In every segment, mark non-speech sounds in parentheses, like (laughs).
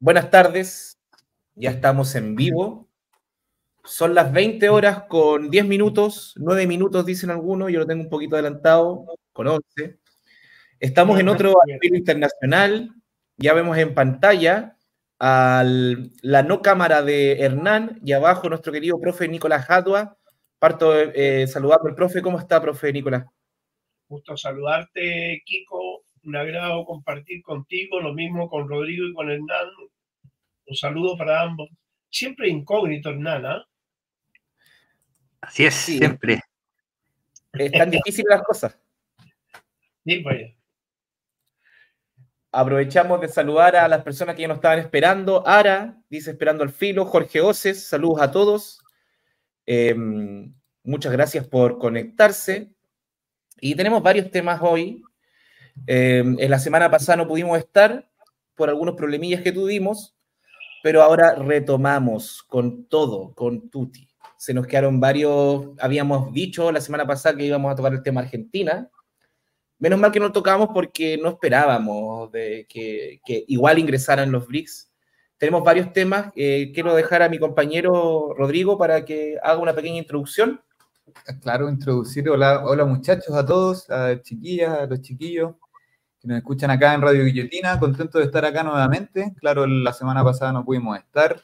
Buenas tardes, ya estamos en vivo. Son las 20 horas con 10 minutos, 9 minutos dicen algunos, yo lo tengo un poquito adelantado, con 11. Estamos en otro nivel internacional, ya vemos en pantalla a la no cámara de Hernán y abajo nuestro querido profe Nicolás Jadua. Parto eh, saludando al profe. ¿Cómo está, profe Nicolás? Gusto saludarte, Kiko. Un agrado compartir contigo, lo mismo con Rodrigo y con Hernán. Un saludo para ambos. Siempre incógnito, Hernán, ¿ah? Así es, siempre. Es tan difícil las cosas. Sí, pues. Aprovechamos de saludar a las personas que ya nos estaban esperando. Ara dice esperando al filo. Jorge Oces, saludos a todos. Em, muchas gracias por conectarse. Y tenemos varios temas hoy. Em, en la semana pasada no pudimos estar por algunos problemillas que tuvimos, pero ahora retomamos con todo, con Tuti. Se nos quedaron varios, habíamos dicho la semana pasada que íbamos a tocar el tema Argentina, Menos mal que no tocamos porque no esperábamos de que, igual ingresaran los BRICS. Tenemos varios temas. Eh, quiero dejar a mi compañero Rodrigo para que haga una pequeña introducción. Claro, introducir. Hola, hola muchachos a todos, a chiquillas, a los chiquillos que nos escuchan acá en Radio Guillotina. Contento de estar acá nuevamente. Claro, la semana pasada no pudimos estar.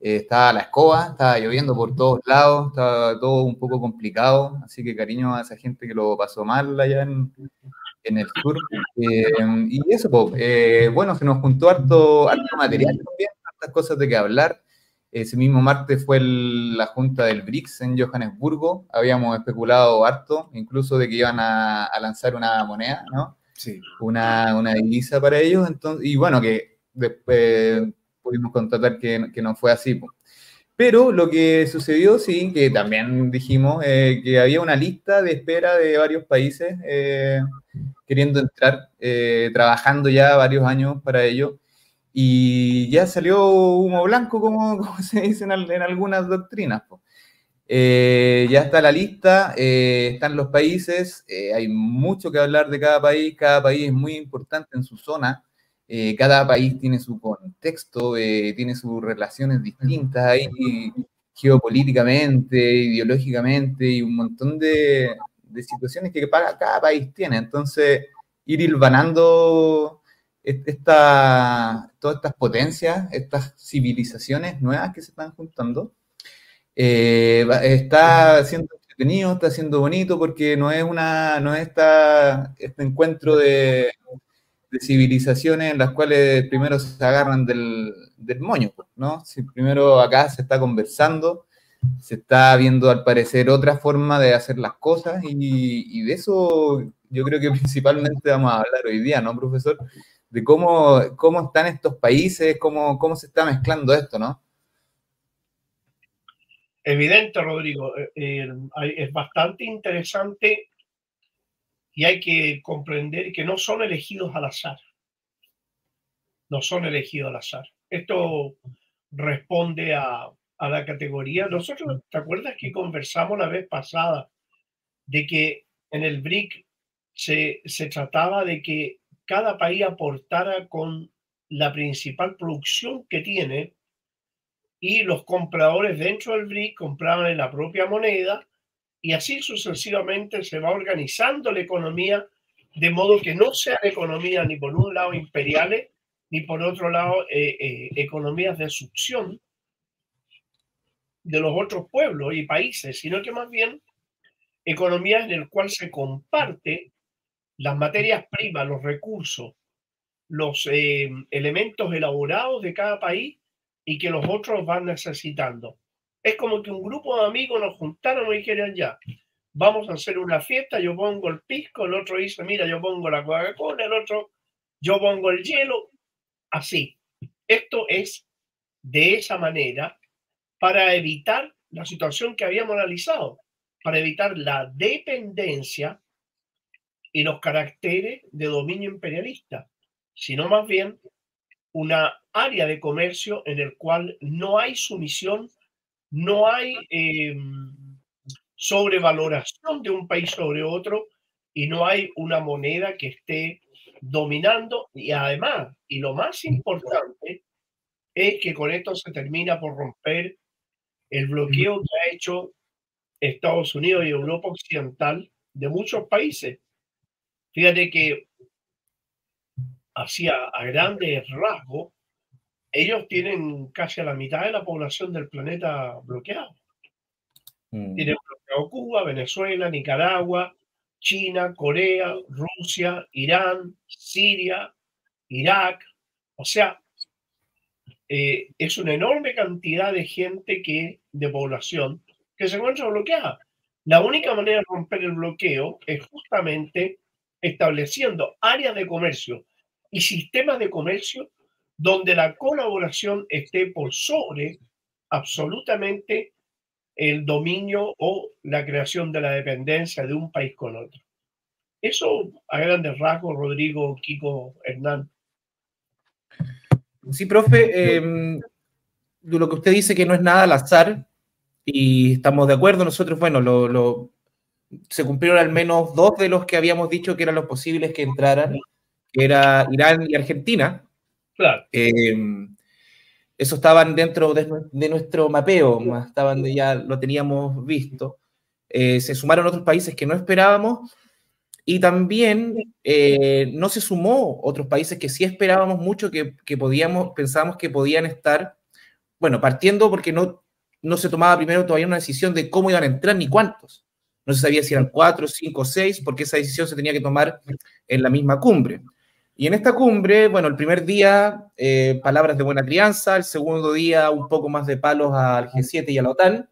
Eh, estaba la escoba, estaba lloviendo por todos lados, estaba todo un poco complicado, así que cariño a esa gente que lo pasó mal allá en, el sur. Eh, y eso, pues, bueno, se nos juntó harto, material también, hartas cosas de que hablar. Ese mismo martes fue la junta del BRICS en Johannesburgo. Habíamos especulado harto, incluso de que iban a lanzar una moneda, ¿no? Sí. Una, una divisa para ellos. Entonces, y bueno, que después pudimos constatar que, que no fue así. Pero lo que sucedió, sí, que también dijimos eh, que había una lista de espera de varios países eh, queriendo entrar, eh, trabajando ya varios años para ello. Y ya salió humo blanco, como, (laughs) se dice en, algunas doctrinas. Ya está la lista, están los países, hay mucho que hablar de cada país, cada país es muy importante en su zona. Eh, cada país tiene su contexto, eh, tiene sus relaciones distintas ahí, geopolíticamente, ideológicamente, y un montón de, situaciones que cada país tiene. Entonces, ir hilvanando esta, todas estas potencias, estas civilizaciones nuevas que se están juntando, eh, está siendo entretenido, está siendo bonito, porque no es una, no es esta, este encuentro de de civilizaciones en las cuales primero se agarran del, del moño, ¿no? Si primero acá se está conversando, se está viendo al parecer otra forma de hacer las cosas y, de eso yo creo que (laughs) principalmente vamos a hablar hoy día, ¿no, profesor? De cómo, cómo están estos países, cómo, cómo se está mezclando esto, ¿no? Evidente, Rodrigo. Eh, eh, es bastante interesante y hay que comprender que no son elegidos al azar. No son elegidos al azar. Esto responde a, la categoría. Nosotros, ¿te acuerdas que conversamos la vez pasada de que en el BRIC se, se trataba de que cada país aportara con la principal producción que tiene y los compradores dentro del BRIC compraban en la propia moneda y así sucesivamente se va organizando la economía de modo que no sean economías ni por un lado imperiales ni por otro lado eh, eh, economías de succión de los otros pueblos y países, sino que más bien economías en el cual se comparte las materias primas, los recursos, los eh, elementos elaborados de cada país y que los otros van necesitando. Es como que un grupo de amigos nos juntaron y dijeron ya, vamos a hacer una fiesta, yo pongo el pisco, el otro dice, mira, yo pongo la Coca-Cola, el otro, yo pongo el hielo, así. Esto es de esa manera para evitar la situación que habíamos analizado, para evitar la dependencia y los caracteres de dominio imperialista, sino más bien una área de comercio en el cual no hay sumisión no hay em, sobrevaloración de un país sobre otro y no hay una moneda que esté dominando. Y además, y lo más importante, es que con esto se termina por romper el bloqueo que ha hecho Estados Unidos y Europa Occidental de muchos países. Fíjate que hacia a grandes rasgos, ellos tienen casi a la mitad de la población del planeta bloqueado. Mm. Tienen bloqueado Cuba, Venezuela, Nicaragua, China, Corea, Rusia, Irán, Siria, Irak. O sea, eh, es una enorme cantidad de gente que, de población que se encuentra bloqueada. La única manera de romper el bloqueo es justamente estableciendo áreas de comercio y sistemas de comercio donde la colaboración esté por sobre absolutamente el dominio o la creación de la dependencia de un país con otro. Eso a grandes rasgos, Rodrigo, Kiko, Hernán. Sí, profe, em, lo que usted dice que no es nada al azar y estamos de acuerdo, nosotros, bueno, lo, se cumplieron al menos dos de los que habíamos dicho que eran los posibles que entraran, que era Irán y Argentina. Claro. Em, eso estaban dentro de, nuestro mapeo, estaban ya lo teníamos visto. Eh, se sumaron otros países que no esperábamos y también eh, no se sumó otros países que sí esperábamos mucho que, podíamos, pensábamos que podían estar, bueno, partiendo porque no, no se tomaba primero todavía una decisión de cómo iban a entrar ni cuántos. No se sabía si eran cuatro, cinco, seis, porque esa decisión se tenía que tomar en la misma cumbre. Y en esta cumbre, bueno, el primer día, eh, palabras de buena crianza, el segundo día, un poco más de palos al G7 y a la OTAN.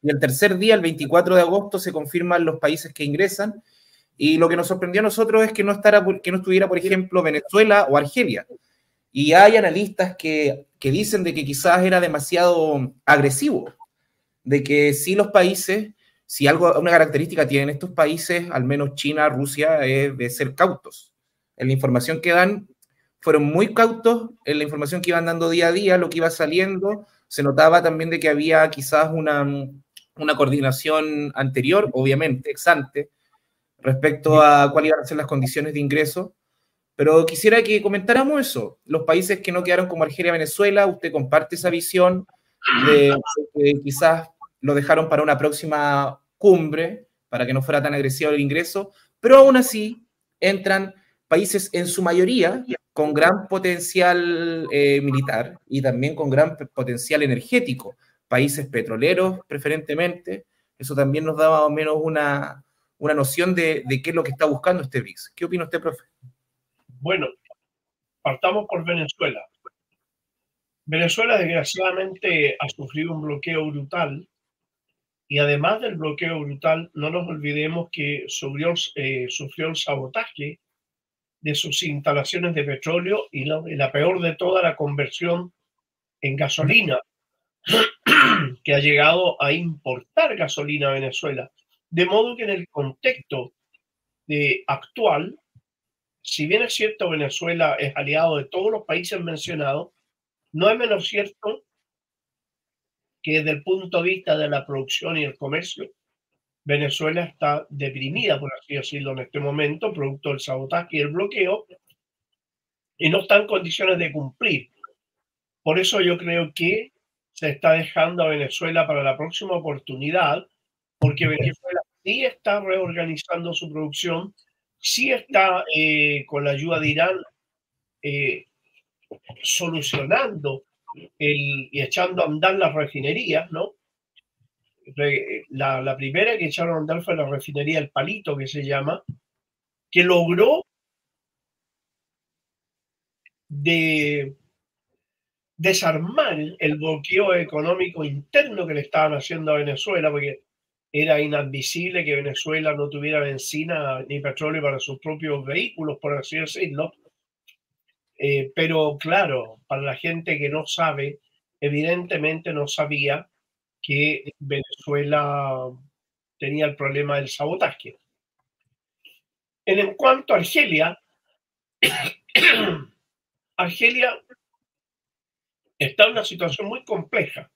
Y el tercer día, el 24 de agosto, se confirman los países que ingresan. Y lo que nos sorprendió a nosotros es que no, estará, estuviera, por ejemplo, Venezuela o Argelia. Y hay analistas que, que dicen de que quizás era demasiado agresivo, de que si los países, si algo, una característica tienen estos países, al menos China, Rusia, es de ser cautos en la información que dan, fueron muy cautos en la información que iban dando día a día, lo que iba saliendo. Se notaba también de que había quizás una, una coordinación anterior, obviamente, ex ante, respecto a cuáles iban a ser las condiciones de ingreso. Pero quisiera que comentáramos eso. Los países que no quedaron como Argelia, Venezuela, usted comparte esa visión de que quizás lo dejaron para una próxima cumbre, para que no fuera tan agresivo el ingreso, pero aún así entran países en su mayoría con gran potencial eh, militar y también con gran potencial energético, países petroleros preferentemente. Eso también nos da más o menos una, una noción de, qué es lo que está buscando este BRICS. ¿Qué opina usted, profe? Bueno, partamos por Venezuela. Venezuela desgraciadamente ha sufrido un bloqueo brutal y además del bloqueo brutal, no nos olvidemos que sufrió, eh, sufrió el sabotaje de sus instalaciones de petróleo y la, peor de toda, la conversión en gasolina, (clears throat) que ha llegado a importar gasolina a Venezuela. De modo que en el contexto de actual, si bien es cierto Venezuela es aliado de todos los países mencionados, no es menos cierto que desde el punto de vista de la producción y el comercio, Venezuela está deprimida, por así decirlo, en este momento, producto del sabotaje y el bloqueo, y no está en condiciones de cumplir. Por eso yo creo que se está dejando a Venezuela para la próxima oportunidad, porque Venezuela sí está reorganizando su producción, sí está eh, con la ayuda de Irán eh, solucionando y echando a andar las refinerías, ¿no? La, primera que echaron a andar fue la refinería El Palito, que se llama, que logró de desarmar el bloqueo económico interno que le estaban haciendo a Venezuela, porque era inadmisible que Venezuela no tuviera benzina ni petróleo para sus propios vehículos, por así decirlo. Eh, pero claro, para la gente que no sabe, evidentemente no sabía que Venezuela tenía el problema del sabotaje. En cuanto a Argelia, (coughs) Argelia está en una situación muy compleja.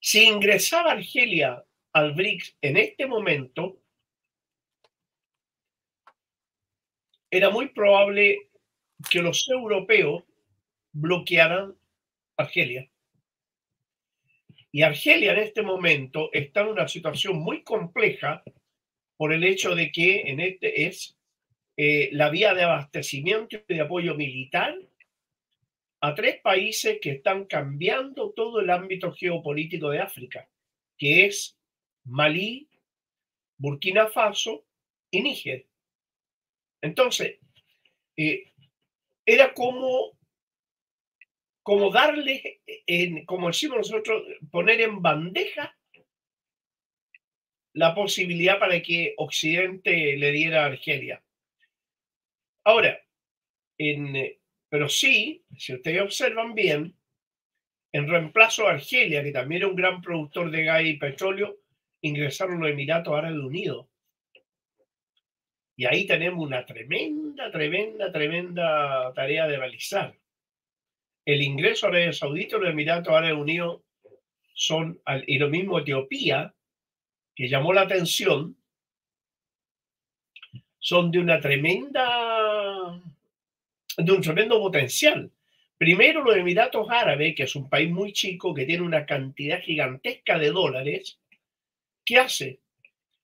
Si ingresaba Argelia al BRICS en este momento, era muy probable que los europeos bloquearan Argelia. Y Argelia en este momento está en una situación muy compleja por el hecho de que en este es eh, la vía de abastecimiento y de apoyo militar a tres países que están cambiando todo el ámbito geopolítico de África, que es Malí, Burkina Faso y Níger. Entonces, eh, era como, como darle, en, como decimos nosotros, poner en bandeja la posibilidad para que Occidente le diera a Argelia. Ahora, en, pero sí, si ustedes observan bien, en reemplazo a Argelia, que también era un gran productor de gas y petróleo, ingresaron los Emiratos Árabes Unidos. Y ahí tenemos una tremenda, tremenda, tremenda tarea de realizar. El ingreso a Arabia Saudita los Emiratos Árabes Unidos son, y lo mismo Etiopía, que llamó la atención, son de una tremenda, de un tremendo potencial. Primero, los Emiratos Árabes, que es un país muy chico, que tiene una cantidad gigantesca de dólares, ¿qué hace?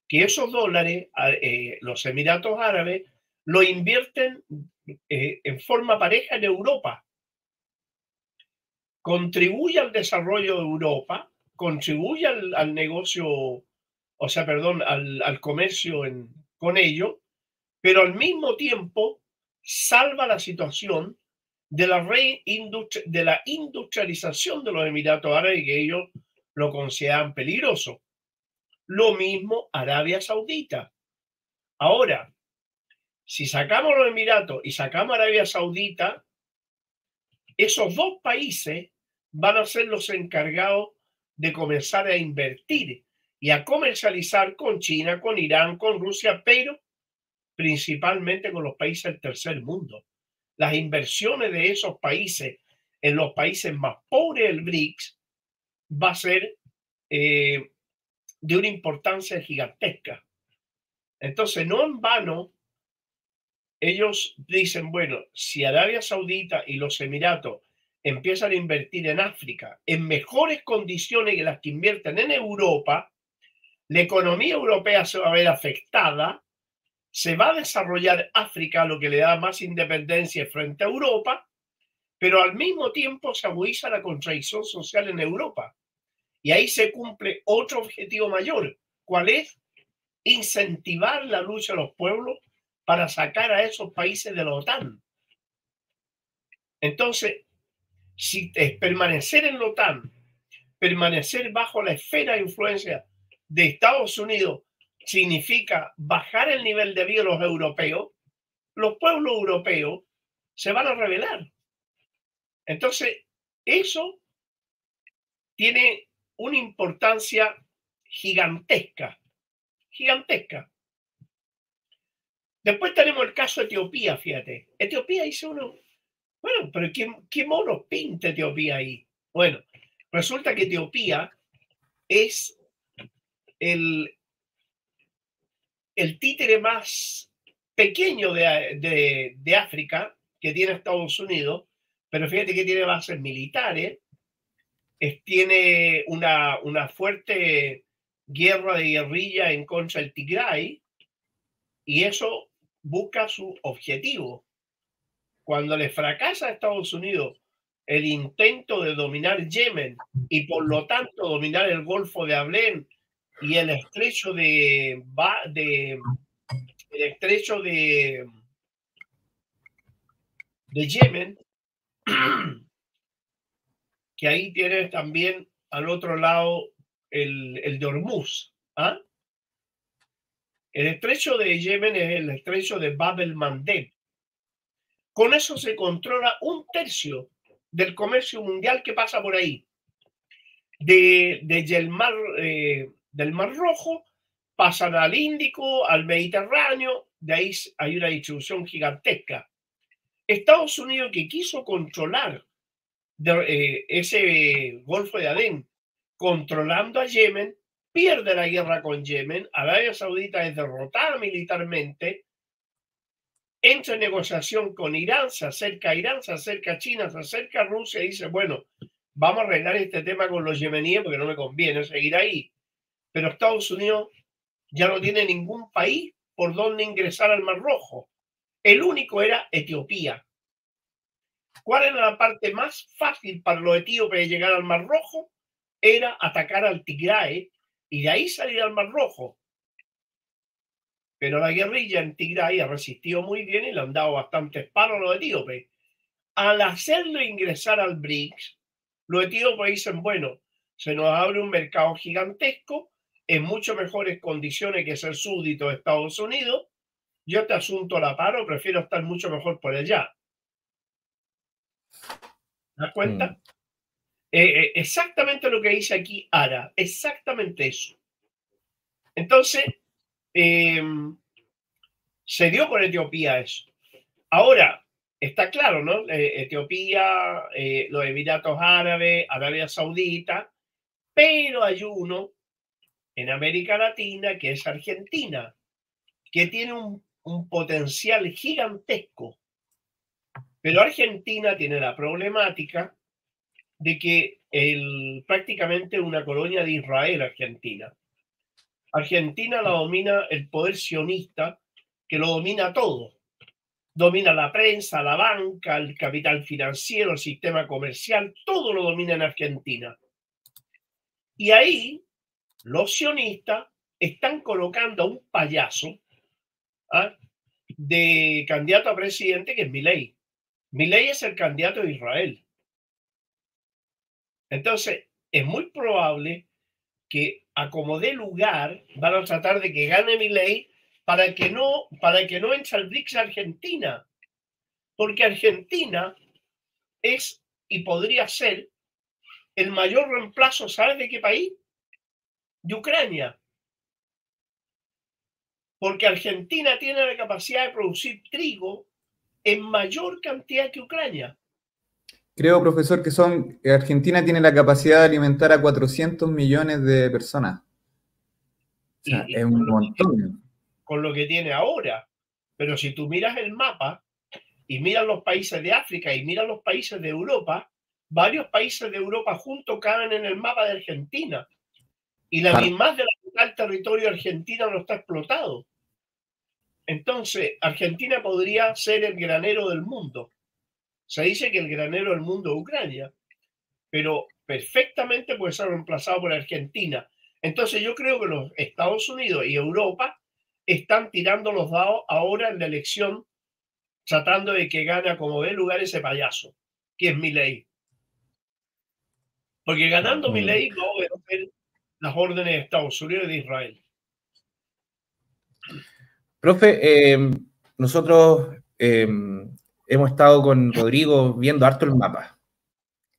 Que esos dólares, eh, los Emiratos Árabes, lo invierten eh, en forma pareja en Europa. Contribuye al desarrollo de Europa, contribuye al, negocio, o sea, perdón, al, comercio con ello, pero al mismo tiempo salva la situación de la, de la industrialización de los Emiratos Árabes, que ellos lo consideran peligroso. Lo mismo Arabia Saudita. Ahora, si sacamos los Emiratos y sacamos Arabia Saudita, esos dos países van a ser los encargados de comenzar a invertir y a comercializar con China, con Irán, con Rusia, pero principalmente con los países del tercer mundo las inversiones de esos países en los países más pobres del BRICS va a ser eh, de una importancia gigantesca. Entonces, no en vano, ellos dicen, bueno, si Arabia Saudita y los Emiratos empiezan a invertir en África en mejores condiciones que las que invierten en Europa, la economía europea se va a ver afectada se va a desarrollar África, lo que le da más independencia frente a Europa, pero al mismo tiempo se agudiza la contradicción social en Europa. Y ahí se cumple otro objetivo mayor. ¿Cuál es? Incentivar la lucha de los pueblos para sacar a esos países de la OTAN. Entonces, si permanecer en la OTAN, permanecer bajo la esfera de influencia de Estados Unidos significa bajar el nivel de vida de los europeos, los pueblos europeos se van a rebelar. Entonces, eso tiene una importancia gigantesca, gigantesca. Después tenemos el caso de Etiopía, fíjate. Etiopía hizo uno, bueno, pero ¿qué, qué mono pinta Etiopía ahí? Bueno, resulta que Etiopía es el, el títere más pequeño de, África que tiene Estados Unidos, pero fíjate que tiene bases militares, tiene una, una fuerte guerra de guerrilla en contra del Tigray y eso busca su objetivo. Cuando le fracasa a Estados Unidos el intento de dominar Yemen y por lo tanto dominar el Golfo de Ablén y el estrecho de, el estrecho de, de Yemen, que ahí tienes también al otro lado el, el de Hormuz. ¿ah? El estrecho de Yemen es el estrecho de Bab el Mandeb. Con eso se controla un tercio del comercio mundial que pasa por ahí. De, de Yelmar, eh, del Mar Rojo, pasan al Índico, al Mediterráneo, de ahí hay una distribución gigantesca. Estados Unidos que quiso controlar eh, ese Golfo de Adén, controlando a Yemen, pierde la guerra con Yemen, Arabia Saudita es derrotada militarmente, entra en negociación con Irán, se acerca a Irán, se acerca a China, se acerca a Rusia y dice, bueno, vamos a arreglar este tema con los yemeníes porque no me conviene seguir ahí. Pero Estados Unidos ya no tiene ningún país por donde ingresar al Mar Rojo. El único era Etiopía. ¿Cuál era la parte más fácil para los etíopes de llegar al Mar Rojo? Era atacar al Tigray y de ahí salir al Mar Rojo. Pero la guerrilla en Tigray ha resistido muy bien y le han dado bastantes palos a los etíopes. Al hacerlo ingresar al BRICS, los etíopes dicen, bueno, se nos abre un mercado gigantesco, en mucho mejores condiciones que ser súbdito de Estados Unidos. Yo te asunto la paro, prefiero estar mucho mejor por allá. ¿Te das cuenta? Mm. Eh, eh, exactamente lo que dice aquí Ara, exactamente eso. Entonces, em, se dio con Etiopía eso. Ahora, está claro, ¿no? Eh, Etiopía, los Emiratos Árabes, Arabia Saudita, pero hay uno en América Latina que es Argentina, que tiene un, potencial gigantesco. Pero Argentina tiene la problemática de que prácticamente una colonia de Israel, Argentina. Argentina la domina el poder sionista, que lo domina todo. Domina la prensa, la banca, el capital financiero, el sistema comercial, todo lo domina en Argentina. Y ahí los sionistas están colocando a un payaso ¿ah? de candidato a presidente que es Milei. Milei es el candidato de Israel. Entonces, es muy probable que a como dé lugar van a tratar de que gane mi ley para que no, para que no BRICS Argentina. Porque Argentina es y podría ser el mayor reemplazo, ¿sabes de qué país? De Ucrania. Porque Argentina tiene la capacidad de producir trigo en mayor cantidad que Ucrania. Creo, profesor, que son Argentina tiene la capacidad de alimentar a 400 millones de personas. es un montón. con lo que tiene ahora. Pero si tú miras el mapa y miras los países de África y miras los países de Europa, varios países de Europa juntos caben en el mapa de Argentina. Y la misma de la territorio argentino no está explotado. Entonces, Argentina podría ser el granero del mundo. Se dice que el granero del mundo es Ucrania, pero perfectamente puede ser reemplazado por Argentina. Entonces yo creo que los Estados Unidos y Europa están tirando los dados ahora en la elección, tratando de que gane como ve lugar ese payaso, que es mi ley. Porque ganando mi ley va a obedecer las órdenes de Estados Unidos y de Israel. Profe, eh, nosotros eh, hemos estado con Rodrigo viendo harto el mapa.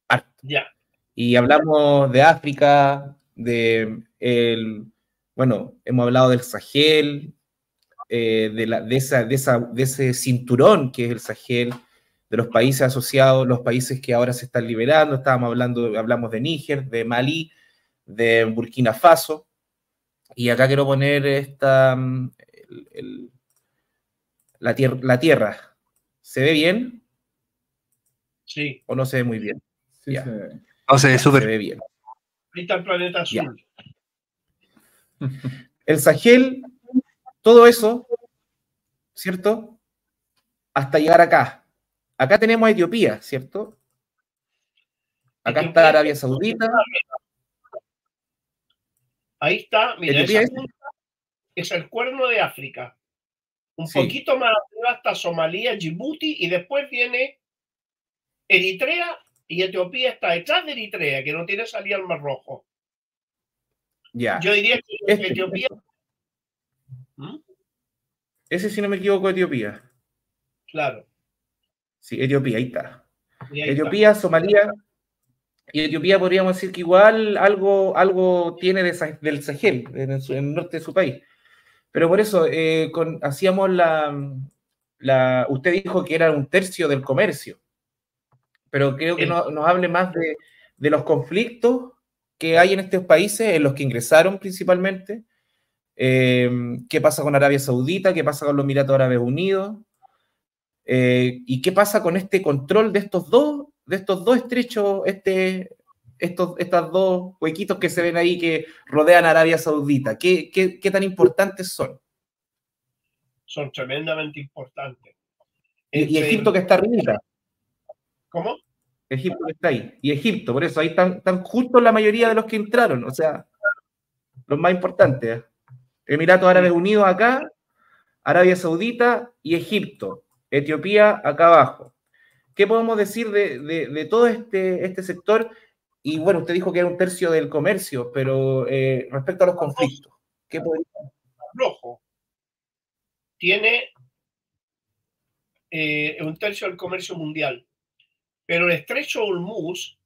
Harto. Ya. Y hablamos de África, de el, bueno, hemos hablado del Sahel, eh, de, la, de, esa, de, esa, de ese cinturón que es el Sahel, de los países asociados, los países que ahora se están liberando. Estábamos hablando, hablamos de Níger, de Malí, de Burkina Faso. Y acá quiero poner esta, la, tierra, la tierra, ¿Se ve bien? Sí. ¿O no se ve muy bien? Sí, se ve. No, se ve súper. Se ve bien. Ahí está el planeta azul. (laughs) El Sahel, todo eso, ¿cierto? Hasta llegar acá. Acá tenemos a Etiopía, ¿cierto? Acá está Arabia Saudita. Ahí está, mira, es, es el cuerno de África. Un poquito más hasta Somalia, Djibouti y después viene Eritrea y Etiopía está detrás de Eritrea, que no tiene salida al Mar Rojo. Ya. Yo diría que este. Etiopía. ¿Mm? Ese, si no me equivoco, Etiopía. Claro. Sí, Etiopía, ahí está. Etiopía, Somalia. Y Etiopía podríamos decir que igual algo, algo tiene del Sahel, en el norte de su país. Pero por eso, eh, hacíamos la, Usted dijo que era un tercio del comercio, pero creo que nos hable más de, los conflictos que hay en estos países, en los que ingresaron principalmente. Eh, ¿Qué pasa con Arabia Saudita? ¿Qué pasa con los Emiratos Árabes Unidos? Eh, ¿Y qué pasa con este control de estos dos, de estos dos estrechos, este, estos estas dos huequitos que se ven ahí que rodean a Arabia Saudita? ¿Qué, qué, tan importantes son? Son tremendamente importantes. Y, Egipto que está arriba. ¿Cómo? Egipto que está ahí. Y Egipto, por eso ahí están, están justo la mayoría de los que entraron. O sea, los más importantes. Emiratos Árabes Unidos acá, Arabia Saudita y Egipto. Etiopía acá abajo. ¿Qué podemos decir de, todo este, este sector? Y bueno, usted dijo que era un tercio del comercio, pero eh, respecto a los conflictos, ¿qué podría Rojo tiene eh, un tercio del comercio mundial, pero el estrecho Hormuz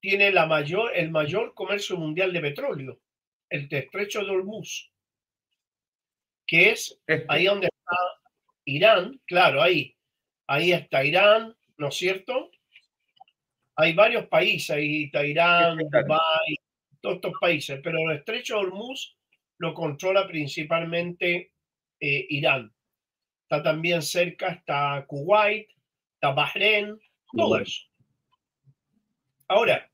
tiene la mayor, el mayor comercio mundial de petróleo, el estrecho de Hormuz, que es este. ahí donde está Irán, claro, ahí, ahí está Irán, ¿no es cierto? Hay varios países, ahí Irán, Dubái, todos estos países, pero el estrecho de Hormuz lo controla principalmente eh, Irán. Está también cerca, está Kuwait, está Bahrein, todo eso. Ahora,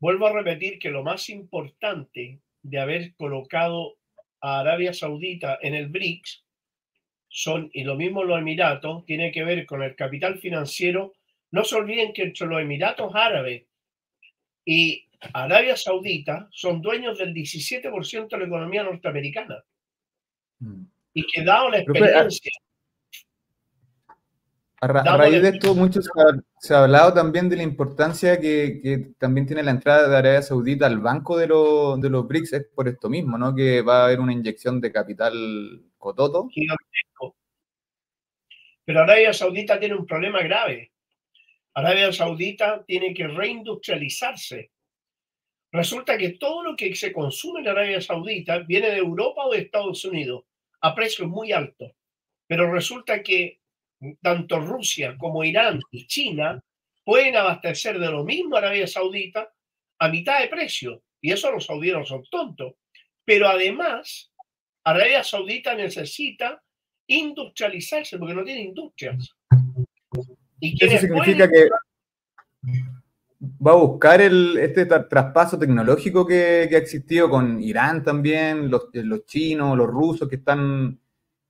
vuelvo a repetir que lo más importante de haber colocado a Arabia Saudita en el BRICS son, y lo mismo los Emiratos, tiene que ver con el capital financiero. No se olviden que entre los Emiratos Árabes y Arabia Saudita son dueños del 17% de la economía norteamericana. Mm. Y que dado la experiencia... A, raíz de esto, mucho se ha, hablado también de la importancia que, también tiene la entrada de Arabia Saudita al banco de, de los BRICS, es por esto mismo, ¿no? Que va a haber una inyección de capital cototo. Pero Arabia Saudita tiene un problema grave. Arabia Saudita tiene que reindustrializarse. Resulta que todo lo que se consume en Arabia Saudita viene de Europa o de Estados Unidos a precios muy altos. Pero resulta que tanto Rusia como Irán y China pueden abastecer de lo mismo Arabia Saudita a mitad de precio. Y eso los saudíes son tontos. Pero además, Arabia Saudita necesita industrializarse porque no tiene industrias. ¿Y Eso significa que va a buscar el, este traspaso tecnológico que, ha existido con Irán también, los, los chinos, los rusos que están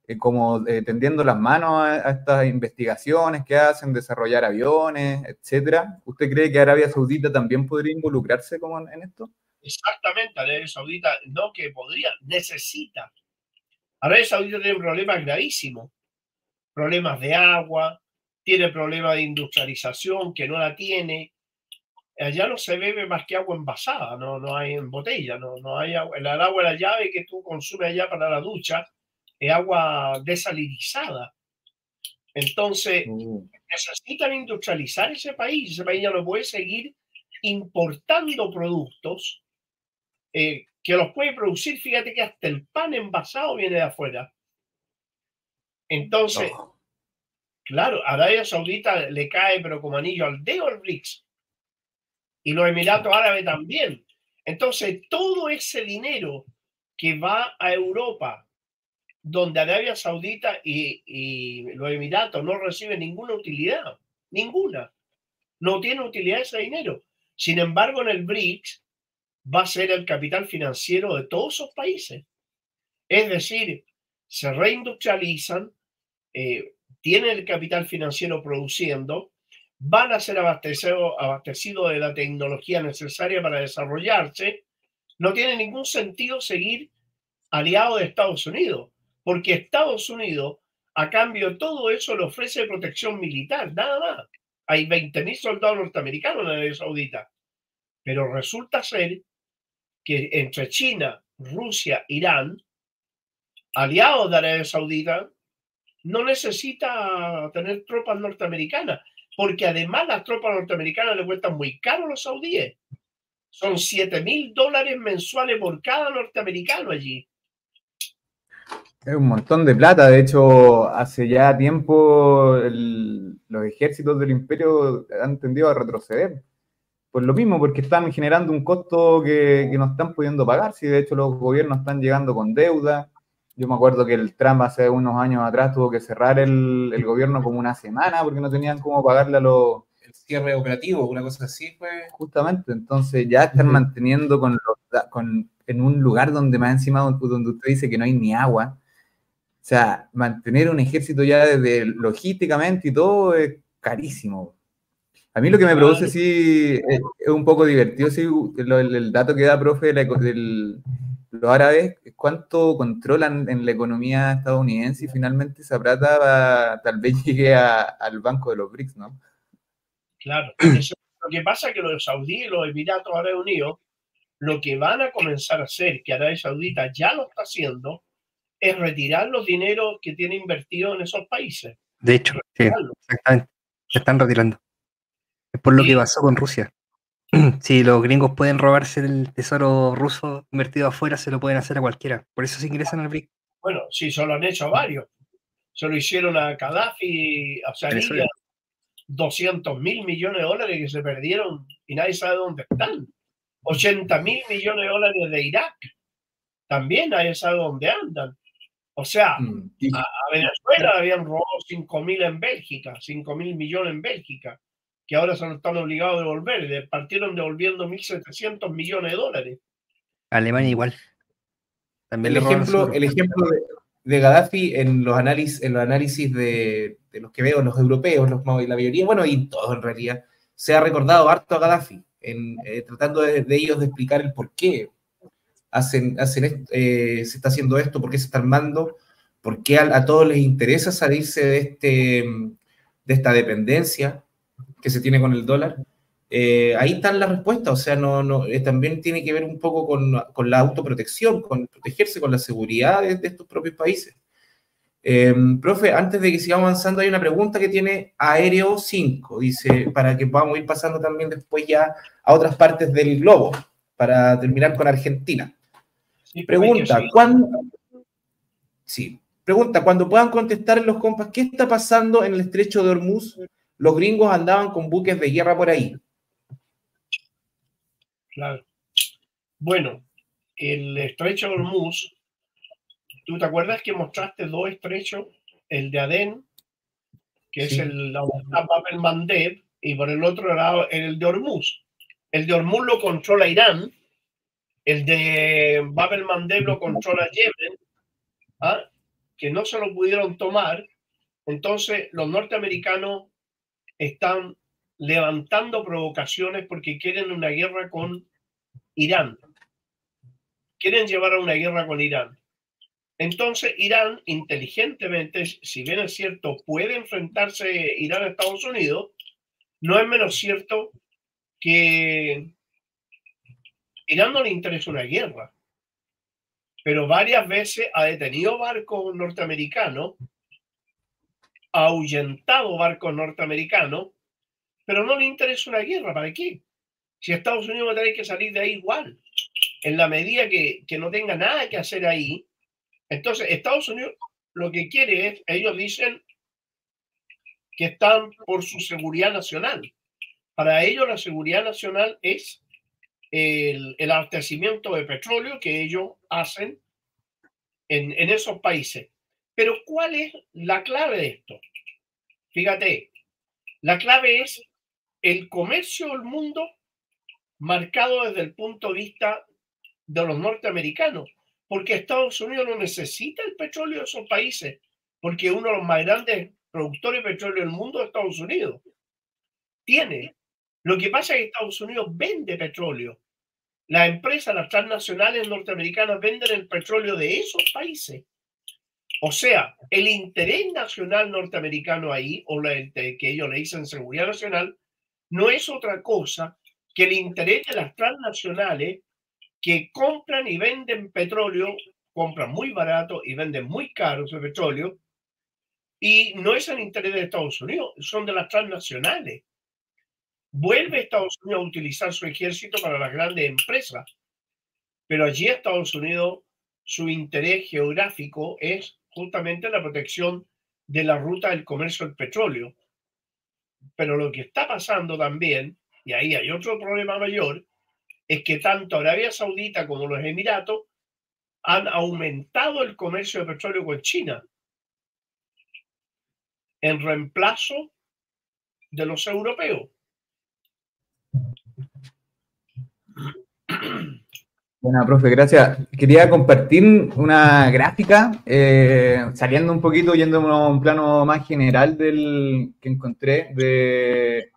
eh, como eh, tendiendo las manos a, estas investigaciones que hacen, desarrollar aviones, etcétera. ¿Usted cree que Arabia Saudita también podría involucrarse como en, esto? Exactamente, Arabia Saudita no que podría, necesita. Arabia Saudita tiene problemas gravísimos, problemas de agua, tiene problemas de industrialización que no la tiene. Allá no se bebe más que agua envasada, no, no hay en botella, no, no hay agua. El agua de la llave que tú consumes allá para la ducha es agua desalinizada. Entonces, uh. necesitan industrializar ese país. Ese país ya no puede seguir importando productos eh, que los puede producir. Fíjate que hasta el pan envasado viene de afuera. Entonces, claro, Arabia Saudita le cae, pero como anillo al dedo al BRICS. Y los Emiratos Árabes también. Entonces, todo ese dinero que va a Europa donde Arabia Saudita y, los Emiratos no reciben ninguna utilidad, ninguna. No tiene utilidad ese dinero. Sin embargo, en el BRICS va a ser el capital financiero de todos esos países. Es decir, se reindustrializan, eh, tienen el capital financiero produciendo, van a ser abastecidos abastecido de la tecnología necesaria para desarrollarse. No tiene ningún sentido seguir aliado de Estados Unidos porque Estados Unidos, a cambio de todo eso, le ofrece protección militar, nada más. Hay 20.000 soldados norteamericanos en Arabia Saudita. Pero resulta ser que entre China, Rusia, Irán, aliados de Arabia Saudita, no necesita tener tropas norteamericanas, porque además las tropas norteamericanas le cuestan muy caro a los saudíes. Son 7 mil dólares mensuales por cada norteamericano allí. Es un montón de plata. De hecho, hace ya tiempo los ejércitos del imperio han tendido a retroceder. Por lo mismo, porque están generando un costo que, no están pudiendo pagar. Si de hecho los gobiernos están llegando con deuda. Yo me acuerdo que el Trump hace unos años atrás tuvo que cerrar el, gobierno como una semana porque no tenían cómo pagarle a los, cierre operativo, una cosa así, pues. Justamente, entonces ya están manteniendo con, con en un lugar donde más encima donde usted dice que no hay ni agua. O sea, mantener un ejército ya desde logísticamente y todo es carísimo. A mí lo que me produce sí es, un poco divertido, sí, el, dato que da, profe, de los árabes, cuánto controlan en la economía estadounidense y finalmente esa plata tal vez (laughs) llegue al banco de los BRICS, ¿no? Claro, (clears throat) lo que pasa es que los saudíes y los Emiratos Árabes Unidos, lo que van a comenzar a hacer, que Arabia Saudita ya lo está haciendo, es retirar los dineros que tiene invertido en esos países. De hecho, sí, exactamente. Se están retirando. Es por lo que pasó con Rusia. (clears throat) Si los gringos pueden robarse el tesoro ruso invertido afuera, se lo pueden hacer a cualquiera. Por eso se ingresan al BRIC. Bueno, sí, se lo han hecho a varios. Se lo hicieron a Gaddafi, a Sarilla, 200 mil millones de dólares que se perdieron y nadie sabe dónde están. 80 mil millones de dólares de Irak. También nadie sabe dónde andan. O sea, mm, a, Venezuela habían robado 5 mil en Bélgica, 5 mil millones en Bélgica que ahora se están obligados a devolver. Partieron devolviendo 1.700 millones de dólares. Alemania igual. También el, ejemplo, el ejemplo de, Gaddafi en los análisis, en los análisis de, los que veo, los europeos, los, la mayoría, bueno, y todos en realidad, se ha recordado harto a Gaddafi, en, eh, tratando de, ellos de explicar el por qué hacen, hacen eh, se está haciendo esto, por qué se está armando, por qué a, a todos les interesa salirse de, este, de esta dependencia, que se tiene con el dólar. Eh, ahí están las respuestas, o sea, no, no, eh, también tiene que ver un poco con, con, la autoprotección, con protegerse con la seguridad de, estos propios países. Eh, profe, antes de que sigamos avanzando, hay una pregunta que tiene Aéreo 5, dice, para que podamos ir pasando también después ya a otras partes del globo, para terminar con Argentina. pregunta, ¿cuándo? Sí, pregunta, cuando puedan contestar en los compas, ¿qué está pasando en el estrecho de Hormuz los gringos andaban con buques de guerra por ahí. Claro. Bueno, el estrecho de Hormuz, ¿tú te acuerdas que mostraste dos estrechos? El de Adén, que es el Babel Mandeb, y por el otro lado el de Hormuz. El de Hormuz lo controla Irán, el de Babel Mandeb lo controla Yemen, ¿ah? que no se lo pudieron tomar. Entonces los norteamericanos están levantando provocaciones porque quieren una guerra con Irán. Quieren llevar a una guerra con Irán. Entonces, Irán, inteligentemente, si bien es cierto, puede enfrentarse Irán a Estados Unidos, no es menos cierto que Irán no le interesa una guerra. Pero varias veces ha detenido barcos norteamericanos ahuyentado barcos norteamericanos, pero no le interesa una guerra. ¿Para qué? Si Estados Unidos va a tener que salir de ahí igual, en la medida que, que no tenga nada que hacer ahí, entonces Estados Unidos lo que quiere es, ellos dicen que están por su seguridad nacional. Para ellos la seguridad nacional es el, el abastecimiento de petróleo que ellos hacen en, en esos países. Pero ¿cuál es la clave de esto? Fíjate, la clave es el comercio del mundo marcado desde el punto de vista de los norteamericanos, porque Estados Unidos no necesita el petróleo de esos países, porque uno de los más grandes productores de petróleo del mundo es Estados Unidos. Tiene. Lo que pasa es que Estados Unidos vende petróleo. Las empresas, las transnacionales norteamericanas venden el petróleo de esos países. O sea, el interés nacional norteamericano ahí, o el que ellos le dicen seguridad nacional, no es otra cosa que el interés de las transnacionales que compran y venden petróleo, compran muy barato y venden muy caro ese petróleo, y no es el interés de Estados Unidos, son de las transnacionales. Vuelve Estados Unidos a utilizar su ejército para las grandes empresas, pero allí Estados Unidos, su interés geográfico es justamente la protección de la ruta del comercio del petróleo. Pero lo que está pasando también, y ahí hay otro problema mayor, es que tanto Arabia Saudita como los Emiratos han aumentado el comercio de petróleo con China en reemplazo de los europeos. Bueno, profe, gracias. Quería compartir una gráfica, eh, saliendo un poquito, yendo a un plano más general del que encontré de,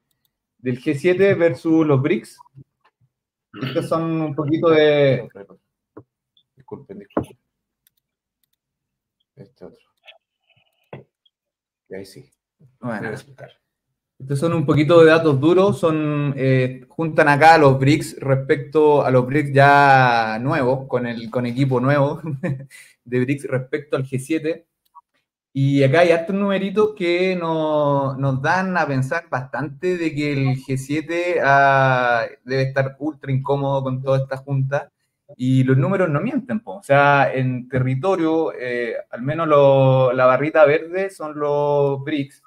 del G7 versus los BRICS. Estos son un poquito de... Disculpen, disculpen. Este otro. Y ahí sí. Bueno, estos son un poquito de datos duros, son eh, juntan acá a los BRICS respecto a los BRICS ya nuevos, con el con equipo nuevo (laughs) de BRICS respecto al G7. Y acá hay hartos numeritos que nos, nos, dan a pensar bastante de que el G7 ah, debe estar ultra incómodo con toda esta junta. Y los números no mienten, o sea, en territorio, eh, al menos lo, la barrita verde son los BRICS,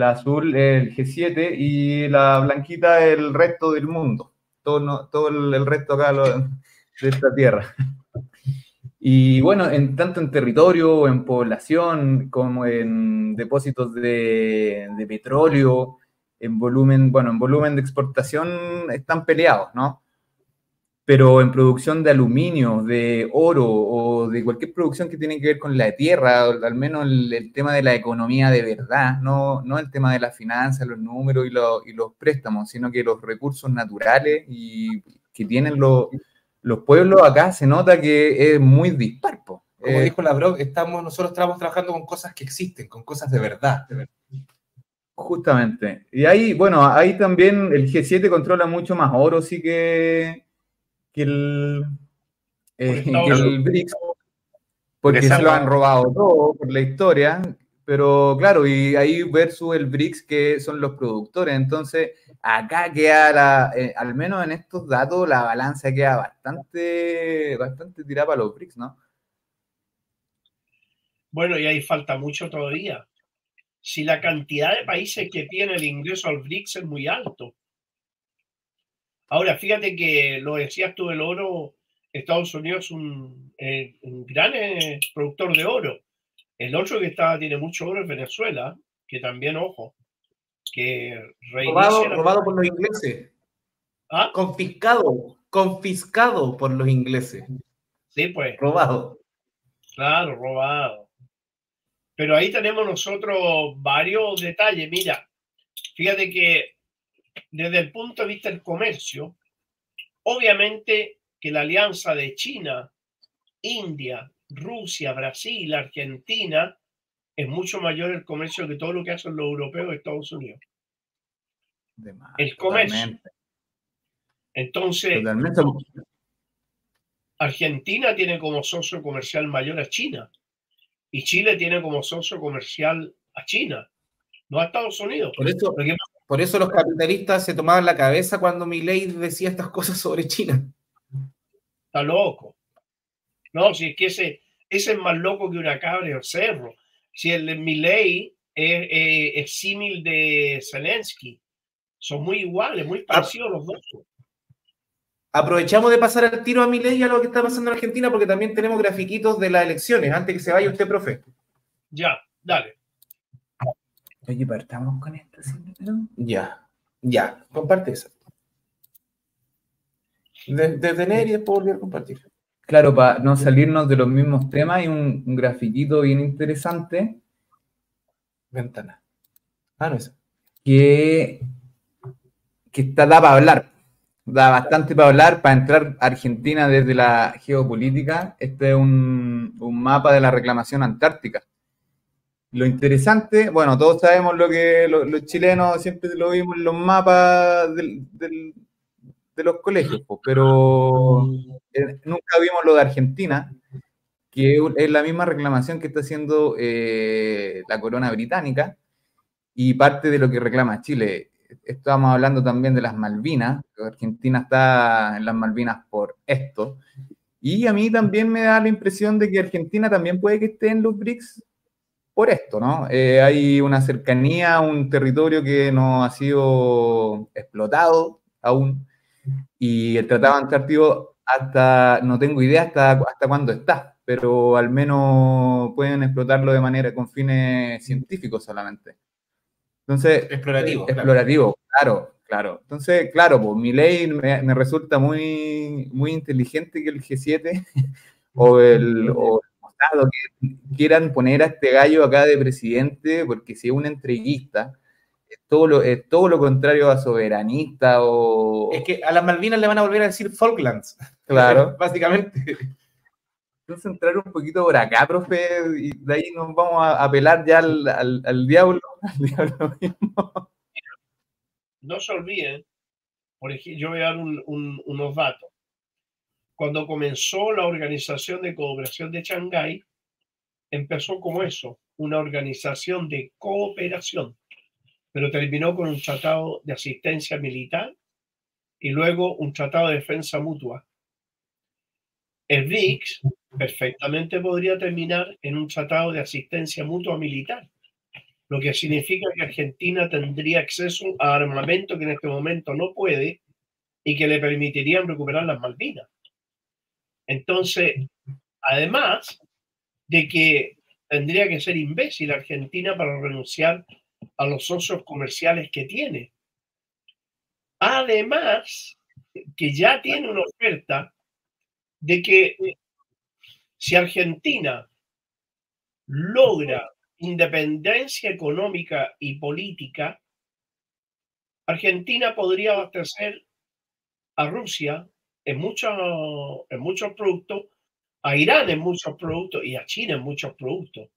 la azul el G7 y la blanquita el resto del mundo, todo, todo el, resto acá de esta tierra. Y bueno, en, tanto en territorio, en población, como en depósitos de, de petróleo, en volumen, bueno, en volumen de exportación están peleados, ¿no? Pero en producción de aluminio, de oro o de cualquier producción que tiene que ver con la tierra, al menos el, tema de la economía de verdad, no, no el tema de la finanzas, los números y, y, los préstamos, sino que los recursos naturales y que tienen los, los pueblos acá se nota que es muy dispar. Como eh, dijo la Bro, estamos, nosotros estamos trabajando con cosas que existen, con cosas de verdad. De verdad. Justamente. Y ahí, bueno, ahí también el G7 controla mucho más oro, sí que que el, eh, el BRICS, porque se lo han robado todo por la historia, pero claro, y ahí versus el BRICS que son los productores, entonces acá queda, la, eh, al menos en estos datos, la balanza queda bastante, bastante tirada para los BRICS, ¿no? Bueno, y ahí falta mucho todavía. Si la cantidad de países que tiene el ingreso al BRICS es muy alto, Ahora, fíjate que lo decías tú, el oro, Estados Unidos es un, eh, gran eh, productor de oro. El otro que está, tiene mucho oro es Venezuela, que también, ojo, que robado, robado por los ingleses. ¿Ah? Confiscado, confiscado por los ingleses. Sí, pues. Robado. Claro, robado. Pero ahí tenemos nosotros varios detalles. Mira, fíjate que desde el punto de vista del comercio, obviamente que la alianza de China, India, Rusia, Brasil, Argentina, es mucho mayor el comercio que todo lo que hacen los europeos de Estados Unidos. el comercio. Entonces, Argentina tiene como socio comercial mayor a China y Chile tiene como socio comercial a China, no a Estados Unidos. Por eso, por eso los capitalistas se tomaban la cabeza cuando Milley decía estas cosas sobre China. Está loco. No, si es que ese, ese es más loco que una cabra el cerro. Si el de Milley es, símil de Zelensky, son muy iguales, muy parecidos los dos. Aprovechamos de pasar el tiro a Milley y a lo que está pasando en Argentina porque también tenemos grafiquitos de las elecciones. Antes que se vaya usted, profe. Ya, dale. Oye, partamos con esto, Ya, ya, comparte eso. Detener y después volver a compartir. Claro, para no salirnos de los mismos temas, hay un, un grafiquito bien interesante. Ventana. Ah, no es. Que, que está, da para hablar. Da bastante para hablar, para entrar a Argentina desde la geopolítica. Este es un, un mapa de la reclamación antártica. Lo interesante, bueno, todos sabemos lo que los chilenos siempre lo vimos en los mapas de los colegios, pero eh, nunca vimos lo de Argentina, que es la misma reclamación que está haciendo eh, la corona británica y parte de lo que reclama Chile. Estábamos hablando también de las Malvinas, Argentina está en las Malvinas por esto. Y a mí también me da la impresión de que Argentina también puede que esté en los BRICS por esto, ¿no? Eh, hay una cercanía a un territorio que no ha sido explotado aún y el Tratado Antártico hasta, no tengo idea hasta, hasta cuándo está, pero al menos pueden explotarlo de manera con fines científicos solamente. Entonces, explorativo. Explorativo, claro. Claro, entonces, claro, pues mi ley me, me, resulta muy, muy inteligente que el G7 (laughs) o el, o que quieran poner a este gallo acá de presidente, porque si es un entreguista, es todo lo, es todo lo contrario a soberanista o... Es que a las Malvinas le van a volver a decir Falklands. Claro. (laughs) Básicamente. Entonces entrar un poquito por acá, profe, y de ahí nos vamos a apelar ya al, al, al diablo, (laughs) al diablo mismo. No se olviden, por ejemplo, yo voy a dar un, un, unos datos. Cuando comenzó la Organización de Cooperación de Shanghái, empezó como eso, una organización de cooperación, pero terminó con un tratado de asistencia militar y luego un tratado de defensa mutua. El BRICS perfectamente podría terminar en un tratado de asistencia mutua militar, lo que significa que Argentina tendría acceso a armamento que en este momento no puede y que le permitirían recuperar las Malvinas. Entonces, además de que tendría que ser imbécil Argentina para renunciar a los socios comerciales que tiene. Además, que ya tiene una oferta de que si Argentina logra independencia económica y política, Argentina podría abastecer a Rusia en, mucho, en muchos productos, a Irán en muchos productos y a China en muchos productos.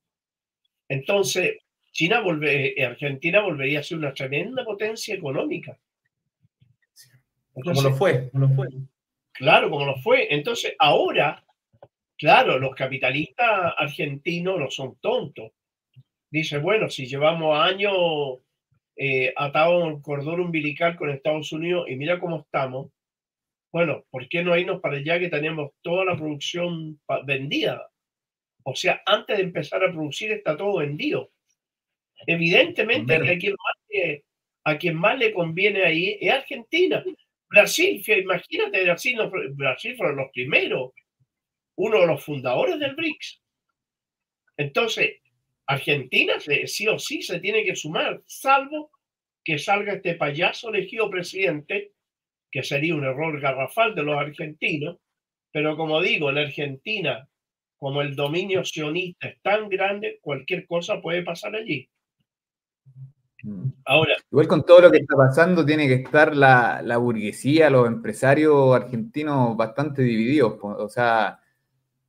Entonces, China volve, eh, Argentina volvería a ser una tremenda potencia económica. Entonces, como lo fue, como lo fue. Claro, como lo fue. Entonces, ahora Claro, los capitalistas argentinos no son tontos. Dice, bueno, si llevamos años eh, atados en cordón umbilical con Estados Unidos y mira cómo estamos, bueno, ¿por qué no irnos para allá que tenemos toda la producción vendida? O sea, antes de empezar a producir está todo vendido. Evidentemente que a quien, más le, a quien más le conviene ahí es Argentina. Brasil, imagínate, Brasil, Brasil fueron los primeros uno de los fundadores del BRICS. Entonces, Argentina sí o sí se tiene que sumar, salvo que salga este payaso elegido presidente, que sería un error garrafal de los argentinos, pero como digo, en Argentina, como el dominio sionista es tan grande, cualquier cosa puede pasar allí. Mm. Ahora. Igual con todo lo que está pasando, tiene que estar la, la burguesía, los empresarios argentinos bastante divididos. O sea,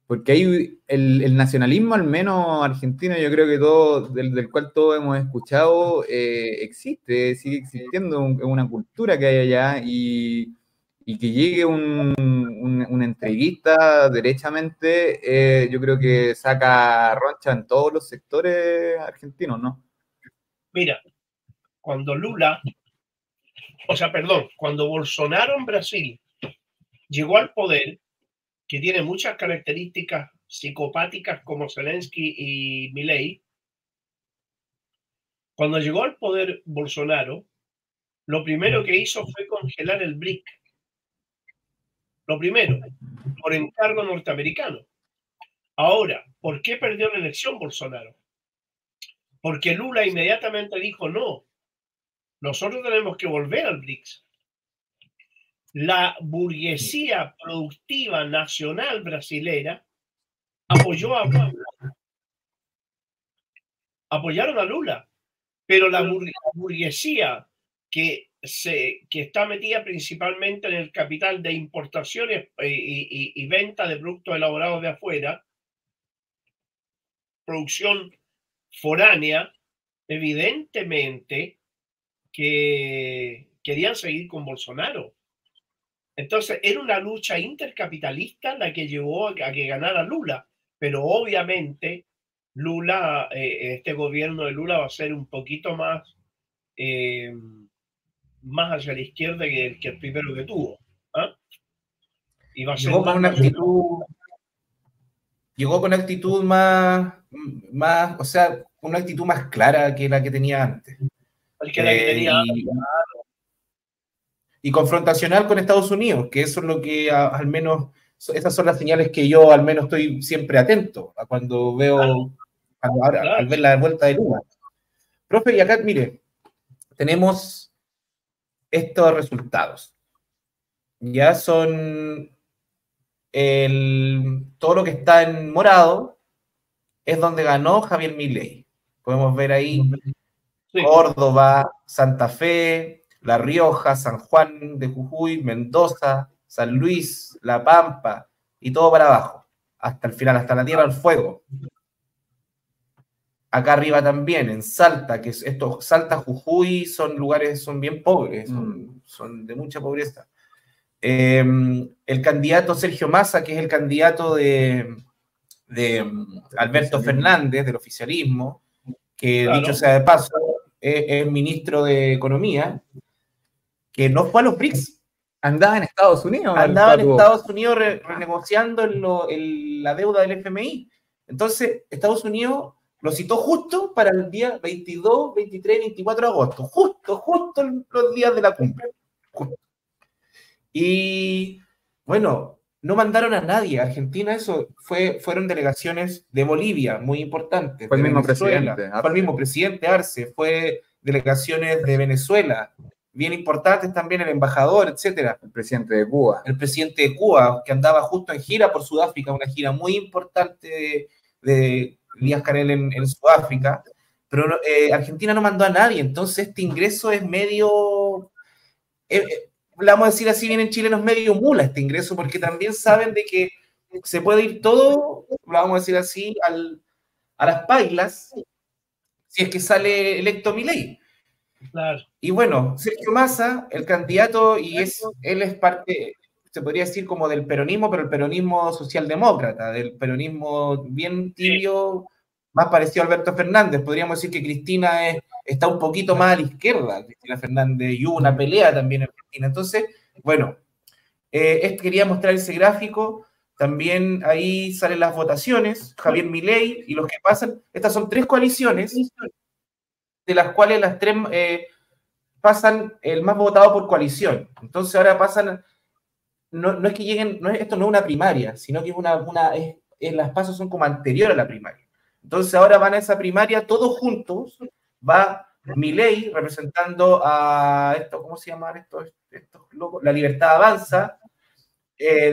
porque hay el, nacionalismo, al menos argentino, yo creo que todo, del, cual todos hemos escuchado, eh, existe, sigue existiendo una cultura que hay allá y, que llegue un, un, entreguista derechamente, eh, yo creo que saca roncha en todos los sectores argentinos, ¿no? Mira, cuando Lula, o sea, perdón, cuando Bolsonaro en Brasil llegó al poder, que tiene muchas características psicopáticas como Zelensky y Milei, cuando llegó al poder Bolsonaro, lo primero que hizo fue congelar el BRIC. Lo primero, por encargo norteamericano. Ahora, ¿por qué perdió la elección Bolsonaro? Porque Lula inmediatamente dijo, no, nosotros tenemos que volver al BRICS la burguesía productiva nacional brasilera apoyó a Lula. Apoyaron a Lula, pero la burguesía que, se, que está metida principalmente en el capital de importaciones eh, y, y venta de productos elaborados de afuera, producción foránea, evidentemente que querían seguir con Bolsonaro entonces, era una lucha intercapitalista la que llevó a que ganara Lula, pero obviamente Lula, eh, este gobierno de Lula va a ser un poquito más, eh, más hacia la izquierda que el, que el primero que tuvo. Y va a ser llegó con una actitud, llegó con una actitud más, más, o sea, una actitud más clara que la que tenía antes. Que la que tenía eh, antes y confrontacional con Estados Unidos, que eso es lo que al menos, esas son las señales que yo al menos estoy siempre atento a cuando veo, al ver la vuelta de Lula. Profe, y acá, mire, tenemos estos resultados. Ya son todo lo que está en morado, es donde ganó Javier Milei. Podemos ver ahí Córdoba, Santa Fe, La Rioja, San Juan de Jujuy, Mendoza, San Luis, La Pampa y todo para abajo, hasta el final, hasta la Tierra del Fuego. Acá arriba también, en Salta, que estos Salta, Jujuy son lugares, son bien pobres, son, mm. de mucha pobreza. Em, el candidato Sergio Massa, que es el candidato de, de Alberto Fernández, del oficialismo, que dicho sea de paso, es, ministro de Economía, que no fue a los BRICS. Andaba en Estados Unidos. Andaba en Estados Unidos renegociando la deuda del FMI. Entonces, Estados Unidos lo citó justo para el día 22, 23, 24 de agosto. Justo, justo los días de la cumbre. Y bueno, no mandaron a nadie. Argentina, eso fue, fueron delegaciones de Bolivia, muy importantes. Fue el mismo presidente. Fue el mismo presidente Arce, fue delegaciones de Venezuela, bien importantes también el embajador, etcétera. El presidente de Cuba. El presidente de Cuba, que andaba justo en gira por Sudáfrica, una gira muy importante de Díaz Canel en, Sudáfrica, pero eh, Argentina no mandó a nadie, entonces este ingreso es medio, eh, eh, vamos a decir así bien en Chile, no es medio mula este ingreso, porque también saben de que se puede ir todo, vamos a decir así, a las pailas, si es que sale electo mi ley. Y bueno, Sergio Massa, el candidato, y es, él es parte, se podría decir como del peronismo, pero el peronismo socialdemócrata, del peronismo bien tibio, más parecido a Alberto Fernández. Podríamos decir que Cristina es, está un poquito más a la izquierda, Cristina Fernández, y hubo una pelea también en Argentina. Entonces, bueno, eh, quería mostrar ese gráfico. También ahí salen las votaciones, Javier Milei y los que pasan. Estas son tres coaliciones, de las cuales las tres eh, pasan el más votado por coalición. Entonces ahora pasan no, es que lleguen, no esto no es una primaria, sino que es una, una es, las pasos son como anterior a la primaria. Entonces ahora van a esa primaria todos juntos, va Milei representando a esto, ¿cómo se llama esto? La Libertad Avanza, eh,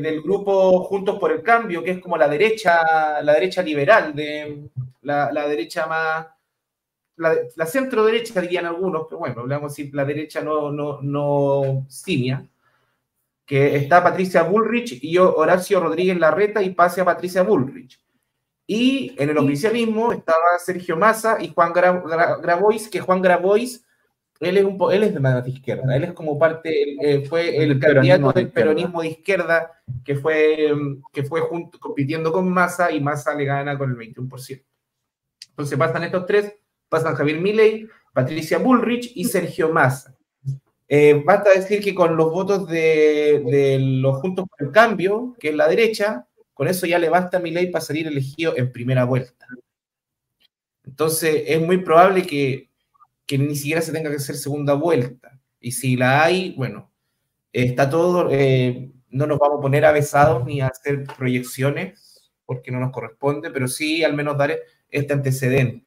del grupo Juntos por el Cambio, que es como la derecha, la derecha liberal, de la, derecha más, la, centro derecha dirían algunos, pero bueno, hablamos decir la derecha no, no, no simia que está Patricia Bullrich y Horacio Rodríguez Larreta y pase a Patricia Bullrich. Y en el oficialismo estaba Sergio Massa y Juan Grabois, que Juan Grabois, él es, un, él es de la izquierda, él es como parte, eh, fue el, candidato del peronismo de izquierda que fue, que fue junto, compitiendo con Massa y Massa le gana con el 21%. Entonces pasan estos tres, pasan Javier Milei, Patricia Bullrich y Sergio Massa. Eh, basta decir que con los votos de, los Juntos por el Cambio, que es la derecha, con eso ya le basta a mi ley para salir elegido en primera vuelta. Entonces es muy probable que, ni siquiera se tenga que hacer segunda vuelta. Y si la hay, bueno, está todo, eh, no nos vamos a poner avesados ni a hacer proyecciones, porque no nos corresponde, pero sí al menos dar este antecedente.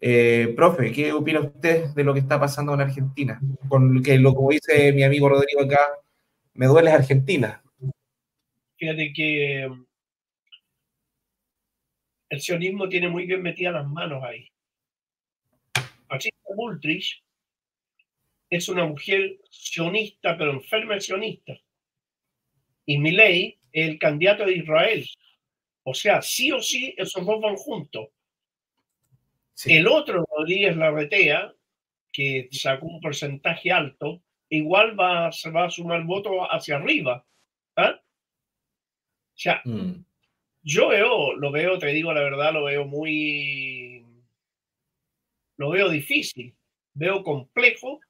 Eh, profe, ¿qué opina usted de lo que está pasando en Argentina? Con que lo como dice mi amigo Rodrigo acá, me duele Argentina. Fíjate que el sionismo tiene muy bien metidas las manos ahí. Patricia Bullrich es una mujer sionista, pero enferma sionista. Y Milei es el candidato de Israel. O sea, sí o sí, esos dos van juntos. El otro, Rodríguez Larretea, que sacó un porcentaje alto, igual va, se va a sumar voto hacia arriba. O sea, mm. yo veo, lo veo, te digo la verdad, lo veo muy, lo veo difícil, veo complejo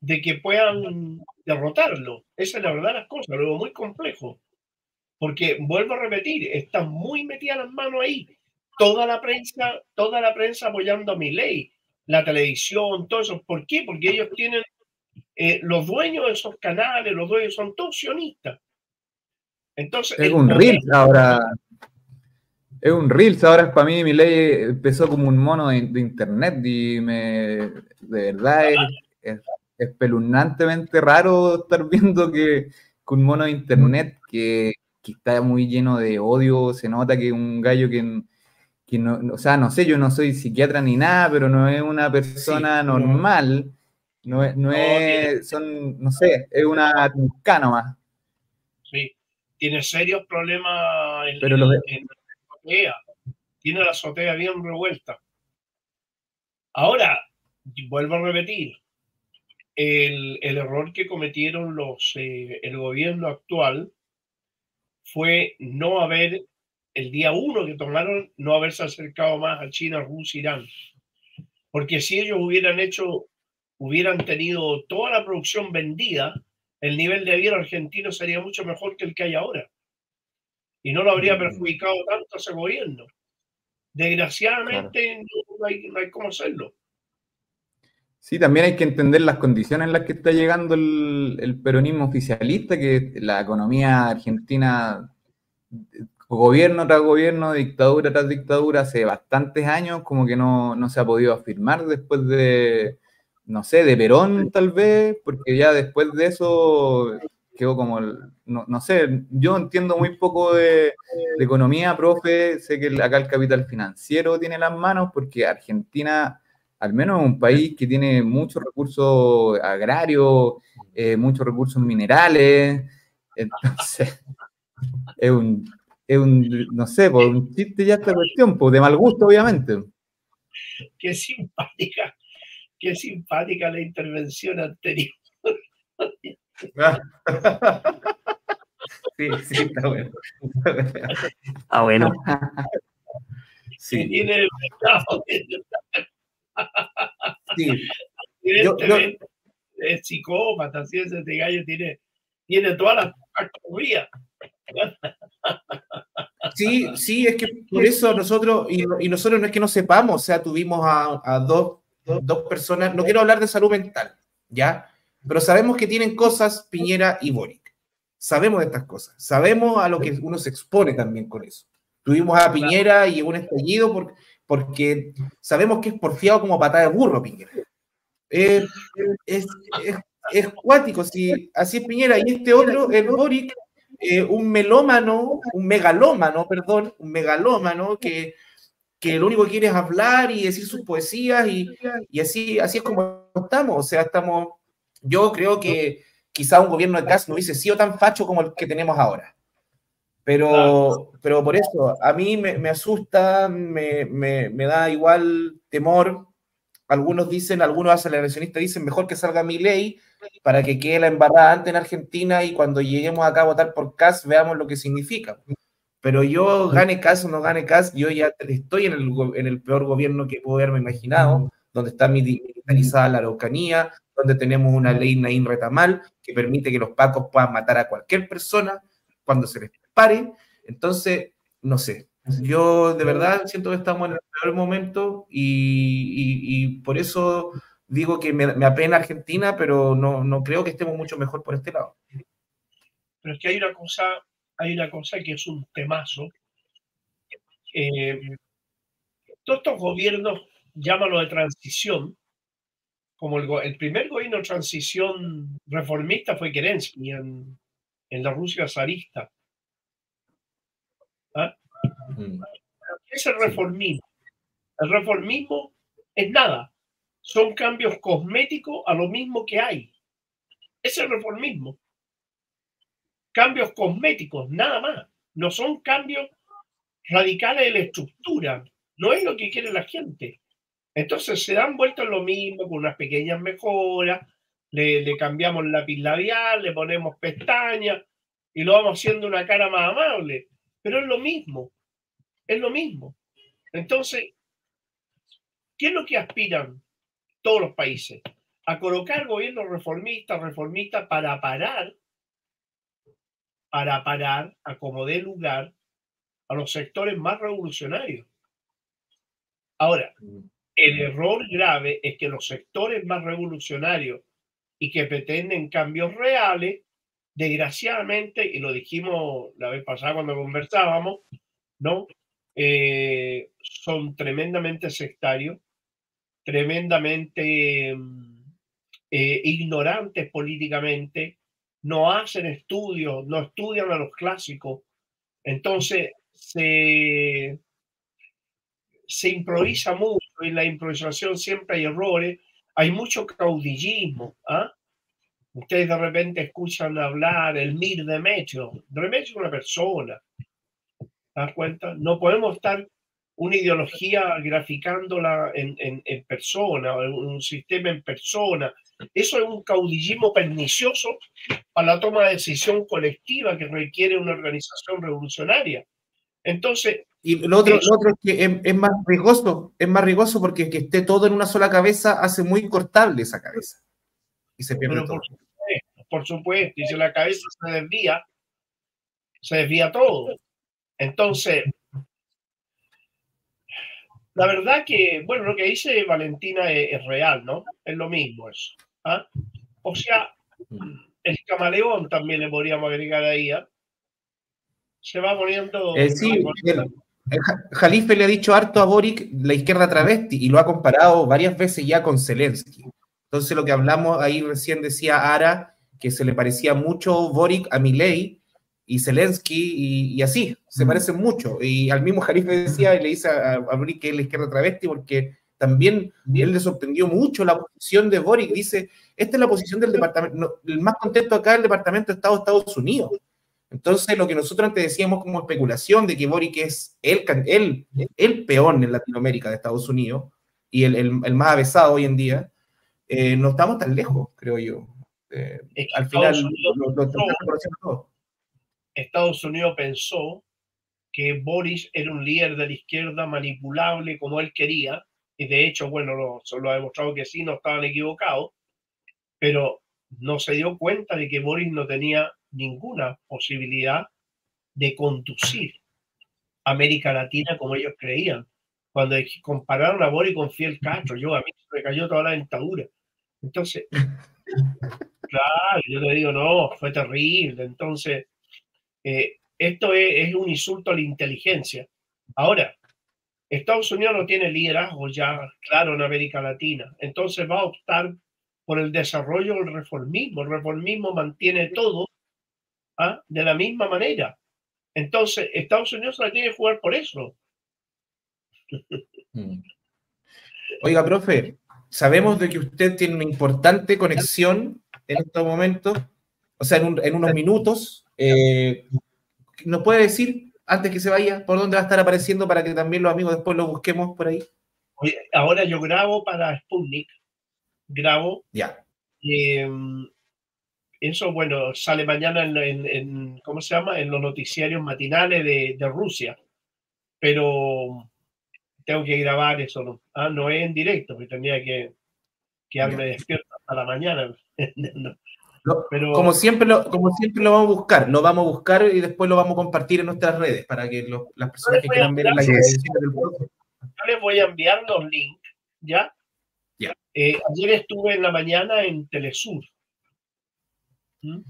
de que puedan derrotarlo. Esa es la verdad las cosas, lo veo muy complejo. Porque, vuelvo a repetir, están muy metidas las manos ahí toda la prensa, toda la prensa apoyando a mi ley, la televisión, todo eso. ¿Por qué? Porque ellos tienen, eh, los dueños de esos canales, los dueños son todos sionistas. Entonces, es un Reels ahora. Es un Reels ahora para mí, mi ley empezó como un mono de, internet y me, de verdad es, espeluznantemente raro estar (laughs) viendo que, un mono de internet que, está muy lleno de odio, se nota que un gallo que, no, o sea, no sé, yo no soy psiquiatra ni nada, pero no es una persona normal, no, es, no, es, son, no sé, es una nomás. Sí, tiene serios problemas en, pero la azotea, tiene la azotea bien revuelta. Ahora, vuelvo a repetir, el, error que cometieron los, eh, el gobierno actual fue no haber, el día uno que tomaron, no haberse acercado más a China, Rusia, Irán. Porque si ellos hubieran hecho, hubieran tenido toda la producción vendida, el nivel de vida argentino sería mucho mejor que el que hay ahora. Y no lo habría mm. perjudicado tanto a ese gobierno. Desgraciadamente no, hay, no hay cómo hacerlo. Sí, también hay que entender las condiciones en las que está llegando el, peronismo oficialista, que la economía argentina, gobierno tras gobierno, dictadura tras dictadura, hace bastantes años, como que no, se ha podido afirmar después de, no sé, de Perón tal vez, porque ya después de eso quedó como, no, sé, yo entiendo muy poco de, de, economía, profe, sé que acá el capital financiero tiene las manos, porque Argentina al menos un país que tiene muchos recursos agrarios, eh, muchos recursos minerales. (laughs) Entonces, es un, es un no sé, por pues, un chiste ya esta cuestión, pues de mal gusto, obviamente. Qué simpática, qué simpática la intervención anterior. (laughs) Sí, sí, está bueno. Ah, bueno. Sí. Tiene el (laughs) Sí. es psicópata, así es, este gallo tiene, tiene todas las categorías. Sí, sí, es que por eso nosotros, y, nosotros no es que no sepamos, o sea, tuvimos a, dos, dos, personas, no quiero hablar de salud mental, ¿ya? Pero sabemos que tienen cosas Piñera y Boric. Sabemos de estas cosas, sabemos a lo que uno se expone también con eso. Tuvimos a Piñera y un estallido porque porque sabemos que es porfiado como patada de burro, Piñera. es, es, cuático, así es Piñera. Y este otro, el Boric, eh, un melómano, un megalómano, perdón, un megalómano que, que lo único que quiere es hablar y decir sus poesías y, y así, así es como estamos. O sea, estamos, yo creo que quizá un gobierno de Cas no hubiese sido tan facho como el que tenemos ahora. Pero, pero por eso, a mí me, asusta, me, da igual temor. Algunos dicen, algunos aceleracionistas dicen, mejor que salga mi ley para que quede la embarrada antes en Argentina y cuando lleguemos acá a votar por CAS veamos lo que significa. Pero yo gane CAS o no gane CAS, yo ya estoy en el, en el peor gobierno que puedo haberme imaginado, donde está militarizada la Araucanía, donde tenemos una ley Naín Retamal que permite que los pacos puedan matar a cualquier persona cuando se les pare. Entonces, no sé. Yo de verdad siento que estamos en el peor momento y, por eso digo que me, apena Argentina, pero no, no, creo que estemos mucho mejor por este lado. Pero es que hay una cosa, hay una cosa que es un temazo. Eh, todos estos gobiernos, llámalo de transición, como el, el, primer gobierno de transición reformista fue Kerensky en, en la Rusia zarista. ¿Ah? Mm. ¿Qué es el reformismo? El reformismo es nada. Son cambios cosméticos a lo mismo que hay. Es el reformismo. Cambios cosméticos, nada más. No son cambios radicales de la estructura. No es lo que quiere la gente. Entonces se dan vueltas lo mismo con unas pequeñas mejoras. Le, le cambiamos lápiz labial, le ponemos pestañas y lo vamos haciendo una cara más amable pero es lo mismo, es lo mismo. Entonces, ¿qué es lo que aspiran todos los países? A colocar gobiernos reformistas, reformistas para parar, para parar, a como dé lugar a los sectores más revolucionarios. Ahora, el error grave es que los sectores más revolucionarios y que pretenden cambios reales desgraciadamente, y lo dijimos la vez pasada cuando conversábamos, ¿no? Eh, son tremendamente sectarios, tremendamente mm, eh, ignorantes políticamente, no hacen estudios, no estudian a los clásicos. Entonces se, se improvisa mucho y en la improvisación siempre hay errores, hay mucho caudillismo. ¿ah? Ustedes de repente escuchan hablar el Mir Demetrio. Demetrio es una persona. ¿Te das cuenta? No podemos estar una ideología graficándola en, en, en persona, un sistema en persona. Eso es un caudillismo pernicioso para la toma de decisión colectiva que requiere una organización revolucionaria. Entonces. Y lo otro, lo otro es que es, más rigoso, es más rigoso porque que esté todo en una sola cabeza hace muy cortable esa cabeza. Y se pierde todo. Por supuesto, por supuesto, y si la cabeza se desvía, se desvía todo. Entonces, la verdad que, bueno, lo que dice Valentina es, es real, ¿no? Es lo mismo eso. ¿ah? O sea, el camaleón también le podríamos agregar ahí, ¿ah? se va poniendo. Eh, sí, el, Jalife le ha dicho harto a Boric la izquierda travesti y lo ha comparado varias veces ya con Zelensky. Entonces, lo que hablamos ahí recién decía Ara que se le parecía mucho Boric a Milei y Zelensky y, y así, se parecen mucho. Y al mismo Jalife decía y le dice a, a Boric que es la izquierda travesti porque también él le sorprendió mucho la posición de Boric. Dice: Esta es la posición del departamento, no, el más contento acá es el Departamento de Estado de Estados Unidos. Entonces, lo que nosotros antes decíamos como especulación de que Boric es el, el, el peón en Latinoamérica de Estados Unidos y el, el, el más avesado hoy en día, eh, no estamos tan lejos, creo yo. Eh, al final, lo, lo- lo. Estados Unidos pensó que Boris era un líder de la izquierda manipulable como él quería, y de hecho, bueno, lo, lo ha demostrado que sí, no estaban equivocados, pero no se dio cuenta de que Boris no tenía ninguna posibilidad de conducir América Latina como ellos creían. Cuando compararon a Boris con Fiel Castro, yo a mí se me cayó toda la dentadura. Entonces, (laughs) claro, yo le digo, no, fue terrible. Entonces, eh, esto es, es un insulto a la inteligencia. Ahora, Estados Unidos no tiene liderazgo ya claro en América Latina, entonces va a optar por el desarrollo del reformismo. El reformismo mantiene todo ¿ah? de la misma manera. Entonces, Estados Unidos la tiene que jugar por eso. (laughs) Mm. Oiga, profe, sabemos de que usted tiene una importante conexión en estos momentos, o sea, en, un- en unos minutos. Eh, ¿Nos puede decir, antes que se vaya, por dónde va a estar apareciendo para que también los amigos después lo busquemos por ahí? Ahora yo grabo para Sputnik, grabo Ya. Eh, eso, bueno, sale mañana en, en- en- ¿cómo se llama? En los noticiarios matinales de, de Rusia. Pero tengo que grabar eso, ¿no? Ah, no es en directo, porque tendría que quedarme despierto hasta la mañana. (laughs) No, Lo- Pero Como siempre, lo, como siempre lo vamos a buscar, lo vamos a buscar y después lo vamos a compartir en nuestras redes para que los- las personas que quieran ver la es. información del profe. yo les voy a enviar los links, ¿ya? Ya. Eh, ayer estuve en la mañana en Telesur. ¿Mm?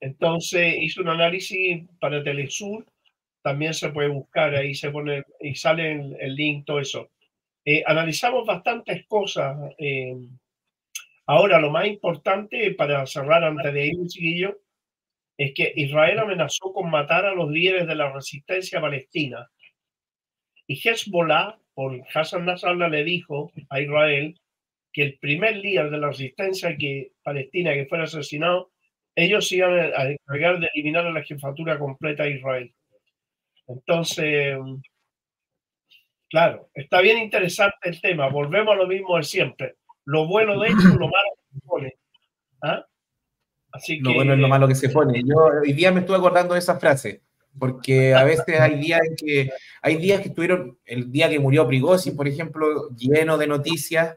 Entonces hice un análisis para Telesur. También se puede buscar, ahí se pone y sale el, el link, todo eso. Eh, analizamos bastantes cosas. eh, ahora, lo más importante para cerrar antes de ir, chiquillo, es que Israel amenazó con matar a los líderes de la resistencia palestina. Y Hezbollah, por Hassan Nasrallah, le dijo a Israel que el primer líder de la resistencia que, palestina que fuera asesinado, ellos iban a encargar de eliminar a la jefatura completa de Israel. Entonces, claro, está bien interesante el tema. Volvemos a lo mismo de siempre. Lo bueno de esto, lo malo que se pone. ¿Ah? Así que, Lo bueno es lo malo que se pone. Yo hoy día me estuve acordando de esa frase, porque a veces hay días en que hay días que estuvieron, el día que murió Prigozhin, por ejemplo, lleno de noticias,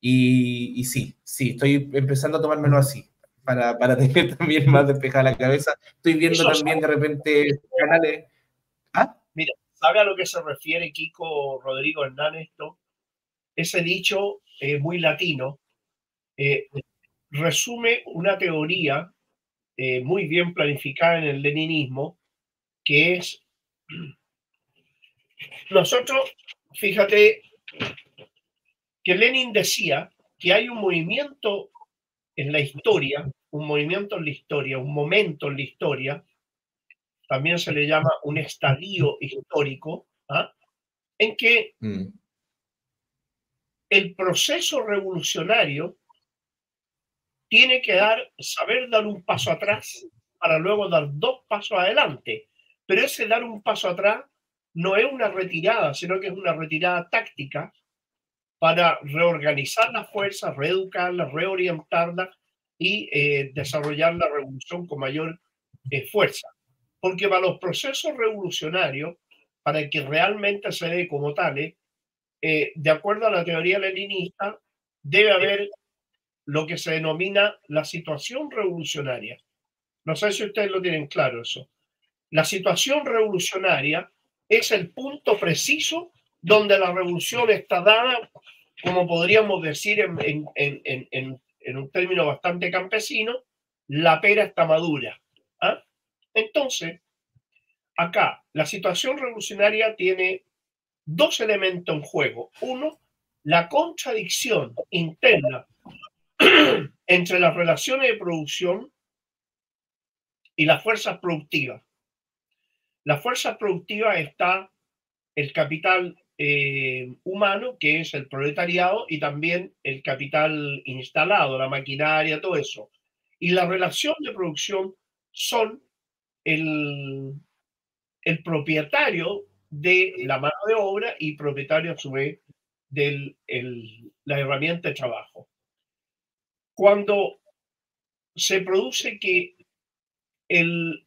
y, y sí, sí, estoy empezando a tomármelo así, para, para (laughs) tener también más despejada la cabeza. Estoy viendo Eso también de repente canales. ¿Ah? ¿Sabe a lo que se refiere Kiko Rodrigo Hernán esto? Ese dicho eh, muy latino eh, resume una teoría eh, muy bien planificada en el leninismo, que es, nosotros, fíjate, que Lenin decía que hay un movimiento en la historia, un movimiento en la historia, un momento en la historia, también se le llama un estadio histórico, ¿ah? en que mm. El proceso revolucionario tiene que dar, saber dar un paso atrás para luego dar dos pasos adelante. Pero ese dar un paso atrás no es una retirada, sino que es una retirada táctica para reorganizar las fuerzas, reeducarlas, reorientarlas y eh, desarrollar la revolución con mayor eh, fuerza. Porque para los procesos revolucionarios, para que realmente se dé como tales, eh, de acuerdo a la teoría leninista, debe haber lo que se denomina la situación revolucionaria. No sé si ustedes lo tienen claro eso. La situación revolucionaria es el punto preciso donde la revolución está dada, como podríamos decir en, en un término bastante campesino, la pera está madura. ¿ah? Entonces, acá, la situación revolucionaria tiene dos elementos en juego. Uno, la contradicción interna (clears throat) entre las relaciones de producción y las fuerzas productivas. La fuerza productiva está el capital eh, humano, que es el proletariado, y también el capital instalado, la maquinaria, todo eso. Y la relación de producción son el, el propietario de la de obra y propietario a su vez de la herramienta de trabajo. Cuando se produce que el,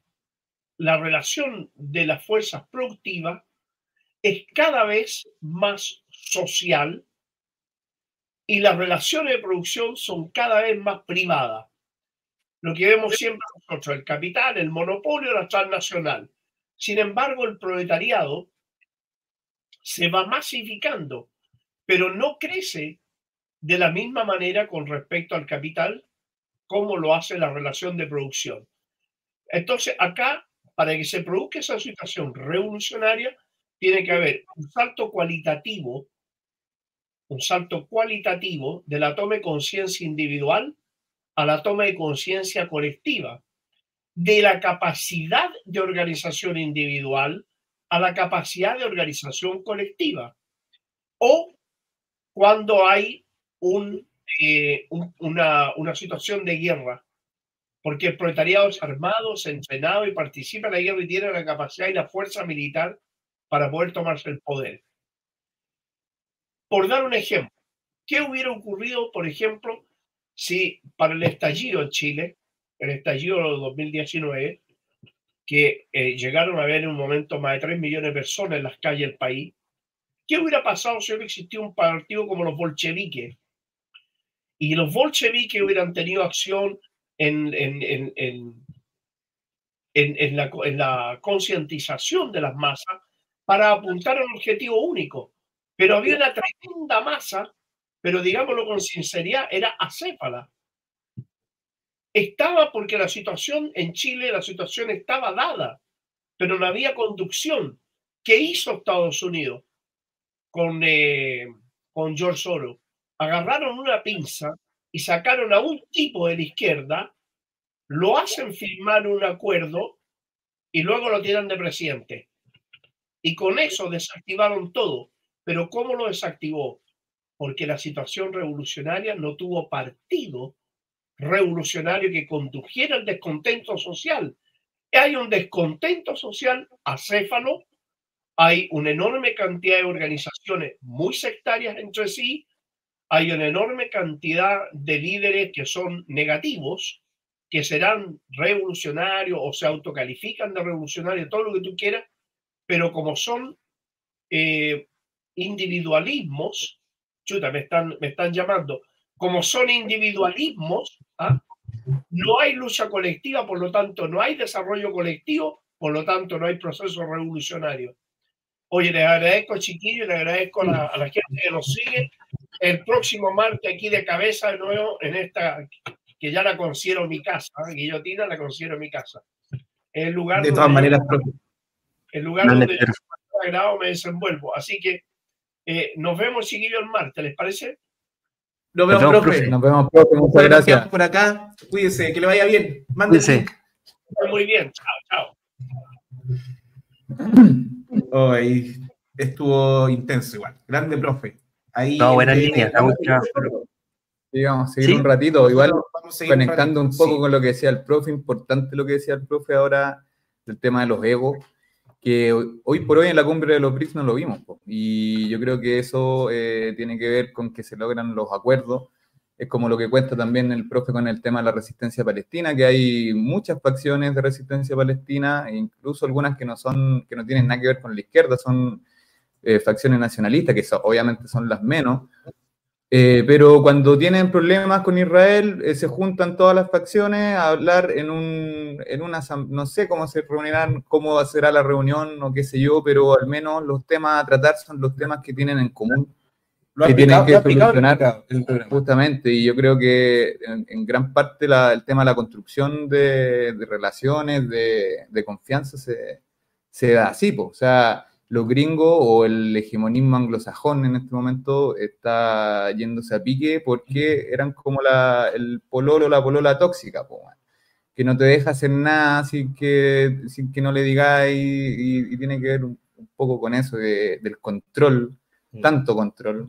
la relación de las fuerzas productivas es cada vez más social y las relaciones de producción son cada vez más privadas. Lo que vemos siempre nosotros, el capital, el monopolio, la transnacional. Sin embargo, el proletariado se va masificando, pero no crece de la misma manera con respecto al capital como lo hace la relación de producción. Entonces, acá, para que se produzca esa situación revolucionaria, tiene que haber un salto cualitativo, un salto cualitativo de la toma de conciencia individual a la toma de conciencia colectiva, de la capacidad de organización individual a la capacidad de organización colectiva. O cuando hay eh, una, una situación de guerra, porque el proletariado es armado, se entrenado y participa en la guerra y tiene la capacidad y la fuerza militar para poder tomarse el poder. Por dar un ejemplo, ¿qué hubiera ocurrido, por ejemplo, si para el estallido en Chile, el estallido de 2019, que eh, llegaron a haber en un momento más de 3 millones de personas en las calles del país, ¿qué hubiera pasado si hubiera existido un partido como los bolcheviques? Y los bolcheviques hubieran tenido acción en, en, en, en la, la concientización de las masas para apuntar a un objetivo único. Pero había una tremenda masa, pero digámoslo con sinceridad, era acéfala. Estaba porque la situación en Chile, la situación estaba dada, pero no había conducción. ¿Qué hizo Estados Unidos con, eh, con George Soros? Agarraron una pinza y sacaron a un tipo de la izquierda, lo hacen firmar un acuerdo y luego lo tiran de presidente. Y con eso desactivaron todo. Pero ¿cómo lo desactivó? Porque la situación revolucionaria no tuvo partido revolucionario que condujera al descontento social. Hay un descontento social acéfalo, hay una enorme cantidad de organizaciones muy sectarias entre sí, hay una enorme cantidad de líderes que son negativos, que serán revolucionarios o se autocalifican de revolucionarios, todo lo que tú quieras, pero como son eh, individualismos, chuta, me están, me están llamando, como son individualismos, ¿ah? no hay lucha colectiva, por lo tanto no hay desarrollo colectivo, por lo tanto no hay proceso revolucionario. Oye, les agradezco, chiquillos, le agradezco a la, gente que nos sigue. El próximo martes aquí de cabeza de nuevo en esta, que ya la considero mi casa, ¿eh? guillotina la considero mi casa. El lugar de todas maneras, el lugar donde yo me desenvuelvo. Así que eh, nos vemos, chiquillos, el martes, ¿les parece? Nos vemos, Nos vemos, profe. Nos vemos, profe. Muchas gracias. por acá. Cuídese, que le vaya bien. El link. Muy bien, chao, chao. Oh, ahí estuvo intenso igual. Grande profe. Ahí No, buena línea, está vamos muy claro. Sí, vamos a seguir Sí. un ratito. Igual vamos a seguir un conectando un ratito, poco sí. con lo que decía el profe, importante lo que decía el profe ahora del tema de los egos, que hoy- por hoy en la cumbre de los BRICS no lo vimos. Y yo creo que eso eh, tiene que ver con que se logran los acuerdos. Es como lo que cuenta también el profe con el tema de la resistencia palestina, que hay muchas facciones de resistencia palestina, e incluso algunas que no son, que no tienen nada que ver con la izquierda, son eh, facciones nacionalistas, que obviamente son las menos, eh, pero cuando tienen problemas con Israel, eh, se juntan todas las facciones a hablar en un, en una, no sé cómo se reunirán, cómo será la reunión o qué sé yo, pero al menos los temas a tratar son los temas que tienen en común, Lo que tienen que solucionar. justamente, y yo creo que en, en gran parte la- el tema de la construcción de, de relaciones, de, de confianza, se, se da así, po. o sea, los gringos o el hegemonismo anglosajón en este momento está yéndose a pique porque eran como la, el pololo, la polola tóxica, po, que no te deja hacer nada sin que, sin que no le digáis, y, y tiene que ver un, un poco con eso de- del control, tanto control.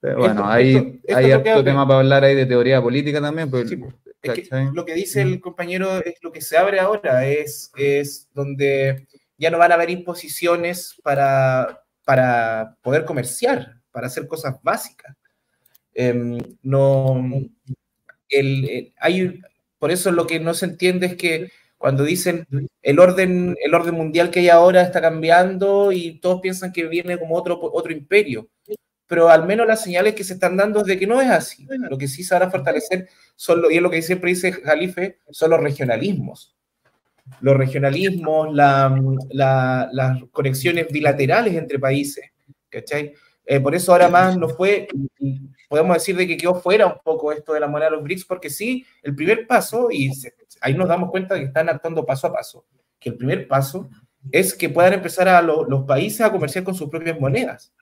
Pero Esto- bueno, hay, esto- esto hay harto que tema para hablar ahí de teoría política también, pues, Sí, Es que lo que dice el compañero es lo que se abre ahora, es, es donde ya no van a haber imposiciones para, para poder comerciar, para hacer cosas básicas. Em, no, el, el- hay, por eso lo que no se entiende es que cuando dicen el orden, el orden mundial que hay ahora está cambiando y todos piensan que viene como otro, otro imperio, pero al menos las señales que se están dando es de que no es así. Lo que sí se van a fortalecer son lo, y es lo que siempre dice Jalife, son los regionalismos. Los regionalismos, la- la- las conexiones bilaterales entre países, ¿cachai? Eh, por eso ahora más no fue, podemos decir de que quedó fuera un poco esto de la moneda de los BRICS, porque sí, el primer paso, y se- ahí nos damos cuenta que están actuando paso a paso, que el primer paso es que puedan empezar a lo- los países a comerciar con sus propias monedas.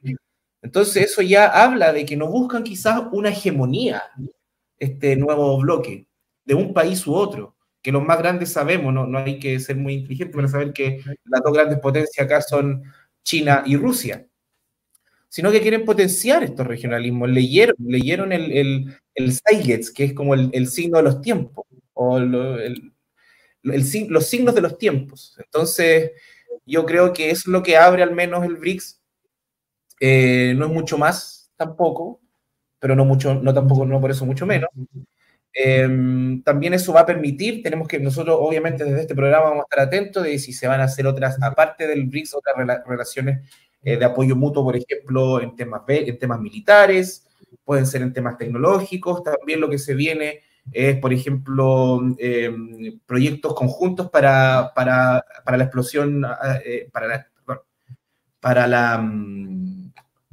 Entonces eso ya habla de que no buscan quizás una hegemonía, este nuevo bloque, de un país u otro, que los más grandes sabemos, no, no hay que ser muy inteligente para saber que las dos grandes potencias acá son China y Rusia, sino que quieren potenciar estos regionalismos. Leyeron, leyeron el, el, el Zeitgeist, que es como el, el signo de los tiempos, o lo- el- el sig- los signos de los tiempos. Entonces, yo creo que es lo que abre al menos el BRICS. Eh, no es mucho más tampoco, pero no mucho, no tampoco, no por eso mucho menos. Eh, también eso va a permitir, tenemos que nosotros obviamente desde este programa vamos a estar atentos de si se van a hacer otras, aparte del BRICS, otras rela- relaciones eh, de apoyo mutuo, por ejemplo, en temas, en temas militares, pueden ser en temas tecnológicos, también lo que se viene es, por ejemplo, eh, proyectos conjuntos para, para, para la explosión, eh, para la, para la mm,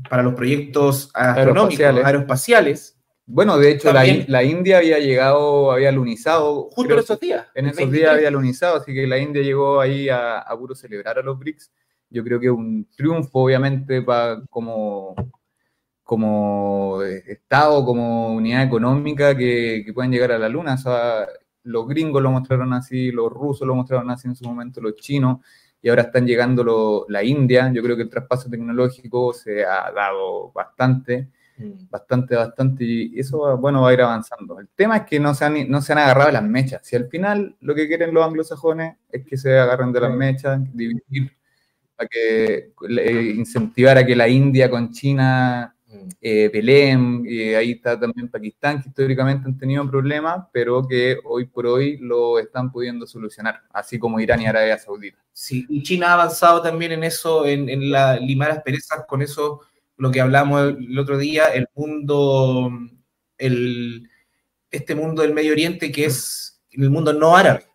para los proyectos astronómicos, Aeroespaciales. Bueno, de hecho, la, la India había llegado, había lunizado. justo en estos días. En esos 23. días había lunizado, así que la India llegó ahí a, a puro celebrar a los BRICS. Yo creo que es un triunfo, obviamente, para como, como eh, Estado, como unidad económica que, que puedan llegar a la Luna. O sea, los gringos lo mostraron así, los rusos lo mostraron así en su momento, los chinos, y ahora están llegando lo- la India. Yo creo que el traspaso tecnológico se ha dado bastante. Bastante, bastante, y eso, va- bueno, va a ir avanzando. El tema es que no se han, no se han agarrado las mechas. Si al final lo que quieren los anglosajones es que se agarren de las mechas, dividir, para que eh, incentivar a que la India con China Mm. eh, peleen, y ahí está también Pakistán, que históricamente han tenido problemas, pero que hoy por hoy lo están pudiendo solucionar, así como Irán y Arabia Saudita. Sí, y China ha avanzado también en eso, en, en la limar asperezas con eso, lo que hablamos el, otro día, el mundo, el, este mundo del Medio Oriente que es el mundo no árabe,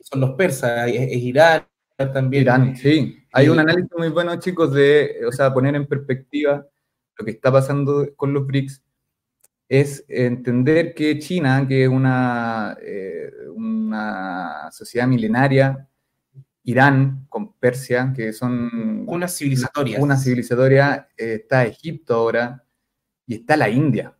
son los persas, es, es Irán también. Irán, sí. Hay un análisis muy bueno, chicos, de, o sea, poner en perspectiva lo que está pasando con los BRICS, es entender que China, que es una, eh, una sociedad milenaria, Irán con Persia, que son una civilizatoria, eh, está Egipto ahora y está la India.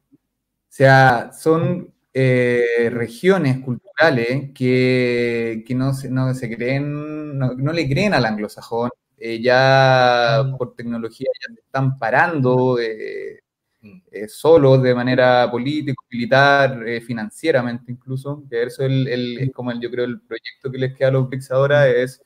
sea, son eh, regiones culturales que, no, se, no se creen, no, le creen al anglosajón, eh, ya mm. por tecnología ya están parando eh, mm. solos de manera política, militar, financieramente incluso, que eso es, como el, yo creo el proyecto que les queda a los BRICS ahora mm. es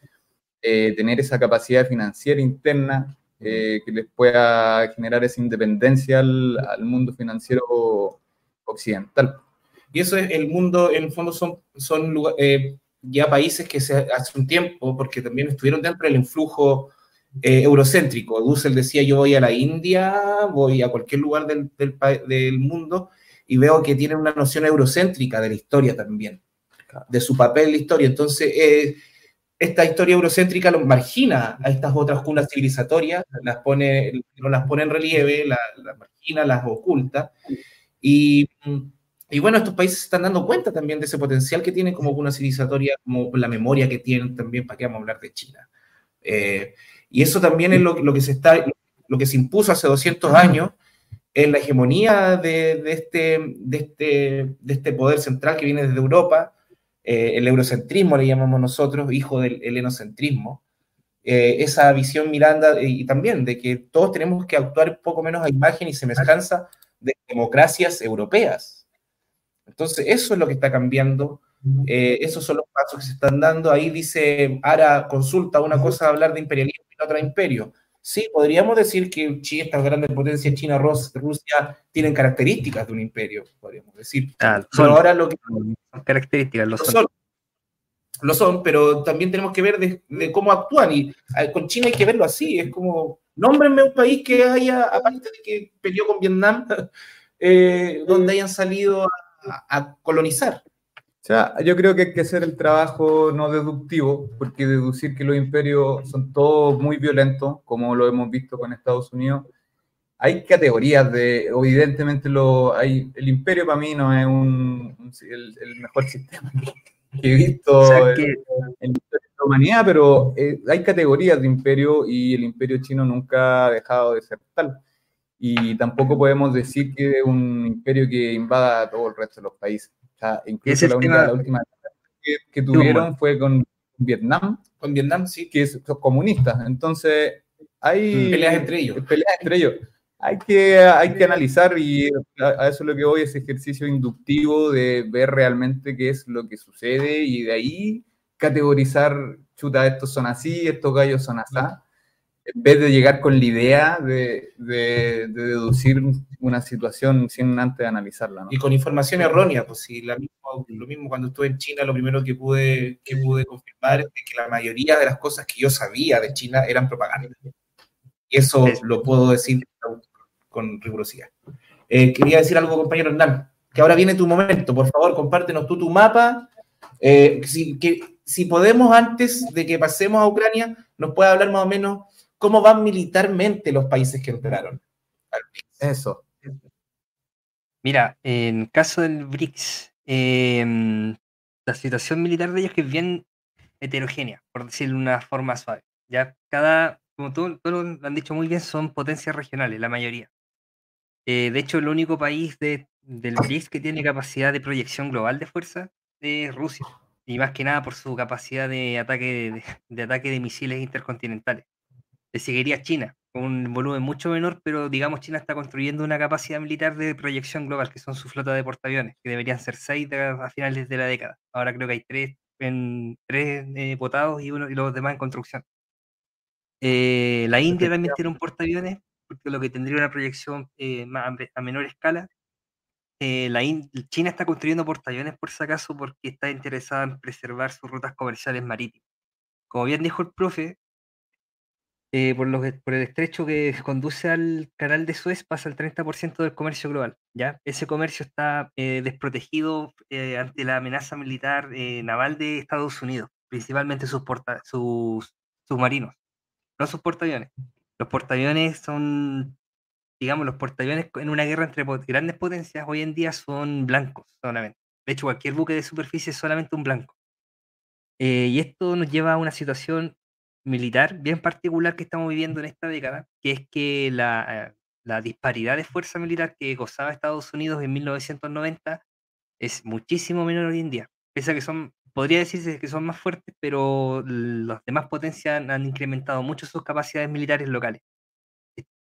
tener esa capacidad financiera interna que les pueda generar esa independencia al, al mundo financiero occidental. Y eso es el mundo, en el fondo son, son eh, ya países que se, hace un tiempo, porque también estuvieron dentro del influjo eh, eurocéntrico. Dussel decía, yo voy a la India, voy a cualquier lugar del, del, del, mundo y veo que tienen una noción eurocéntrica de la historia también, de su papel en la historia. Entonces, eh, esta historia eurocéntrica los margina a estas otras cunas civilizatorias, las pone, no las pone en relieve, las la margina, las oculta. Y y bueno, estos países se están dando cuenta también de ese potencial que tienen como una civilizatoria, como la memoria que tienen también, para qué vamos a hablar de China. Eh, y eso también es lo, lo, que se está, lo que se impuso hace 200 años en la hegemonía de, de, este, de, este, de este poder central que viene desde Europa, eh, el eurocentrismo le llamamos nosotros, hijo del helenocentrismo, eh, esa visión Miranda y también de que todos tenemos que actuar poco menos a imagen y semejanza de democracias europeas. Entonces, eso es lo que está cambiando. Eh, esos son los pasos que se están dando. Ahí dice, Ara consulta una cosa hablar de imperialismo y otra de imperio. Sí, podríamos decir que China, estas grandes potencias, China, Rusia, tienen características de un imperio, podríamos decir. Ah, pero ahora lo que... Características, lo son. Lo son, pero también tenemos que ver de, cómo actúan. Y con China hay que verlo así. Es como, nómbrenme un país que haya, aparte de que peleó con Vietnam, (laughs) eh, donde hayan salido a a, colonizar. O sea, yo creo que hay que hacer el trabajo no deductivo, porque deducir que los imperios son todos muy violentos, como lo hemos visto con Estados Unidos, hay categorías de, evidentemente, lo, hay, el imperio para mí no es un, el, mejor sistema que he visto en, la humanidad, pero eh, hay categorías de imperio y el imperio chino nunca ha dejado de ser tal y tampoco podemos decir que es un imperio que invada a todo el resto de los países. O sea, incluso la, única, la, última que, que tuvieron fue con Vietnam. Con Vietnam, sí. Que es comunista. Entonces, hay... Peleas entre ellos. Peleas entre ellos. Hay que, hay que analizar y a, eso lo que voy, ese ejercicio inductivo de ver realmente qué es lo que sucede y de ahí categorizar, chuta, estos son así, estos gallos son así en vez de llegar con la idea de, deducir una situación sin antes analizarla. Y con información errónea, pues sí, lo mismo cuando estuve en China, lo primero que pude, que pude confirmar es que la mayoría de las cosas que yo sabía de China eran propaganda. Y eso lo puedo decir con rigurosidad. Eh, quería decir algo, compañero Hernán, que ahora viene tu momento. Por favor, compártenos tú tu mapa. Eh, si, que, si podemos, antes de que pasemos a Ucrania, nos puede hablar más o menos cómo van militarmente los países que entraron Eso. Mira, en caso del BRICS, em, la situación militar de ellos que es bien heterogénea, por decirlo de una forma suave. Ya cada, como todos lo han dicho muy bien, son potencias regionales, la mayoría. Eh, de hecho, el único país de, del BRICS que tiene capacidad de proyección global de fuerza es Rusia. Y más que nada por su capacidad de ataque de ataque de misiles intercontinentales le seguiría China, con un volumen mucho menor, pero digamos China está construyendo una capacidad militar de proyección global, que son su flota de portaaviones, que deberían ser seis a finales de la década. Ahora creo que hay tres, en, tres eh, votados y, uno, y los demás en construcción. Eh, la India también tiene un portaaviones, porque lo que tendría una proyección eh, a menor escala. la China está construyendo portaaviones por si acaso porque está interesada en preservar sus rutas comerciales marítimas. Como bien dijo el profe, eh, por, por el estrecho que (laughs) conduce al canal de Suez pasa el 30% del comercio global. ¿ya? Ese comercio está eh, desprotegido eh, ante la amenaza militar naval de Estados Unidos, principalmente sus, sus submarinos, no sus portaaviones. Los portaaviones son, digamos, los portaaviones en una guerra entre grandes potencias hoy en día son blancos solamente. De hecho, cualquier buque de superficie es solamente un blanco. y esto nos lleva a una situación militar bien particular que estamos viviendo en esta década, que es que la, la disparidad de fuerza militar que gozaba Estados Unidos en 1990 es muchísimo menor hoy en día. Pese a que son, podría decirse que son más fuertes, pero las demás potencias han, incrementado mucho sus capacidades militares locales.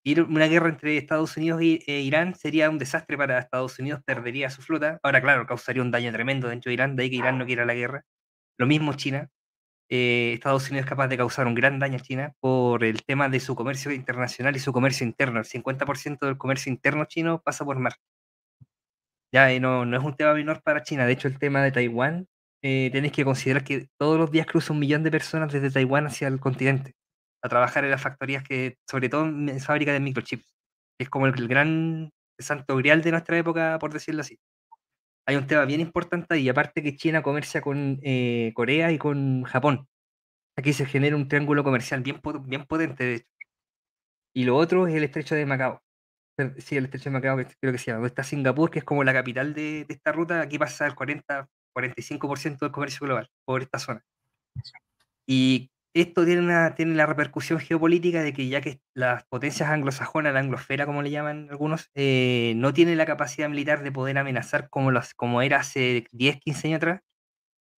Ir una guerra entre Estados Unidos e Irán sería un desastre para Estados Unidos, perdería su flota. Ahora, claro, causaría un daño tremendo dentro de Irán, de ahí que Irán no quiera la guerra. Lo mismo China. Eh, Estados Unidos es capaz de causar un gran daño a China por el tema de su comercio internacional y su comercio interno. El 50% del comercio interno chino pasa por mar. Ya, y no, no es un tema menor para China. De hecho, el tema de Taiwán, eh, tenéis que considerar que todos los días cruza un millón de personas desde Taiwán hacia el continente a trabajar en las factorías que, sobre todo en fábricas de microchips. Es como el, gran santo grial de nuestra época, por decirlo así. Hay un tema bien importante y aparte que China comercia con eh, Corea y con Japón. Aquí se genera un triángulo comercial bien, bien potente, de hecho. Y lo otro es el estrecho de Macao. Sí, el estrecho de Macao, creo que se llama. Está Singapur, que es como la capital de esta ruta. Aquí pasa el 40, 45% del comercio global por esta zona. Y esto tiene, una, la repercusión geopolítica de que ya que las potencias anglosajonas, la anglosfera como le llaman algunos, eh, no tienen la capacidad militar de poder amenazar como, era hace 10, 15 años atrás,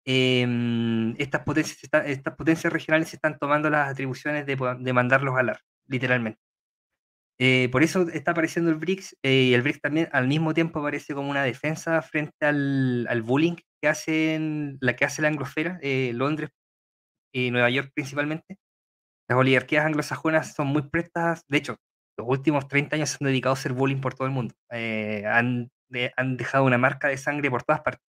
em, estas, potencias, regionales están tomando las atribuciones de, mandarlos a alar, literalmente. Eh, por eso está apareciendo el BRICS eh, y el BRICS también al mismo tiempo aparece como una defensa frente al, al bullying que hacen la que hace la anglosfera, Londres y Nueva York principalmente, las oligarquías anglosajonas son muy prestas, de hecho, los últimos 30 años se han dedicado a hacer bullying por todo el mundo, eh, han, han, dejado una marca de sangre por todas partes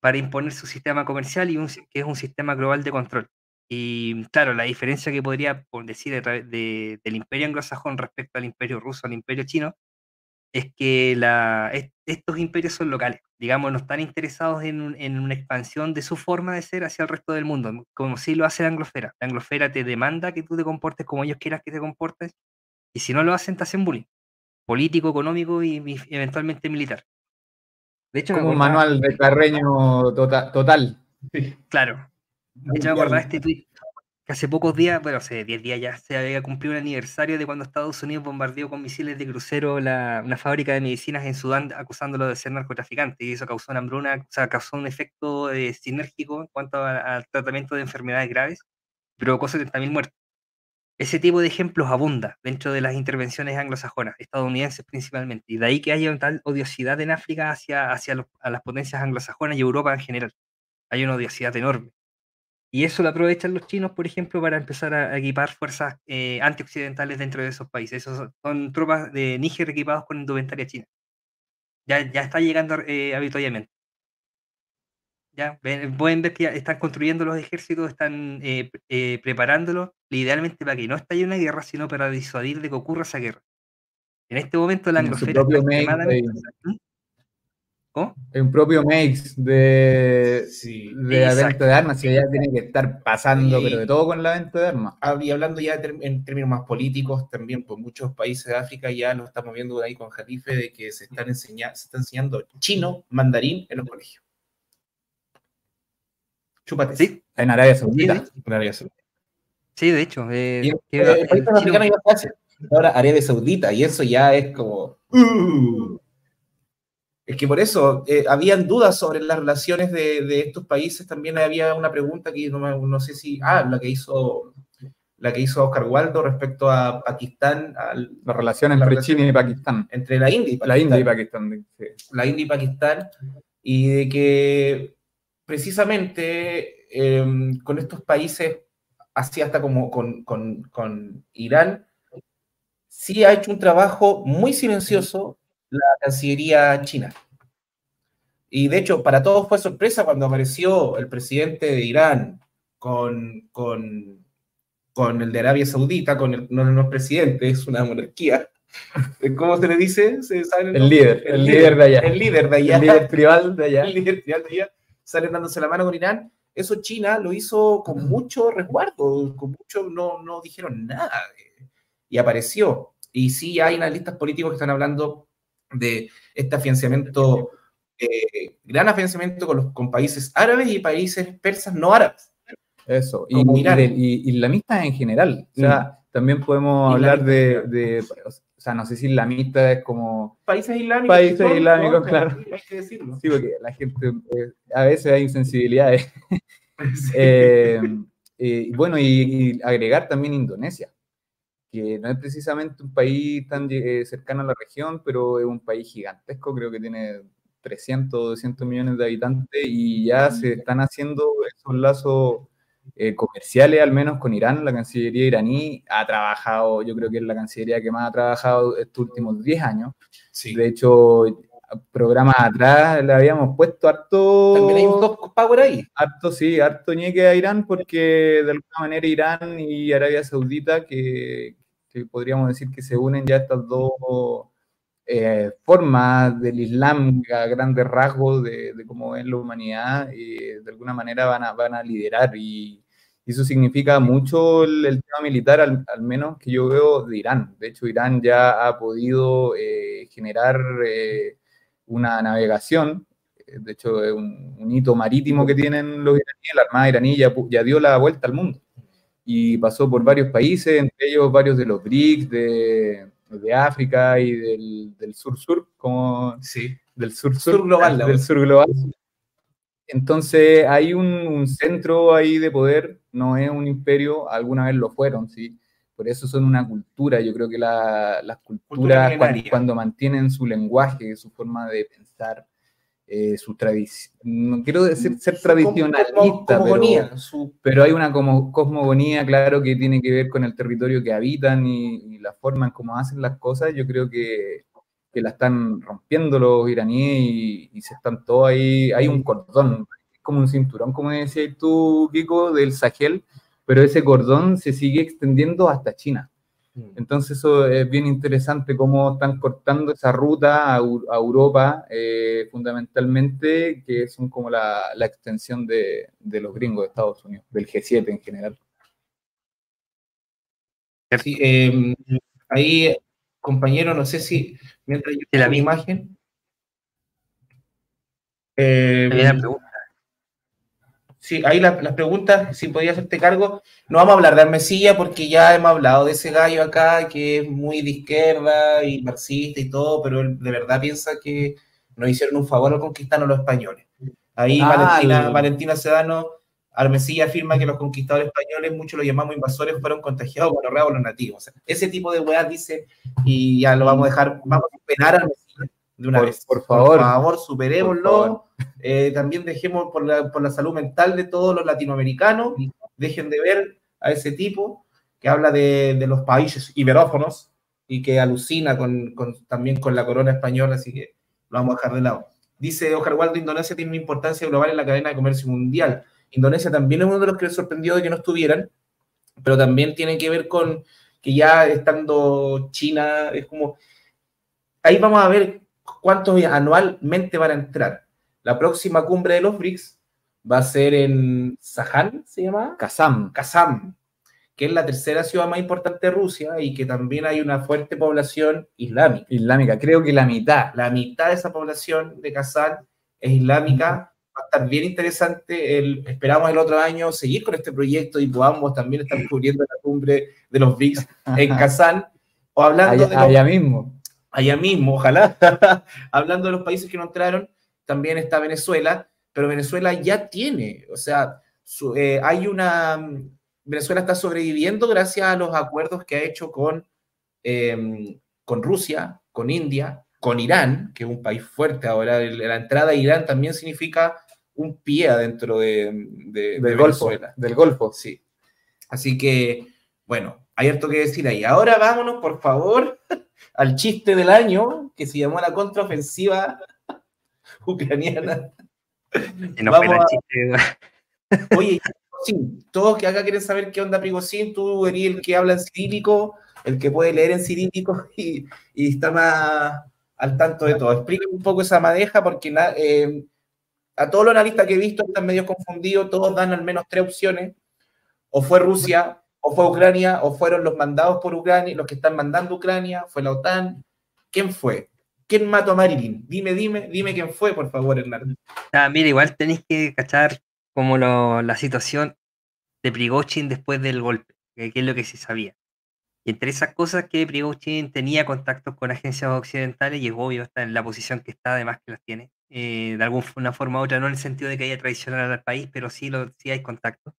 para imponer su sistema comercial y que es un sistema global de control. Y claro, la diferencia que podría decir de, del imperio anglosajón respecto al imperio ruso, al imperio chino, es que la, estos imperios son locales, digamos, no están interesados en, una expansión de su forma de ser hacia el resto del mundo, como si lo hace la anglosfera. La anglosfera te demanda que tú te comportes como ellos quieran que te comportes, y si no lo hacen, te hacen bullying, político, económico y, eventualmente militar. De hecho, como un manual de carreño tota-, total. Claro. (laughs) De hecho, me acordaba este tweet hace pocos días, bueno, hace 10 días ya se había cumplido el aniversario de cuando Estados Unidos bombardeó con misiles de crucero una fábrica de medicinas en Sudán acusándolo de ser narcotraficante y eso causó una hambruna, o sea, causó un efecto eh, sinérgico en cuanto al tratamiento de enfermedades graves, provocó 70.000 muertos. Ese tipo de ejemplos abunda dentro de las intervenciones anglosajonas, estadounidenses principalmente, y de ahí que haya una tal odiosidad en África hacia, hacia las potencias anglosajonas y Europa en general. Hay una odiosidad enorme. Y eso lo aprovechan los chinos, por ejemplo, para empezar a equipar fuerzas eh, antioccidentales dentro de esos países. Esos son, tropas de Níger equipados con indumentaria china. Ya, ya está llegando eh, habitualmente. Ya, pueden ver que ya están construyendo los ejércitos, están eh, eh, preparándolos, idealmente para que no estalle una guerra, sino para disuadir de que ocurra esa guerra. En este momento la anglosfera está extremadamente... Un propio mix de, de venta de armas, y ya tiene que estar pasando, pero de todo con la venta de armas. Ah, y hablando ya en términos más políticos, también por pues muchos países de África ya lo estamos viendo ahí con Jalife, de que se están enseñando, se está enseñando chino, mandarín en los colegios. Chúpate. Sí. En Arabia Saudita. En Arabia Saudita. Sí, de hecho. Eh, el, país africano iba a ahora Arabia Saudita, y eso ya es como. Uh, es que por eso eh, habían dudas sobre las relaciones de, estos países. También había una pregunta que no, sé si. Ah, la que hizo la que hizo Oscar Waldo respecto a Pakistán. la relación entre China y Pakistán. Entre la India y Pakistán. La India y Pakistán. La India y Pakistán. Y de que precisamente em, con estos países, así hasta como con, con Irán, sí ha hecho un trabajo muy silencioso la Cancillería china. Y de hecho, para todos fue sorpresa cuando apareció el presidente de Irán con, con, con el de Arabia Saudita, con el, no, no es presidente, es una monarquía. (laughs) ¿Cómo se le dice? el, líder, el, líder, de allá. El líder de allá. El líder tribal de allá. (laughs) El líder tribal de allá. Salen dándose la mano con Irán. Eso China lo hizo con mucho resguardo, con mucho, no, no dijeron nada. Y apareció. Y sí hay analistas políticos que están hablando de este afianzamiento, eh, gran afianzamiento con, los, con países árabes y países persas no árabes. Eso, y, y, la amistad en general. O sea, también podemos hablar de, de, o sea, no sé si islamista es como... Países islámicos. Países islámicos, claro. Hay que decirlo. Sí, porque la gente, eh, a veces hay insensibilidades. (laughs) Eh, eh, bueno, y, y agregar también Indonesia, que no es precisamente un país tan eh, cercano a la región, pero es un país gigantesco, creo que tiene 300 o 200 millones de habitantes y ya se están haciendo esos lazos eh, comerciales, al menos con Irán. La Cancillería iraní ha trabajado, yo creo que es la Cancillería que más ha trabajado estos últimos 10 años. Sí. De hecho, programas atrás le habíamos puesto harto... También hay un soft power ahí. Harto, sí, harto ñeque a Irán porque de alguna manera Irán y Arabia Saudita, que, que podríamos decir que se unen ya estas dos eh, formas del Islam a grandes rasgos de, de cómo es la humanidad, y de alguna manera van a, van a liderar. Y, y eso significa mucho el, el tema militar, al, al, menos que yo veo de Irán. De hecho, Irán ya ha podido eh, generar eh, una navegación. De hecho es un, un, hito marítimo que tienen los iraníes, la Armada iraní ya, ya, dio la vuelta al mundo y pasó por varios países, entre ellos varios de los BRICS, de, de África y del, del sur-sur, como sí. del sur-sur, sur global, del sur global. Entonces hay un, un, centro ahí de poder, no es un imperio, alguna vez lo fueron, ¿sí? Por eso son una cultura, yo creo que la, las culturas Cultura cuando, cuando, mantienen su lenguaje, su forma de pensar, eh, su tradición, no quiero decir ser su tradicionalista, pero, su... pero, hay una como cosmogonía, claro, que tiene que ver con el territorio que habitan y, y la forma en cómo hacen las cosas, yo creo que, que la están rompiendo los iraníes y, y, se están todos ahí, hay un cordón, como un cinturón, como decías tú, Kiko, del Sahel, pero ese cordón se sigue extendiendo hasta China. Entonces eso es bien interesante cómo están cortando esa ruta a, a Europa, eh, fundamentalmente, que son como la, la extensión de, de, los gringos de Estados Unidos, del G7 en general. Sí, eh, ahí, compañero, no sé si mientras yo la mi imagen. Eh, Sí, ahí las, las preguntas, si podía hacerte cargo. No vamos a hablar de Armesilla porque ya hemos hablado de ese gallo acá que es muy de izquierda y marxista y todo, pero él de verdad piensa que nos hicieron un favor al conquistarnos los españoles. Ahí ah, Valentina, el... Valentina Sedano, Armesilla afirma que los conquistadores españoles, muchos los llamamos invasores, fueron contagiados por los los nativos. O sea, ese tipo de weas dice, y ya lo vamos a dejar, vamos a esperar a Armesilla de una por, vez. Por favor. Por favor, superémoslo. Por favor. Eh, también dejemos por la, por la, salud mental de todos los latinoamericanos, dejen de ver a ese tipo que habla de, de los países iberófonos y que alucina con, con, también con la corona española, así que lo vamos a dejar de lado. Dice Oscar Waldo, Indonesia tiene una importancia global en la cadena de comercio mundial. Indonesia también es uno de los que le sorprendió de que no estuvieran, pero también tiene que ver con que ya estando China, es como... Ahí vamos a ver cuántos anualmente van a entrar. La próxima cumbre de los BRICS va a ser en Sahan, ¿se llama? Kazam. Kazam, que es la tercera ciudad más importante de Rusia y que también hay una fuerte población islámica. Islámica, creo que la mitad. La mitad de esa población de Kazán es islámica. Va a estar bien interesante. El, esperamos el otro año seguir con este proyecto y podamos también estar cubriendo la cumbre de los BRICS en (laughs) Kazán. O hablando allá, de los, allá mismo. Allá mismo, ojalá. (laughs) hablando de los países que no entraron, también está Venezuela, pero Venezuela ya tiene, o sea, su, eh, hay una, Venezuela está sobreviviendo gracias a los acuerdos que ha hecho con, eh, con Rusia, con India, con Irán, que es un país fuerte ahora, la entrada a Irán también significa un pie adentro de, de, del de Golfo. Del Golfo. Sí. Así que, bueno, hay harto que decir ahí. Ahora vámonos, por favor, (laughs) al chiste del año, que se llamó la contraofensiva (laughs) ucraniana. No Vamos a... chiste. (laughs) Oye, sí, todos que acá quieren saber qué onda Prigozhin, tú eres el que habla en cirílico, el que puede leer en cirílico y, y, está más al tanto de todo. Explícame un poco esa madeja, porque eh, a todos los analistas que he visto están medio confundidos, todos dan al menos tres opciones. O fue Rusia, o fue Ucrania, o fueron los mandados por Ucrania, los que están mandando Ucrania, fue la OTAN. ¿Quién fue? ¿Quién mató a Marilyn? Dime, dime, dime quién fue, por favor, Hernán. Ah, mira, igual tenéis que cachar como la situación de Prigozhin después del golpe, que es lo que se sabía. Y entre esas cosas que Prigozhin tenía contactos con agencias occidentales y es obvio, está en la posición que está, además que las tiene. Eh, de alguna forma u otra, no en el sentido de que haya traicionado al país, pero sí, lo, sí hay contactos.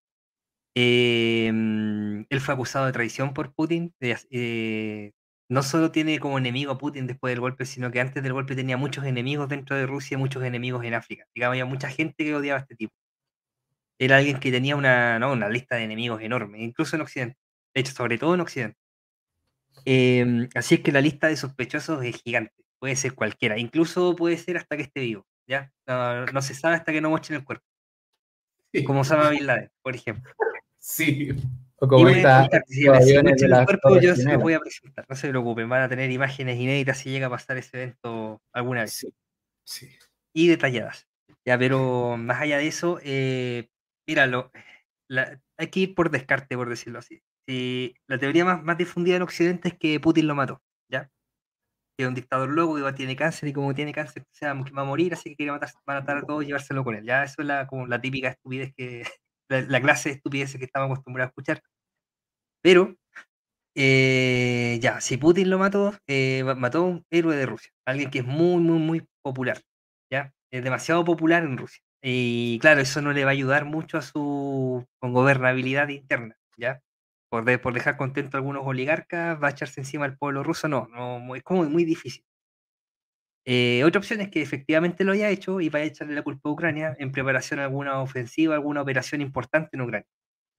Eh, él fue acusado de traición por Putin. Eh, no solo tiene como enemigo a Putin después del golpe, sino que antes del golpe tenía muchos enemigos dentro de Rusia, muchos enemigos en África. Digamos, había mucha gente que odiaba a este tipo. Era alguien que tenía una, ¿no? una lista de enemigos enorme, incluso en Occidente. De hecho, sobre todo en Occidente. Em, así es que la lista de sospechosos es gigante. Puede ser cualquiera. Incluso puede ser hasta que esté vivo. ¿ya? No, se sabe hasta que no muestren el cuerpo. Como Osama Bin Laden, por ejemplo. Sí. O como esta, si el cuerpo, yo se los voy a presentar. No se preocupen, van a tener imágenes inéditas si llega a pasar ese evento alguna vez. Sí. Y detalladas. Ya, pero más allá de eso, eh, míralo. hay que ir por descarte, por decirlo así. Si, la teoría más, más difundida en Occidente es que Putin lo mató, ¿ya? Que es un dictador loco que tiene cáncer y como tiene cáncer se va, a morir, así que quiere matar, matar a todos y llevárselo con él. Ya, eso es la, como la típica estupidez que, la, clase de estupideces que estamos acostumbrados a escuchar. Pero, eh, ya, si Putin lo mató, eh, mató a un héroe de Rusia, alguien que es muy, muy, muy popular, ¿ya? Es demasiado popular en Rusia. Y claro, eso no le va a ayudar mucho a su gobernabilidad interna, ¿ya? Por, por dejar contento a algunos oligarcas, va a echarse encima al pueblo ruso, no, no es como muy difícil. Eh, otra opción es que efectivamente lo haya hecho y vaya a echarle la culpa a Ucrania en preparación de alguna ofensiva, alguna operación importante en Ucrania.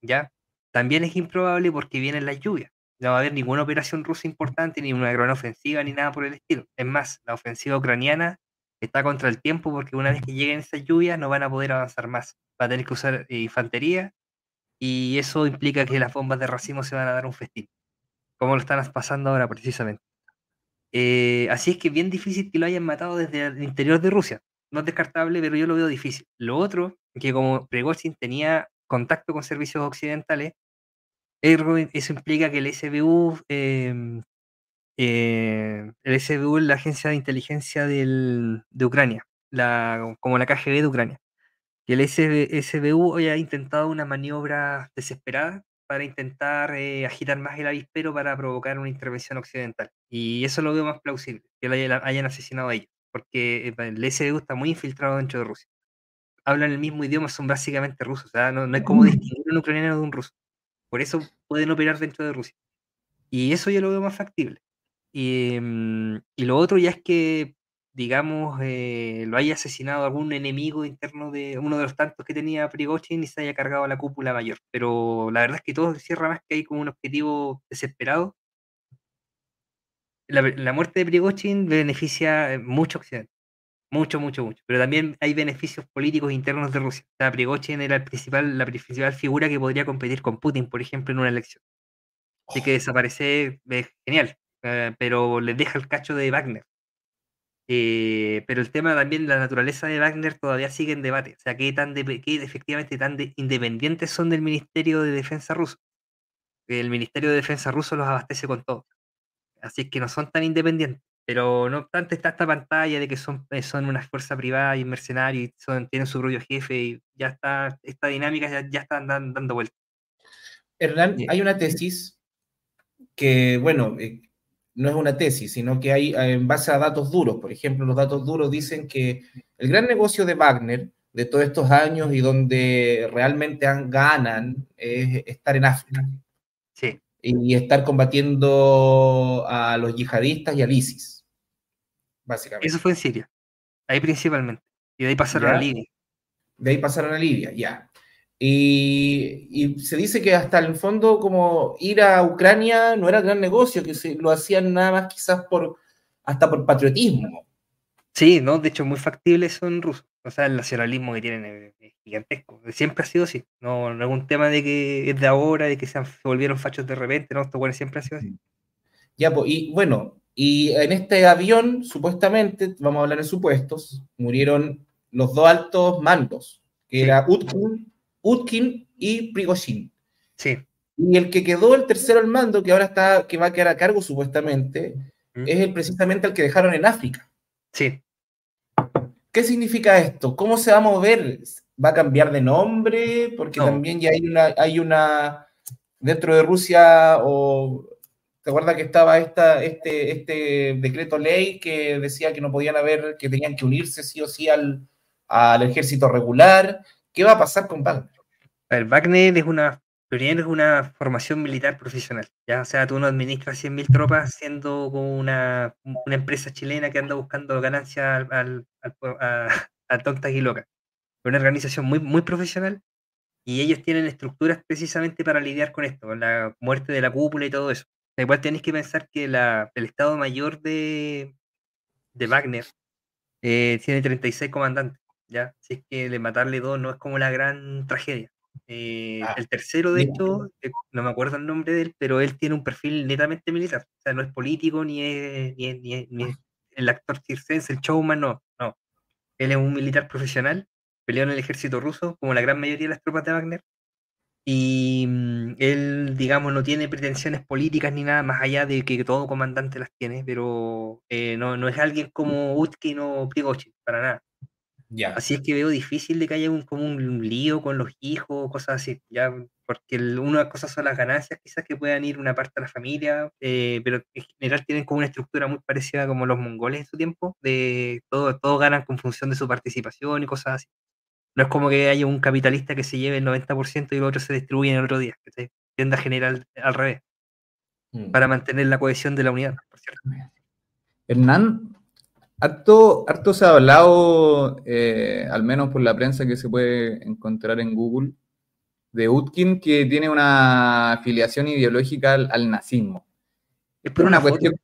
¿Ya? También es improbable porque vienen las lluvias. No va a haber ninguna operación rusa importante, ni una gran ofensiva, ni nada por el estilo. Es más, la ofensiva ucraniana está contra el tiempo porque una vez que lleguen esas lluvias no van a poder avanzar más. Va a tener que usar eh, infantería y eso implica que las bombas de racimo se van a dar un festín, como lo están pasando ahora precisamente. Eh, así es que es bien difícil que lo hayan matado desde el interior de Rusia. No es descartable, pero yo lo veo difícil. Lo otro, que como Prigozhin tenía contacto con servicios occidentales, eso implica que el SBU, em, eh, el SBU es la agencia de inteligencia de Ucrania, la, como la KGB de Ucrania, que el SBU haya intentado una maniobra desesperada para intentar eh, agitar más el avispero para provocar una intervención occidental. Y eso lo veo más plausible, que hayan, asesinado a ellos, porque eh, el SBU está muy infiltrado dentro de Rusia. Hablan el mismo idioma, son básicamente rusos, o sea, no, no es como distinguir un ucraniano de un ruso. Por eso pueden operar dentro de Rusia. Y eso yo lo veo más factible. Y, mm, y lo otro ya es que digamos, eh, lo haya asesinado algún enemigo interno de uno de los tantos que tenía Prigozhin y se haya cargado a la cúpula mayor. Pero la verdad es que todo cierra más que hay como un objetivo desesperado. La, muerte de Prigozhin beneficia mucho a Occidente. Mucho, mucho, mucho. Pero también hay beneficios políticos internos de Rusia. O sea, Prigozhin era el principal, la principal figura que podría competir con Putin, por ejemplo, en una elección. Así que oh. desaparece es genial. Eh, pero le deja el cacho de Wagner eh, pero el tema también, la naturaleza de Wagner todavía sigue en debate. O sea, qué tan de, qué efectivamente tan independientes son del Ministerio de Defensa ruso. El Ministerio de Defensa ruso los abastece con todo. Así es que no son tan independientes. Pero no obstante está esta pantalla de que son, eh, son una fuerza privada y mercenarios y son, tienen su propio jefe y ya está, esta dinámica ya, ya está dando, vuelta. Hernán, hay una tesis que, bueno, eh, no es una tesis, sino que hay en base a datos duros. Por ejemplo, los datos duros dicen que el gran negocio de Wagner de todos estos años y donde realmente ganan es estar en África. Sí. Y estar combatiendo a los yihadistas y al ISIS, básicamente. Eso fue en Siria, ahí principalmente. Y de ahí pasaron a Libia. De ahí pasaron a Libia, ya. Y, se dice que hasta el fondo como ir a Ucrania no era gran negocio, que se, lo hacían nada más quizás por hasta por patriotismo. Sí, no, de hecho muy factibles son rusos. O sea, el nacionalismo que tienen es gigantesco. Siempre ha sido así. No, no es un tema de que es de ahora, de que se, volvieron fachos de repente, no, esto bueno, siempre ha sido así. Ya, pues, y bueno, y en este avión, supuestamente, vamos a hablar de supuestos, murieron los dos altos mandos, que era Utkun Utkin y Prigozhin. Sí. Y el que quedó el tercero al mando, que ahora está, que va a quedar a cargo supuestamente, es el, precisamente el que dejaron en África. Sí. ¿Qué significa esto? ¿Cómo se va a mover? ¿Va a cambiar de nombre? Porque también ya hay una, hay una, dentro de Rusia o ¿Te acuerdas que estaba esta, este, este decreto ley que decía que no podían haber, que tenían que unirse sí o sí al, al ejército regular? ¿Qué va a pasar con Wagner? El Wagner es una, es una formación militar profesional. ¿ya? O sea, tú no administras 100.000 tropas siendo como una, una, empresa chilena que anda buscando ganancias al, a, (laughs) a, tontas y locas. Es una organización muy, muy profesional y ellos tienen estructuras precisamente para lidiar con esto, con la muerte de la cúpula y todo eso. Igual tenéis que pensar que la, el Estado Mayor de, de Wagner eh, tiene 36 comandantes. ¿ya? Así que de matarle dos no es como la gran tragedia. Eh, ah, el tercero, de hecho, eh, no me acuerdo el nombre de él, pero él tiene un perfil netamente militar. O sea, no es político ni es, ni ni el actor circense, el showman, no, no. Él es un militar profesional, peleó en el ejército ruso, como la gran mayoría de las tropas de Wagner. Y mm, él, digamos, no tiene pretensiones políticas ni nada más allá de que todo comandante las tiene, pero eh, no, no es alguien como Utkin o Prigozhin, para nada. Así es que veo difícil de que haya un, como un lío con los hijos, cosas así, ya, porque una de las cosas son las ganancias, quizás que puedan ir una parte a la familia, eh, pero en general tienen como una estructura muy parecida como los mongoles en su tiempo, de todo, todos ganan con función de su participación y cosas así. No es como que haya un capitalista que se lleve el 90% y los otros se distribuyen el otro día, se tienda general al revés, mm. para mantener la cohesión de la unidad, por cierto. Hernán, Harto, harto se ha hablado, eh, al menos por la prensa que se puede encontrar en Google, de Utkin que tiene una afiliación ideológica al, nazismo. Es por una, cuestión.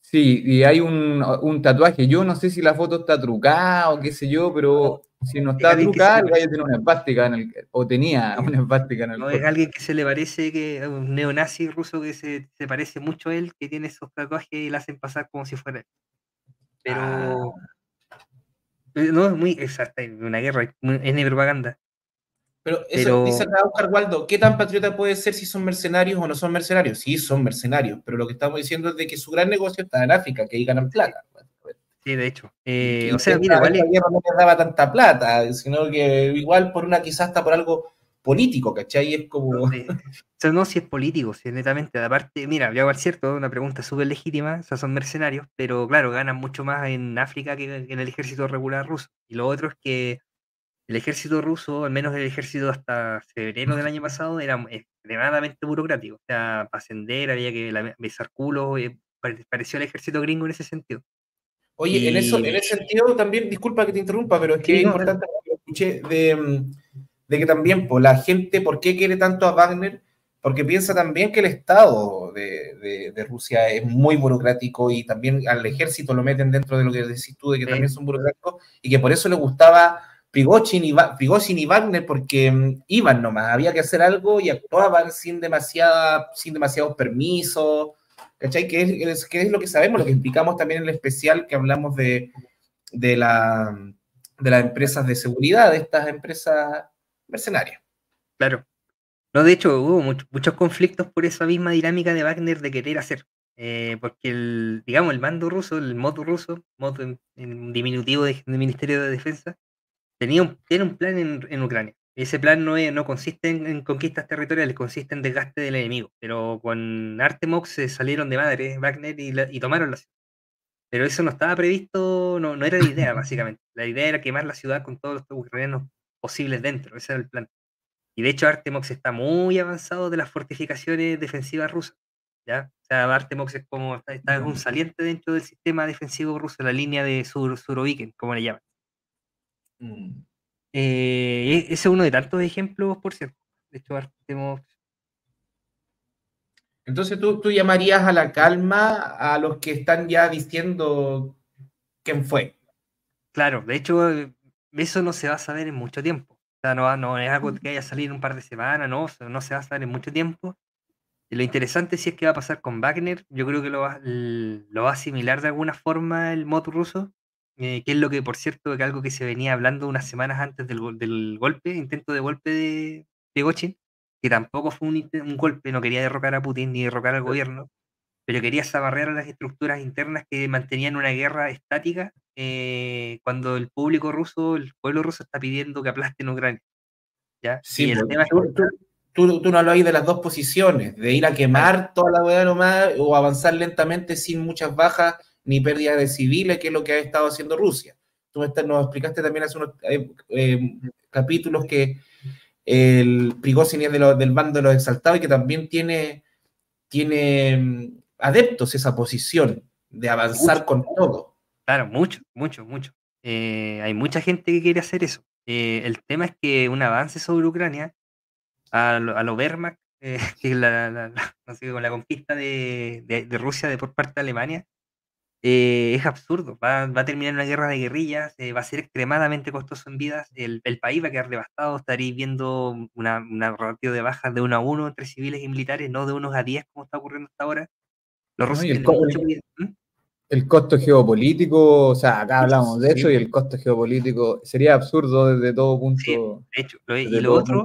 Sí, y hay un, tatuaje. Yo no sé si la foto está trucada o qué sé yo, pero si no está trucada, el gallo tiene una espástica en el, o tenía una espástica en el. No, es alguien que se le parece que un neonazi ruso que se, se, parece mucho a él, que tiene esos tatuajes y le hacen pasar como si fuera él. Pero. Eh, no es muy exacta, una guerra, es ni propaganda. Pero eso dice acá Oscar Waldo, ¿qué tan patriota puede ser si son mercenarios o no son mercenarios? Sí, son mercenarios, pero lo que estamos diciendo es de que su gran negocio está en África, que ahí ganan plata. Sí, de hecho. Eh, o sea, mira, vale. no les daba tanta plata, sino que igual por una, quizás hasta por algo político, ¿cachai? Es como... (laughs) o sea, no si es político, si es netamente, aparte, mira, a ver cierto, una pregunta súper legítima, o sea, son mercenarios, pero claro, ganan mucho más en África que en el ejército regular ruso. Y lo otro es que el ejército ruso, al menos el ejército hasta febrero del año pasado, era extremadamente burocrático. O sea, para ascender había que besar culo, eh, pareció el ejército gringo en ese sentido. Oye, en, eso, en ese sentido también, disculpa que te interrumpa, pero es que es importante que lo escuché de mm, de que también pues, la gente, ¿por qué quiere tanto a Wagner? Porque piensa también que el Estado de, Rusia es muy burocrático y también al ejército lo meten dentro de lo que decís tú, de que también son burocráticos y que por eso le gustaba Prigozhin y, y Wagner porque mm, iban nomás, había que hacer algo y actuaban sin, demasiada, sin demasiados permisos, ¿cachai? Que es, que es lo que sabemos, lo que explicamos también en el especial que hablamos de, de, la, de las empresas de seguridad, de estas empresas mercenario. Claro. No, de hecho, hubo muchos conflictos por esa misma dinámica de Wagner de querer hacer. Eh, porque el, digamos, el mando ruso, el modo ruso, modo en, diminutivo del Ministerio de Defensa, tenía un, tiene un plan en, Ucrania. Ese plan no, no consiste en, conquistas territoriales, consiste en desgaste del enemigo. Pero con Artemok se salieron de madre Wagner y, y tomaron la ciudad. Pero eso no estaba previsto, no, no era la idea, (coughs) básicamente. La idea era quemar la ciudad con todos los ucranianos posibles dentro, ese era el plan. Y de hecho Artemox está muy avanzado de las fortificaciones defensivas rusas. ¿ya? O sea, Artemox es como, está, un saliente dentro del sistema defensivo ruso, la línea de Sur, Suroviken, como le llaman. Mm. Eh, ese es uno de tantos ejemplos, por cierto. De hecho, Artemox entonces ¿tú, tú, llamarías a la calma a los que están ya diciendo quién fue. Claro, de hecho, eso no se va a saber en mucho tiempo. O sea, no, no es algo que haya a salir en un par de semanas, no, no se va a saber en mucho tiempo. Y lo interesante si es que va a pasar con Wagner, yo creo que lo va, lo va a asimilar de alguna forma el mod ruso, eh, que es lo que, por cierto, que algo que se venía hablando unas semanas antes del, del golpe, intento de golpe de, de Gochin, que tampoco fue un, un, golpe, no quería derrocar a Putin ni derrocar al gobierno, pero quería sabarrear a las estructuras internas que mantenían una guerra estática eh, cuando el público ruso, el pueblo ruso está pidiendo que aplasten Ucrania. ¿ya? Sí, el tema tú, tú, tú no hablas de las dos posiciones, de ir a quemar toda la hueá nomás o avanzar lentamente sin muchas bajas ni pérdidas de civiles, que es lo que ha estado haciendo Rusia. Tú nos explicaste también hace unos eh, eh, capítulos que el Prigozhin es del bando de los exaltados y que también tiene, tiene mm, adeptos esa posición de avanzar con todo. Claro, mucho, mucho, mucho. Eh, hay mucha gente que quiere hacer eso. el tema es que un avance sobre Ucrania a lo, a Wehrmacht, eh, (laughs) que es la, (laughs) con la conquista de, de, Rusia de por parte de Alemania, eh, es absurdo. Va, va, a terminar una guerra de guerrillas, eh, va a ser extremadamente costoso en vidas. El, el país va a quedar devastado. Estaréis viendo una, una ratio de bajas de uno a uno entre civiles y militares, no de unos a diez como está ocurriendo hasta ahora. El, ¿Mm? el, costo geopolítico, o sea, acá hablamos de eso, y el costo geopolítico sería absurdo desde todo punto. de hecho, y lo otro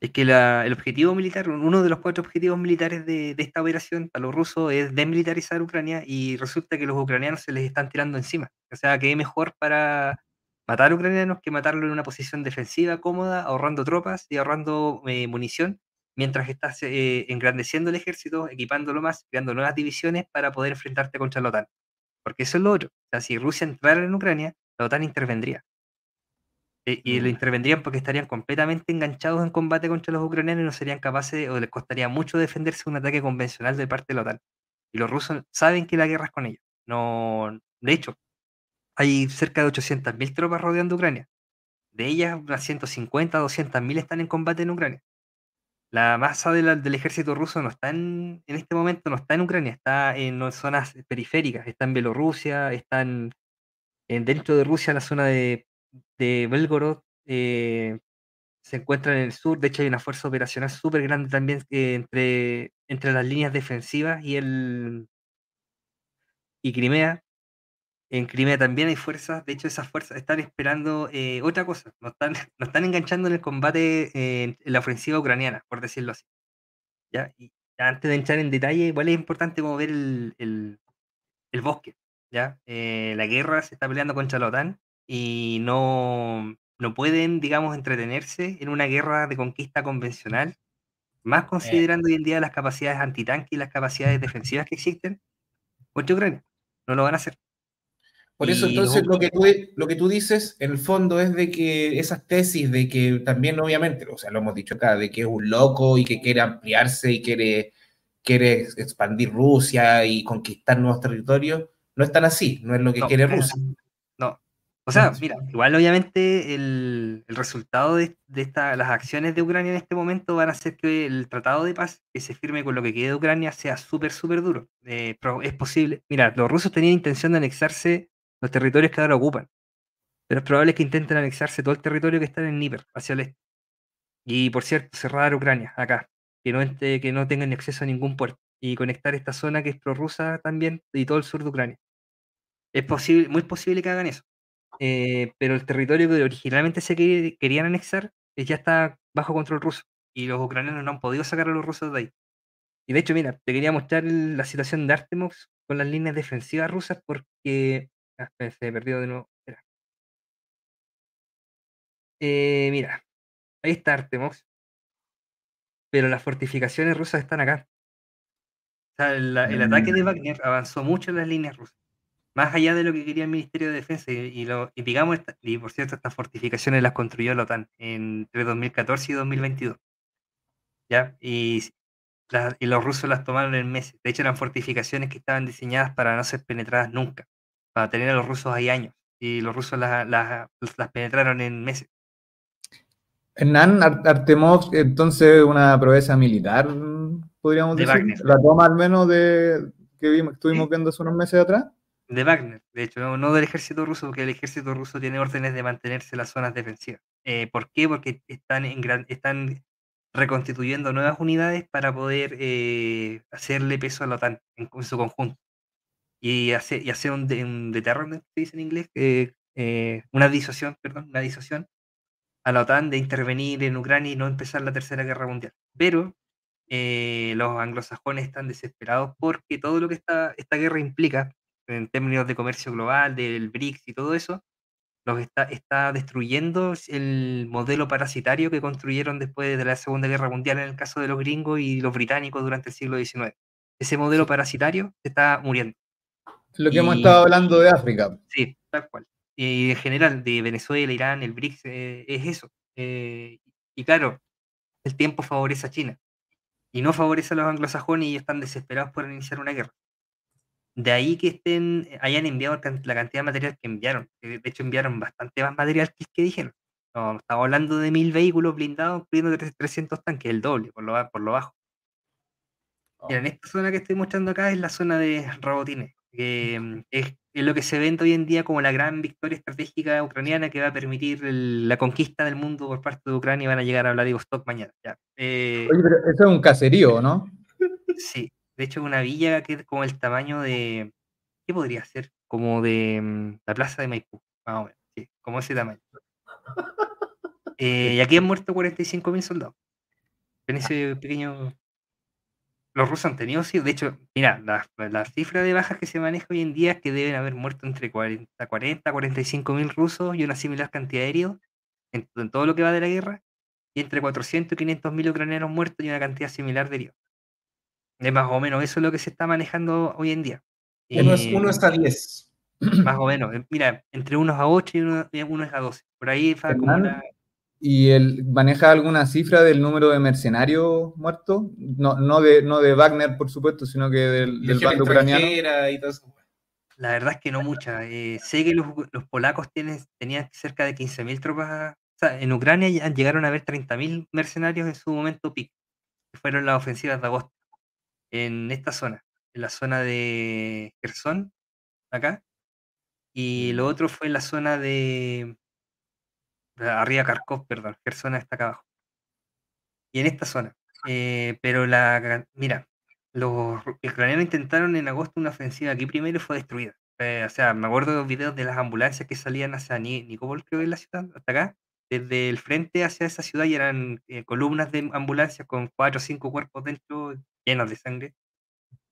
es que el objetivo militar, uno de los cuatro objetivos militares de, esta operación para los rusos es desmilitarizar Ucrania y resulta que los ucranianos se les están tirando encima. O sea, que es mejor para matar ucranianos que matarlo en una posición defensiva cómoda, ahorrando tropas y ahorrando eh, munición, mientras estás eh, engrandeciendo el ejército, equipándolo más, creando nuevas divisiones para poder enfrentarte contra la OTAN. Porque eso es lo otro. O sea, si Rusia entrara en Ucrania, la OTAN intervendría. Eh, y lo mm. intervendrían porque estarían completamente enganchados en combate contra los ucranianos y no serían capaces o les costaría mucho defenderse de un ataque convencional de parte de la OTAN. Y los rusos saben que la guerra es con ellos. No, de hecho, hay cerca de 800.000 tropas rodeando Ucrania. De ellas, unas 150, 200.000 están en combate en Ucrania. La masa del ejército ruso no está en, en este momento, no está en Ucrania, está en zonas periféricas, está en Bielorrusia, está en, dentro de Rusia, la zona de de Belgorod eh, se encuentra en el sur. De hecho, hay una fuerza operacional súper grande también eh, entre, entre las líneas defensivas y el y Crimea. En Crimea también hay fuerzas. De hecho, esas fuerzas están esperando eh, otra cosa. No están, (laughs) no están enganchando en el combate en la ofensiva ucraniana, por decirlo así. ¿Ya? Y antes de entrar en detalle, igual es importante como ver el, el, bosque. ¿ya? la guerra se está peleando contra la OTAN y no, no pueden, digamos, entretenerse en una guerra de conquista convencional, más considerando hoy en día las capacidades antitanque y las capacidades defensivas que existen, contra Ucrania. No lo van a hacer. Por eso, entonces, lo que, tú, lo que tú dices, en el fondo, es de que esas tesis de que también, obviamente, o sea, lo hemos dicho acá, de que es un loco y que quiere ampliarse y quiere, quiere expandir Rusia y conquistar nuevos territorios, no es tan así, no es lo que quiere Rusia. O sea, mira, igual obviamente el, resultado de, esta, las acciones de Ucrania en este momento van a hacer que el tratado de paz que se firme con lo que quede de Ucrania sea súper, súper duro. Eh, es posible. Mira, los rusos tenían intención de anexarse los territorios que ahora ocupan, pero es probable que intenten anexarse todo el territorio que está en Níper, hacia el este. Y por cierto, cerrar Ucrania, acá, que no, que no tengan acceso a ningún puerto y conectar esta zona que es prorrusa también y todo el sur de Ucrania. Es posible, muy posible que hagan eso. Eh, pero el territorio que originalmente se querían anexar eh, ya está bajo control ruso y los ucranianos no han podido sacar a los rusos de ahí. Y de hecho, mira, te quería mostrar la situación de Artemox con las líneas defensivas rusas porque... Ah, se perdió de nuevo. Eh, mira, ahí está Artemox. Pero las fortificaciones rusas están acá. O sea, el ataque de mm. Wagner avanzó mucho en las líneas rusas más allá de lo que quería el Ministerio de Defensa, y, lo, digamos, y por cierto, estas fortificaciones las construyó la OTAN entre 2014 y 2022. ¿Ya? Y, y los rusos las tomaron en meses. De hecho, eran fortificaciones que estaban diseñadas para no ser penetradas nunca, para tener a los rusos ahí años. Y los rusos las, las, penetraron en meses. Hernán Artemov, entonces, una proeza militar, podríamos decir. La toma al menos de que estuvimos viendo hace unos meses atrás de Wagner, de hecho, no, del ejército ruso, porque el ejército ruso tiene órdenes de mantenerse en las zonas defensivas. Eh, ¿Por qué? Porque están, en están reconstituyendo nuevas unidades para poder eh, hacerle peso a la OTAN en, su conjunto. Y, hacer y hacer un, un deterrent, se dice en inglés, eh, una disuasión, perdón, una disuasión a la OTAN de intervenir en Ucrania y no empezar la Tercera Guerra Mundial. Pero los anglosajones están desesperados porque todo lo que esta, esta guerra implica en términos de comercio global, del BRICS y todo eso, Los está, está destruyendo el modelo parasitario que construyeron después de la Segunda Guerra Mundial en el caso de los gringos y los británicos durante el siglo XIX. Ese modelo parasitario se está muriendo. Lo que hemos estado hablando de África. Sí, tal cual. Y en general, de Venezuela, Irán, el BRICS, eh, es eso. Eh, y claro, el tiempo favorece a China y no favorece a los anglosajones y están desesperados por iniciar una guerra. De ahí que estén, hayan enviado la cantidad de material que enviaron. De hecho, enviaron bastante más material que el que dijeron. No, estamos hablando de mil vehículos blindados, incluyendo 300 tanques, el doble, por lo, por lo bajo. en esta zona que estoy mostrando acá es la zona de Rabotines, mm, es, lo que se ve hoy en día como la gran victoria estratégica ucraniana que va a permitir la conquista del mundo por parte de Ucrania y van a llegar a Vladivostok mañana. Eh, Oye, pero eso es un caserío, ¿no? (laughs) Sí, de hecho, una villa que es como el tamaño de. ¿Qué podría ser? Como de mm, la plaza de Maipú, más o menos. Sí, como ese tamaño. (laughs) Eh, y aquí han muerto 45.000 soldados. En ese pequeño. Los rusos han tenido, sí. De hecho, mira, la, cifra de bajas que se maneja hoy en día es que deben haber muerto entre 40, 40 45.000 rusos y una similar cantidad de heridos en, en, todo lo que va de la guerra. Y entre 400 y 500.000 ucranianos muertos y una cantidad similar de heridos. Es más o menos eso es lo que se está manejando hoy en día. Uno es, uno a 10. Más o menos. Eh, mira, entre unos a 8 y uno, es a 12. Por ahí fue como una... ¿Y él maneja alguna cifra del número de mercenarios muertos? No, no, de, no de Wagner, por supuesto, sino que del, del bando ucraniano. La verdad es que no mucha. Eh, sé que los, los polacos tienen, tenían cerca de 15.000 tropas. O sea, en Ucrania ya llegaron a haber 30.000 mercenarios en su momento pico, que fueron las ofensivas de agosto en esta zona, en la zona de Gerson, acá, y lo otro fue en la zona de arriba Kharkov, perdón, Gerson está acá abajo. Y en esta zona. Eh, pero la, mira, los ucranianos intentaron en agosto una ofensiva aquí primero y fue destruida. Eh, o sea, me acuerdo de los videos de las ambulancias que salían hacia Nikopol, creo que es la ciudad, hasta acá, desde el frente hacia esa ciudad y eran eh, columnas de ambulancias con cuatro o cinco cuerpos dentro llenos de sangre.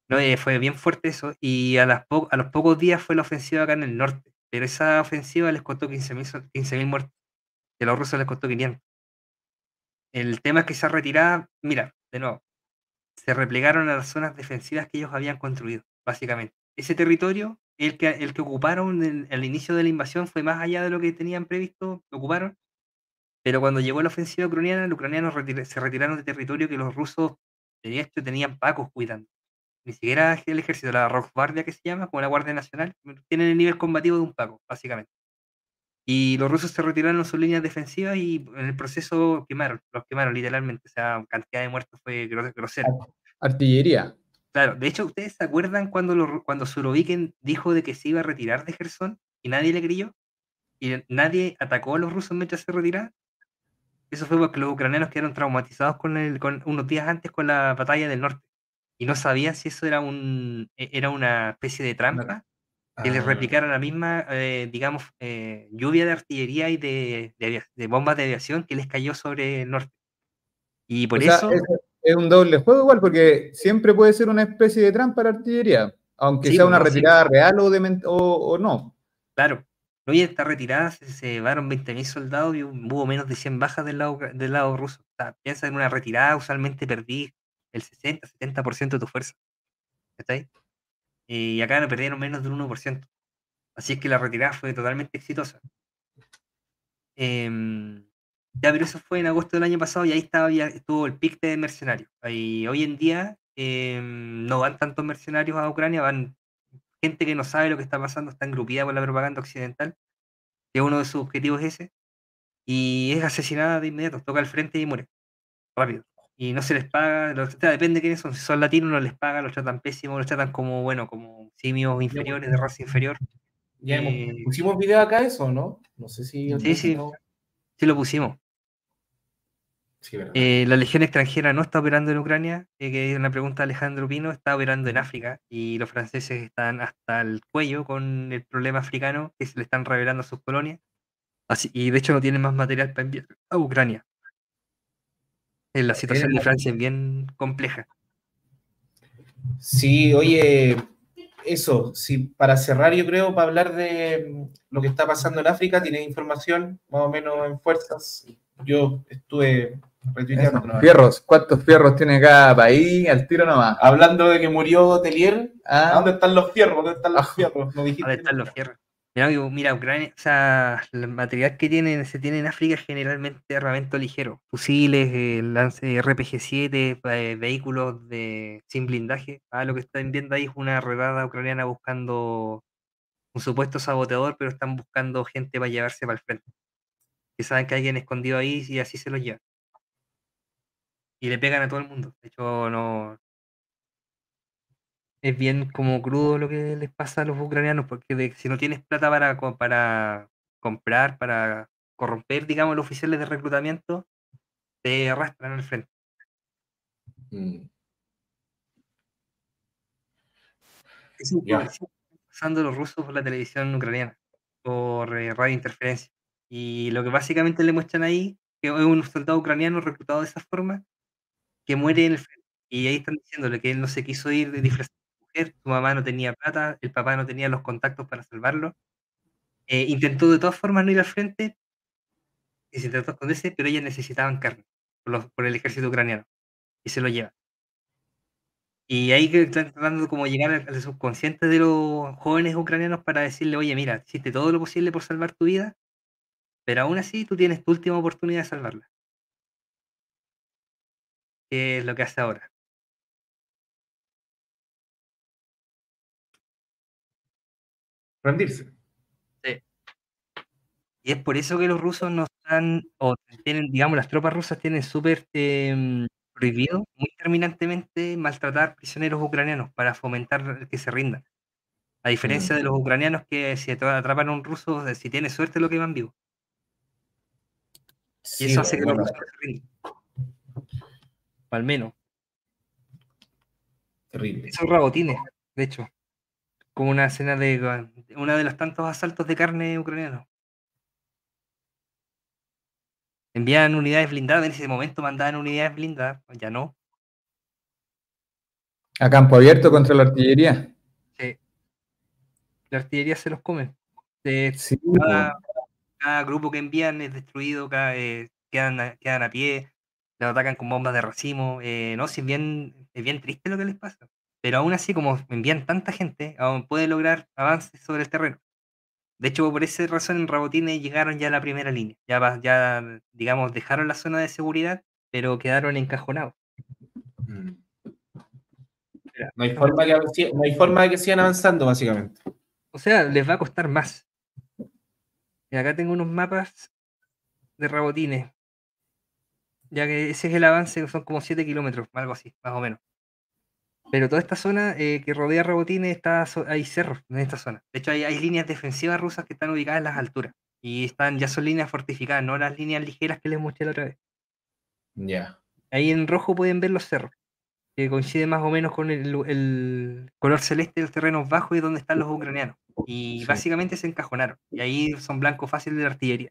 No, eh, fue bien fuerte eso. Y a, las a los pocos días fue la ofensiva acá en el norte. Pero esa ofensiva les costó 15.000 15 muertos. Los rusos les costó 500. El tema es que se retirada, mira, de nuevo, se replegaron a las zonas defensivas que ellos habían construido, básicamente. Ese territorio, el que, el que ocuparon al inicio de la invasión, fue más allá de lo que tenían previsto, lo ocuparon. Pero cuando llegó la ofensiva ucraniana, los ucranianos se retiraron de territorio que los rusos de hecho tenían pacos cuidando. Ni siquiera el ejército, la Guardia que se llama, como la Guardia Nacional, tienen el nivel combativo de un paco, básicamente. Y los rusos se retiraron sus líneas defensivas y en el proceso quemaron, los quemaron literalmente, o sea, cantidad de muertos fue grosera. Artillería. Claro, de hecho, ¿ustedes se acuerdan cuando, lo, cuando Surovikin dijo de que se iba a retirar de Gerson y nadie le creyó? ¿Y nadie atacó a los rusos mientras se retiraban? Eso fue porque los ucranianos quedaron traumatizados con, el, con unos días antes con la batalla del norte y no sabían si eso era, un, e, era una especie de trampa que les ah. replicara la misma, eh, digamos, eh, lluvia de artillería y de, de, bombas de aviación que les cayó sobre el norte. Y por eso... es, un doble juego igual, porque siempre puede ser una especie de trampa la artillería, aunque sea una retirada real o, de, o, o no. Claro, Hoy está retirada, se, se llevaron 20.000 soldados y hubo menos de 100 bajas del lado, del lado ruso. O sea, piensa en una retirada, usualmente perdí el 60-70% de tu fuerza. ¿Está ahí? Y acá no perdieron menos del 1%. Así es que la retirada fue totalmente exitosa. Em, ya, pero eso fue en agosto del año pasado y ahí estaba, ya estuvo el pic de mercenarios. Y hoy en día em, no van tantos mercenarios a Ucrania, van gente que no sabe lo que está pasando, está engrupida por la propaganda occidental, que uno de sus objetivos es ese, y es asesinada de inmediato, toca al frente y muere, rápido. Y no se les paga, depende de quiénes son, si son latinos no les pagan, los tratan pésimo, los tratan como, bueno, como simios inferiores, de raza inferior. Ya eh, pusimos video acá eso, ¿no? No sé si... Sí, sí, sí lo pusimos. Eh, la Legión extranjera no está operando en Ucrania, eh, que es una pregunta de Alejandro Pino, está operando en África y los franceses están hasta el cuello con el problema africano que se le están revelando a sus colonias. Así, y de hecho no tienen más material para enviar a Ucrania. La situación de Francia es bien compleja. Sí, oye, eso, sí, para cerrar, yo creo, para hablar de mm, lo que está pasando en África, tiene información más o menos en fuerzas. Yo estuve retuiteando. ¿no? Fierros, ¿cuántos fierros tiene cada país? Al tiro nomás. Hablando de que murió Telier, Ah, ¿dónde están los fierros? ¿Dónde están los Ah. fierros? No dijiste ¿Dónde están los fierros? Mira, Ucrania, o sea, el material que tienen, se tiene en África es generalmente armamento ligero, fusiles, eh, lance RPG-7, eh, vehículos de, sin blindaje. Ah, lo que están viendo ahí es una redada ucraniana buscando un supuesto saboteador, pero están buscando gente para llevarse para el frente. Que saben que hay alguien escondido ahí y así se los llevan. Y le pegan a todo el mundo. De hecho, no, es bien como crudo lo que les pasa a los ucranianos, porque de- si no tienes plata para, para comprar, para corromper, digamos, los oficiales de reclutamiento, te arrastran al frente. Mm. Están pasando los rusos por la televisión ucraniana, por eh, radio interferencia. Y lo que básicamente le muestran ahí, que es un soldado ucraniano reclutado de esa forma, que muere en el frente. Y ahí están diciéndole que él no se quiso ir de disfrazado mujer, su mamá no tenía plata, el papá no tenía los contactos para salvarlo. Eh, intentó de todas formas no ir al frente, y se intentó esconderse, pero ellas necesitaban carne por, el ejército ucraniano. Y se lo lleva. Y ahí están tratando como llegar al, al subconsciente de los jóvenes ucranianos para decirle, oye, mira, hiciste todo lo posible por salvar tu vida, pero aún así tú tienes tu última oportunidad de salvarla. Que es lo que hace ahora. Rendirse. Y es por eso que los rusos no están, o tienen, digamos, las tropas rusas tienen súper em, prohibido muy terminantemente maltratar prisioneros ucranianos para fomentar que se rindan. A diferencia de los ucranianos que si atra- atrapan a un ruso, eh, si tiene suerte lo queman vivo. Y Sí, eso hace que bueno, los rusos se rindan. Al menos. terrible. Esos rabotines, de hecho. Como una escena de una de los tantos asaltos de carne ucranianos. Envían unidades blindadas, en ese momento mandaban unidades blindadas, ya no. A campo abierto contra la artillería. Sí. La artillería se los come. Se- Sí, cada, cada grupo que envían es destruido, cada, eh, quedan, a, quedan a pie, los atacan con bombas de racimo. eh, no, si es bien, es bien triste lo que les pasa. Pero aún así, como envían tanta gente, aún puede lograr avances sobre el terreno. De hecho, por esa razón en Rabotines llegaron ya a la primera línea. Ya, digamos, dejaron la zona de seguridad, pero quedaron encajonados. Mm. No hay, forma que, avanci- no hay forma de que sigan avanzando, básicamente. O sea, les va a costar más. Y acá tengo unos mapas de Rabotines. Ya que ese es el avance, son como 7 kilómetros, algo así, más o menos. Pero toda esta zona eh, que rodea Rabotines está, hay cerros en esta zona. De hecho, hay, hay líneas defensivas rusas que están ubicadas en las alturas. Y están, ya son líneas fortificadas, no las líneas ligeras que les mostré la otra vez. Ya. Ahí en rojo pueden ver los cerros, que coincide más o menos con el, el color celeste de los terrenos bajos y donde están los ucranianos. Y Sí. básicamente se encajonaron. Y ahí son blancos fáciles de la artillería.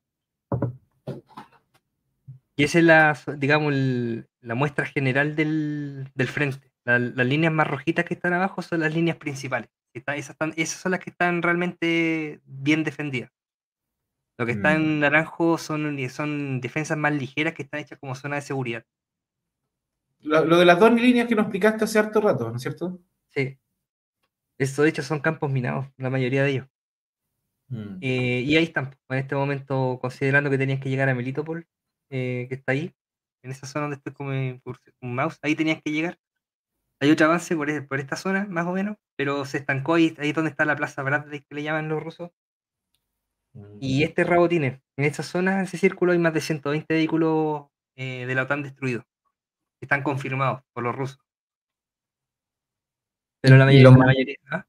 Y esa es la, digamos, el- la muestra general del, del frente. La- las líneas más rojitas que están abajo son las líneas principales. están- esas, están- esas son las que están realmente bien defendidas. Lo que está en Mm. naranjo son, son defensas más ligeras que están hechas como zona de seguridad. Lo, lo de las dos líneas que nos explicaste hace harto rato, ¿no es cierto? Sí. Eso de hecho son campos minados, la mayoría de ellos. Mm. Eh, y ahí están, en este momento, considerando que tenían que llegar a Melitopol, eh, que está ahí, en esa zona donde estoy con mi con mouse, ahí tenían que llegar. Hay otro avance por, e- por esta zona, más o menos, pero se estancó ahí, ahí es donde está la Plaza Bradley, que le llaman los rusos. Y este Rabotines, en esa zona, en ese círculo, hay más de 120 vehículos eh, de la OTAN destruidos, que están confirmados por los rusos. Pero la Y mayoría- ¿ah?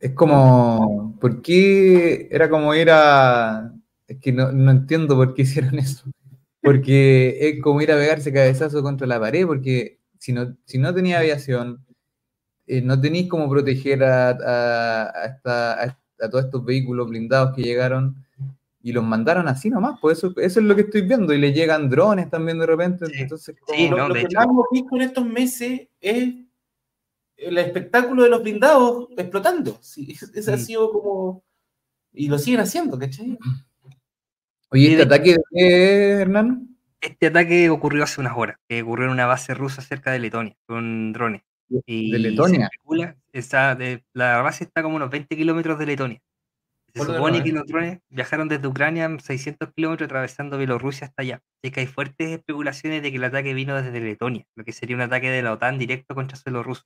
Es como, ¿por qué era como ir a... Es que no, no entiendo por qué hicieron eso. Porque es como ir a pegarse cabezazo contra la pared, porque si no, si no tenía aviación, eh, no tenéis cómo proteger a, a, a esta- a- a todos estos vehículos blindados que llegaron y los mandaron así nomás. Pues eso, eso es lo que estoy viendo. Y le llegan drones también de repente. Sí. Entonces, Sí, lo, no, lo que más hemos visto en estos meses es el espectáculo de los blindados explotando. Sí, ese ha Mm. sido como... Y lo siguen haciendo, ¿cachai? Oye, Sí, ¿este de- ataque de qué, Hernán? Este ataque ocurrió hace unas horas, que ocurrió en una base rusa cerca de Letonia, con drones. Y ¿De Letonia? especula- está de- la base está como unos 20 kilómetros de Letonia. Se Por lo supone que ¿eh? los drones viajaron desde Ucrania 600 kilómetros atravesando Bielorrusia hasta allá. Así que hay fuertes especulaciones de que el ataque vino desde Letonia, lo que sería un ataque de la OTAN directo contra Bielorrusia.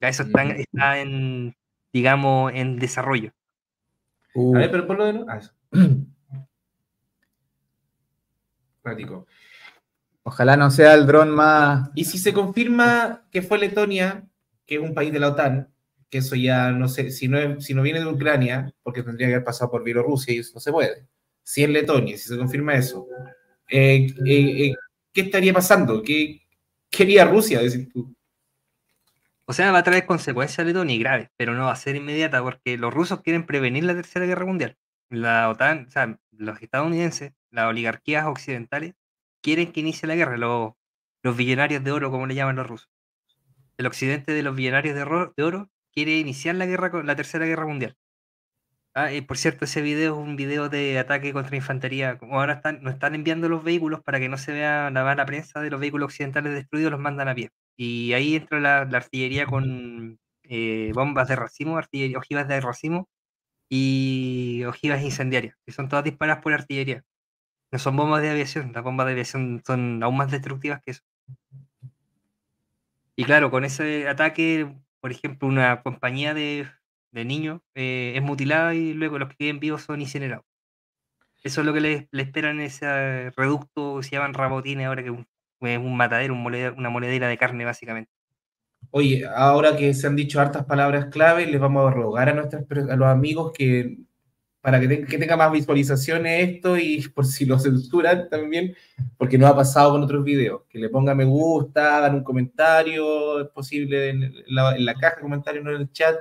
Ya eso está, en- Mm. está en, digamos, en desarrollo. Uh, A ver, pero ponlo de nuevo. Ah, (clears throat) eso. Ratico. Ojalá no sea el dron más. Y si se confirma que fue Letonia, que es un país de la OTAN, que eso ya no sé, si no, es- si no viene de Ucrania, porque tendría que haber pasado por Bielorrusia y eso no se puede. Si es Letonia, si se confirma eso, eh, eh, eh, ¿qué estaría pasando? ¿Qué quería Rusia, decir tú? O sea, va a traer consecuencias a Letonia y graves, pero no va a ser inmediata porque los rusos quieren prevenir la Tercera Guerra Mundial. La OTAN, o sea, los estadounidenses, las oligarquías occidentales, quieren que inicie la guerra, los, los billonarios de oro, como le llaman los rusos. El occidente de los billonarios de oro, de oro quiere iniciar la guerra con la Tercera Guerra Mundial. Ah, y por cierto, ese video es un video de ataque contra infantería. Como ahora están, nos están enviando los vehículos para que no se vea la mala prensa de los vehículos occidentales destruidos, los mandan a pie. Y ahí entra la, artillería con eh, bombas de racimo, artillería, ojivas de racimo y ojivas incendiarias, que son todas disparadas por artillería. No son bombas de aviación, las bombas de aviación son aún más destructivas que eso. Y claro, con ese ataque, por ejemplo, una compañía de, de niños eh, es mutilada y luego los que queden vivos son incinerados. Eso es lo que le, le esperan ese reducto, se llaman rabotines ahora que es un, matadero, un monedero- una monedera de carne básicamente. Oye, ahora que se han dicho hartas palabras clave, les vamos a rogar a, nuestras, per- a los amigos que para que, te- que tenga más visualizaciones esto y (laughs) por si lo censuran también, porque no ha pasado con otros videos, que le pongan me gusta, hagan un comentario, es posible en la, en la caja de comentarios, no en el chat,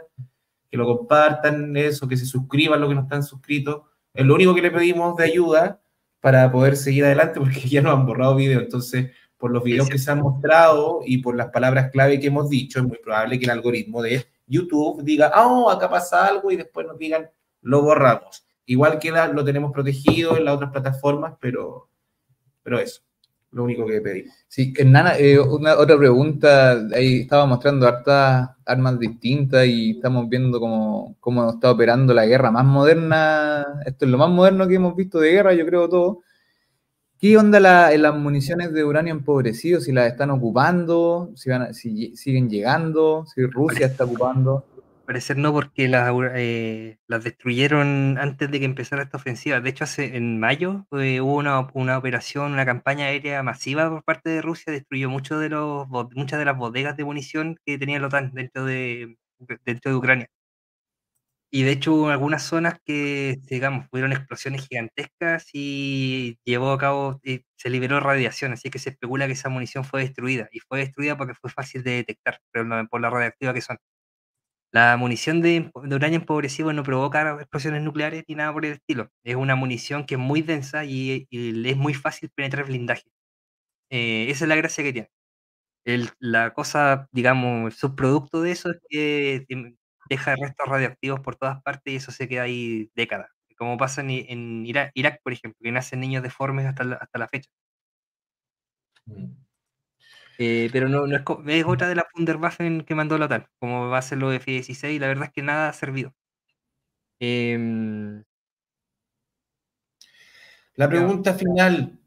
que lo compartan, eso, que se suscriban los que no están suscritos. Es lo único que le pedimos de ayuda para poder seguir adelante, (laughs) porque ya nos han borrado videos, entonces por los videos Sí, que se han mostrado y por las palabras clave que hemos dicho, es muy probable que el algoritmo de YouTube diga, ah, oh, acá pasa algo y después nos digan, lo borramos. Igual queda, lo tenemos protegido en las otras plataformas, pero, pero eso, lo único que pedimos. Sí, Hernán, eh, una otra pregunta. Ahí estaba mostrando hartas armas distintas y estamos viendo cómo, cómo está operando la guerra más moderna. Esto es lo más moderno que hemos visto de guerra, yo creo todo. ¿Qué onda la- en las municiones de uranio empobrecido? Si las están ocupando, si, van a- si siguen llegando, si Rusia está ocupando. parecer no, porque las, eh, las destruyeron antes de que empezara esta ofensiva. De hecho, hace, en mayo eh, hubo una, una operación, una campaña aérea masiva por parte de Rusia, destruyó mucho de los, muchas de las bodegas de munición que tenía la OTAN dentro de, dentro de Ucrania. Y de hecho hubo algunas zonas que, digamos, fueron explosiones gigantescas y llevó a cabo, eh, se liberó radiación, así que se especula que esa munición fue destruida. Y fue destruida porque fue fácil de detectar, por la radiactiva que son. La munición de, de uranio empobrecido no provoca explosiones nucleares ni nada por el estilo. Es una munición que es muy densa y, y es muy fácil penetrar blindaje. Eh, esa es la gracia que tiene. El- la cosa, digamos, el subproducto de eso es que em, deja restos radioactivos por todas partes y eso se queda ahí décadas. Como pasa en, Irak, Irak, por ejemplo, que nacen niños deformes hasta la, hasta la fecha. Eh, pero no, no es, es otra de las Wunderwaffen que mandó la OTAN, como va a ser lo F-16, y la verdad es que nada ha servido. Em, La Ya. pregunta final,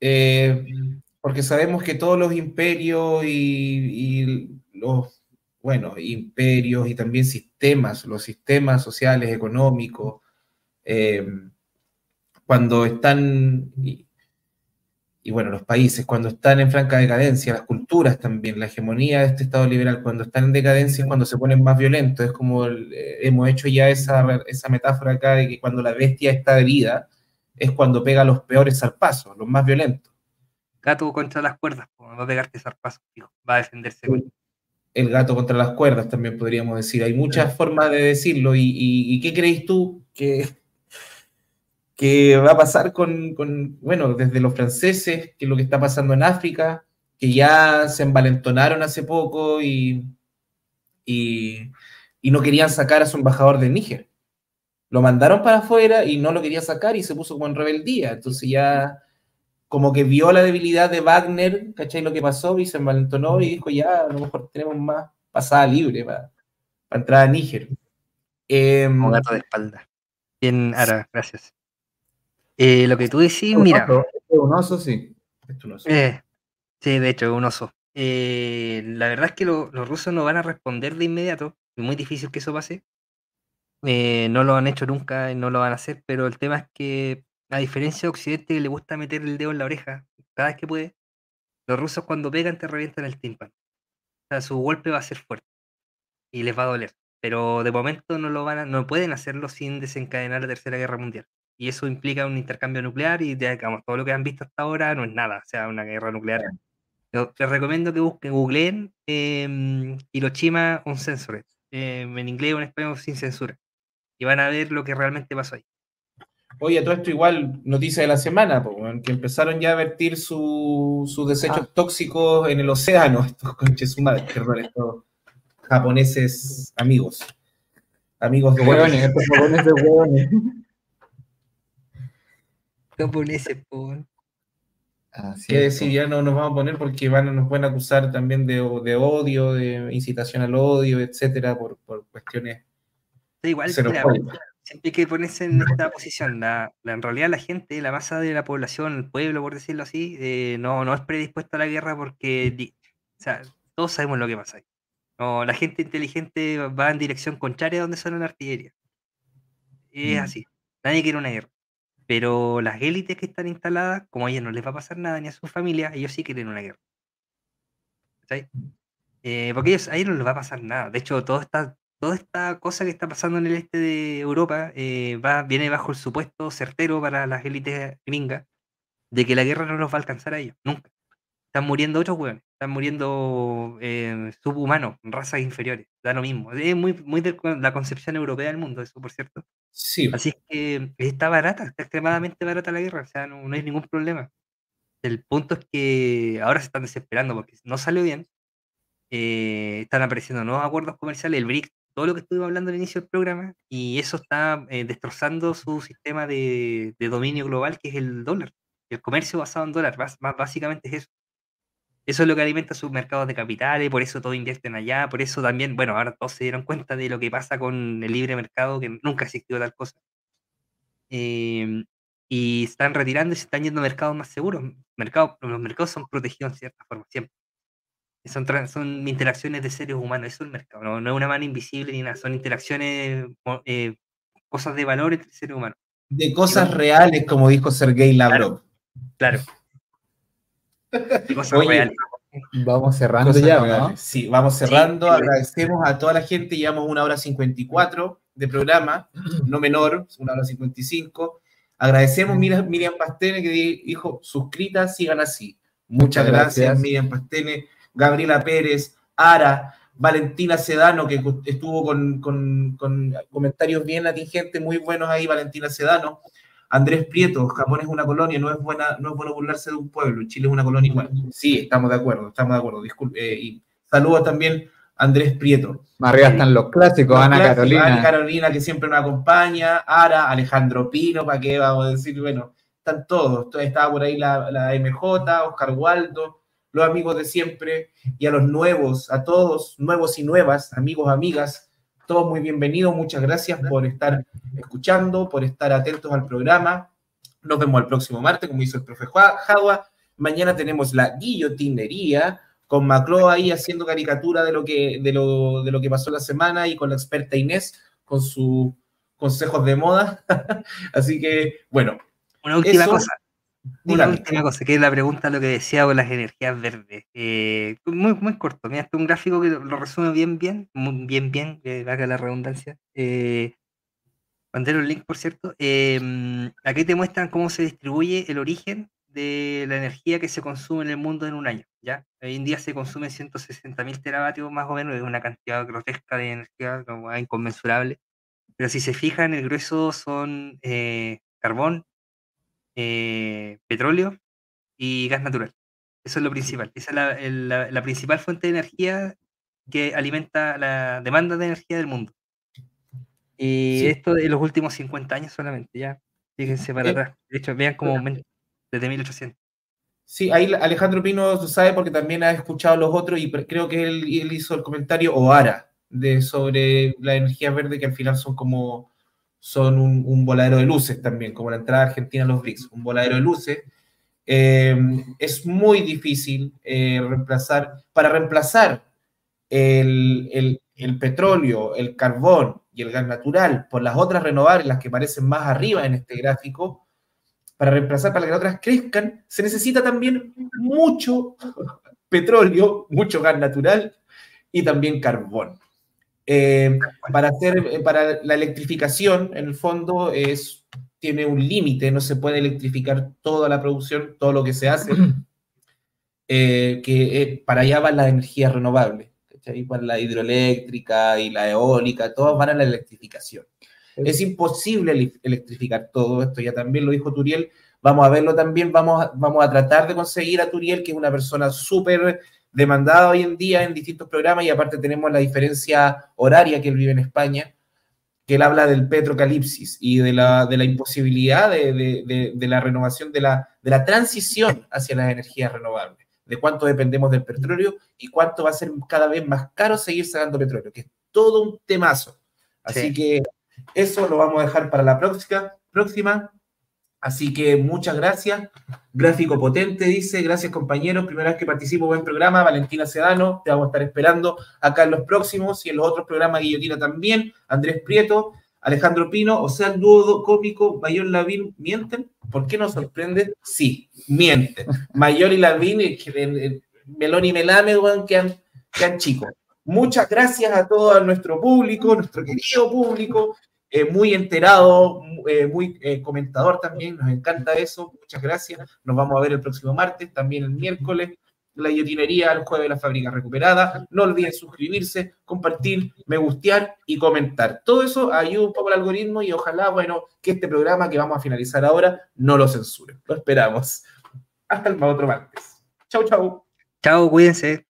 eh, porque sabemos que todos los imperios y, y los, bueno, imperios y también sistemas, los sistemas sociales, económicos, eh, cuando están, y, y bueno, los países, cuando están en franca decadencia, las culturas también, la hegemonía de este Estado liberal, cuando están en decadencia es cuando se ponen más violentos, es como el- eh, hemos hecho ya esa, esa metáfora acá de que cuando la bestia está herida, es cuando pega los peores zarpazos, los más violentos. gato contra las cuerdas, a pegarte zarpazo, fijo, va a defenderse. con- El gato contra las cuerdas, también podríamos decir. Hay muchas formas de decirlo. ¿Y, y- y qué crees tú que, que va a pasar con, con, bueno, desde los franceses, que es lo que está pasando en África, que ya se envalentonaron hace poco y, y, y no querían sacar a su embajador de Níger. Lo mandaron para afuera y no lo quería sacar y se puso como en rebeldía. Entonces ya como que vio la debilidad de Wagner, ¿cachai? Lo que pasó y se envalentonó y dijo, ya, a lo mejor tenemos más pasada libre para, entrar a Níger. Eh, como gato de espalda. Bien, Ara, gracias. Eh, lo que tú decís, mira. un oso, sí. Eh, sí, de hecho, un oso. Eh, la verdad es que los rusos no van a responder de inmediato. Es muy difícil que eso pase. no lo han hecho nunca y no lo van a hacer, pero el tema es que, a diferencia de Occidente, le gusta meter el dedo en la oreja cada vez que puede, los rusos cuando pegan te revientan el tímpano. O sea, su golpe va a ser fuerte y les va a doler. Pero de momento no lo van a, no pueden hacerlo sin desencadenar la Tercera Guerra Mundial. Y eso implica un intercambio nuclear y digamos, todo lo que han visto hasta ahora no es nada, o sea, una guerra nuclear. les recomiendo que busquen, googleen eh, Hiroshima Uncensored. Eh, en inglés o en español sin censura. Y van a ver lo que realmente pasó ahí. Oye, todo esto igual, noticia de la semana, que empezaron ya a vertir sus desechos ah. tóxicos en el océano, (laughs) estos conches perdón, estos japoneses amigos. Amigos de hueones, estos japoneses hueones. (laughs) Japoneses, Así que decir, ya no nos vamos a poner porque van, nos pueden acusar también de, de odio, de incitación al odio, etcétera, por, por cuestiones. igual, siempre hay que ponerse en esta posición. La, en realidad, la gente, la masa de la población, el pueblo, por decirlo así, eh, no, no es predispuesta a la guerra porque o sea, todos sabemos lo que pasa ahí. No, la gente inteligente va en dirección contraria a donde suena la artillería. Es mm. así. Nadie quiere una guerra. Pero las élites que están instaladas, como a ellos no les va a pasar nada ni a su familia, ellos sí quieren una guerra. ¿Sí? Eh, porque ellos, a ellos no les va a pasar nada. De hecho, toda esta, toda esta cosa que está pasando en el este de Europa eh, va, viene bajo el supuesto certero para las élites gringas de que la guerra no los va a alcanzar a ellos, nunca. Están muriendo otros hueones, están muriendo eh, subhumanos, razas inferiores, da lo mismo. Es muy, muy de la concepción europea del mundo, eso por cierto. Sí. Así es que está barata, está extremadamente barata la guerra, o sea, no, hay ningún problema. El punto es que ahora se están desesperando porque no salió bien. Eh, están apareciendo nuevos acuerdos comerciales, el BRIC, todo lo que estuvimos hablando al inicio del programa, y eso está eh, destrozando su sistema de, dominio global, que es el dólar. El comercio basado en dólar, básicamente es eso. Eso es lo que alimenta sus mercados de capitales, por eso todos invierten allá, por eso también, bueno, ahora todos se dieron cuenta de lo que pasa con el libre mercado, que nunca existió tal cosa. Em, y están retirando y se están yendo a mercados más seguros. Mercado, los mercados son protegidos en cierta forma, siempre. Son, son interacciones de seres humanos, eso es el mercado, no, es una mano invisible ni nada, son interacciones, eh, cosas de valor entre seres humanos. De cosas reales, como dijo Sergei Lavrov. claro. Vamos cerrando ya, ¿no? Sí, vamos cerrando. Agradecemos a toda la gente. Llevamos una hora 54 de programa, no menor, una hora 55. Agradecemos a Miriam Pastene que dijo, suscrita, sigan así. Muchas, gracias, Miriam Pastene, Gabriela Pérez, Ara, Valentina Sedano, que estuvo con, con comentarios bien atingentes, muy buenos ahí, Valentina Sedano. Andrés Prieto, Japón es una colonia, no es buena, no es bueno burlarse de un pueblo, Chile es una colonia igual. Sí, estamos de acuerdo, estamos de acuerdo, disculpe. Eh, y saludos también a Andrés Prieto. Más arriba están los clásicos, Ana Carolina. Ana Carolina, que siempre nos acompaña, Ara, Alejandro Pino, ¿para qué vamos a decir? Bueno, están todos. Estaba por ahí la, la MJ, Oscar Waldo, los amigos de siempre, y a los nuevos, a todos, nuevos y nuevas, amigos, amigas, todos muy bienvenidos, muchas gracias por estar escuchando, por estar atentos al programa. Nos vemos el próximo martes, como hizo el profe Jagua. Mañana tenemos la guillotinería con Maclo ahí haciendo caricatura de lo que, de lo, de lo que pasó la semana y con la experta Inés con sus consejos de moda. (laughs) Así que, bueno. Una última cosa. Una última cosa, que es la pregunta lo que decía con las energías verdes. Eh, muy, muy corto, mira, este un gráfico que lo resume bien, bien, bien, bien, que haga la redundancia. Eh, mandé un link, por cierto. Eh, aquí te muestran cómo se distribuye el origen de la energía que se consume en el mundo en un año. ¿ya? Hoy en día se consume 160.000 teravatios más o menos, es una cantidad grotesca de energía como inconmensurable. Pero si se fijan, el grueso son eh, carbón, eh, petróleo y gas natural. Eso es lo principal. Esa es la, principal fuente de energía que alimenta la demanda de energía del mundo. Y esto de los últimos 50 años solamente, ya. Fíjense para eh, atrás. De hecho, vean cómo aumenta desde 1800. Sí, ahí Alejandro Pino sabe porque también ha escuchado los otros y creo que él, hizo el comentario Oara de sobre la energía verde que al final son como son un, voladero de luces también, como la entrada argentina a los BRICS, un voladero de luces. Eh, es muy difícil eh, reemplazar, para reemplazar el, el, petróleo, el carbón y el gas natural por las otras renovables, las que parecen más arriba en este gráfico, para reemplazar, para que las otras crezcan, se necesita también mucho petróleo, mucho gas natural y también carbón. Eh, para, hacer, eh, para la electrificación, en el fondo, es, tiene un límite, no se puede electrificar toda la producción, todo lo que se hace, (clears throat) eh, que para allá van las energías renovables, para la hidroeléctrica y la eólica, todas van a la electrificación. Es imposible electrificar todo esto, ya también lo dijo Turiel, vamos a verlo también, vamos vamos a tratar de conseguir a Turiel, que es una persona súper demandada hoy en día en distintos programas y aparte tenemos la diferencia horaria que él vive en España, que él habla del petrocalipsis y de la, de la imposibilidad de, de, de, la renovación, de la, de la transición hacia las energías renovables, de cuánto dependemos del petróleo y cuánto va a ser cada vez más caro seguir sacando petróleo, que es todo un temazo. Así que eso lo vamos a dejar para la próxima. próxima. Así que muchas gracias. Gráfico potente, dice. Gracias, compañeros. Primera vez que participo en programa. Valentina Sedano, te vamos a estar esperando acá en los próximos y en los otros programas Guillotina también. Andrés Prieto, Alejandro Pino, o sea, el dúo cómico Mayor Lavín, ¿mienten? ¿Por qué nos sorprende? Sí, mienten. Mayor y Lavín, Melón y Melame, quedan, quedan chicos. Muchas gracias a todo nuestro público, nuestro querido público. Eh, muy enterado, eh, muy eh, comentador también, nos encanta eso, muchas gracias, nos vamos a ver el próximo martes, también el miércoles, la guillotinería, el jueves la fábrica recuperada, no olviden suscribirse, compartir, me gustear y comentar. Todo eso ayuda un poco al algoritmo y ojalá, bueno, que este programa que vamos a finalizar ahora no lo censuren, lo esperamos. Hasta el otro martes. Chau, chau. Chao, cuídense.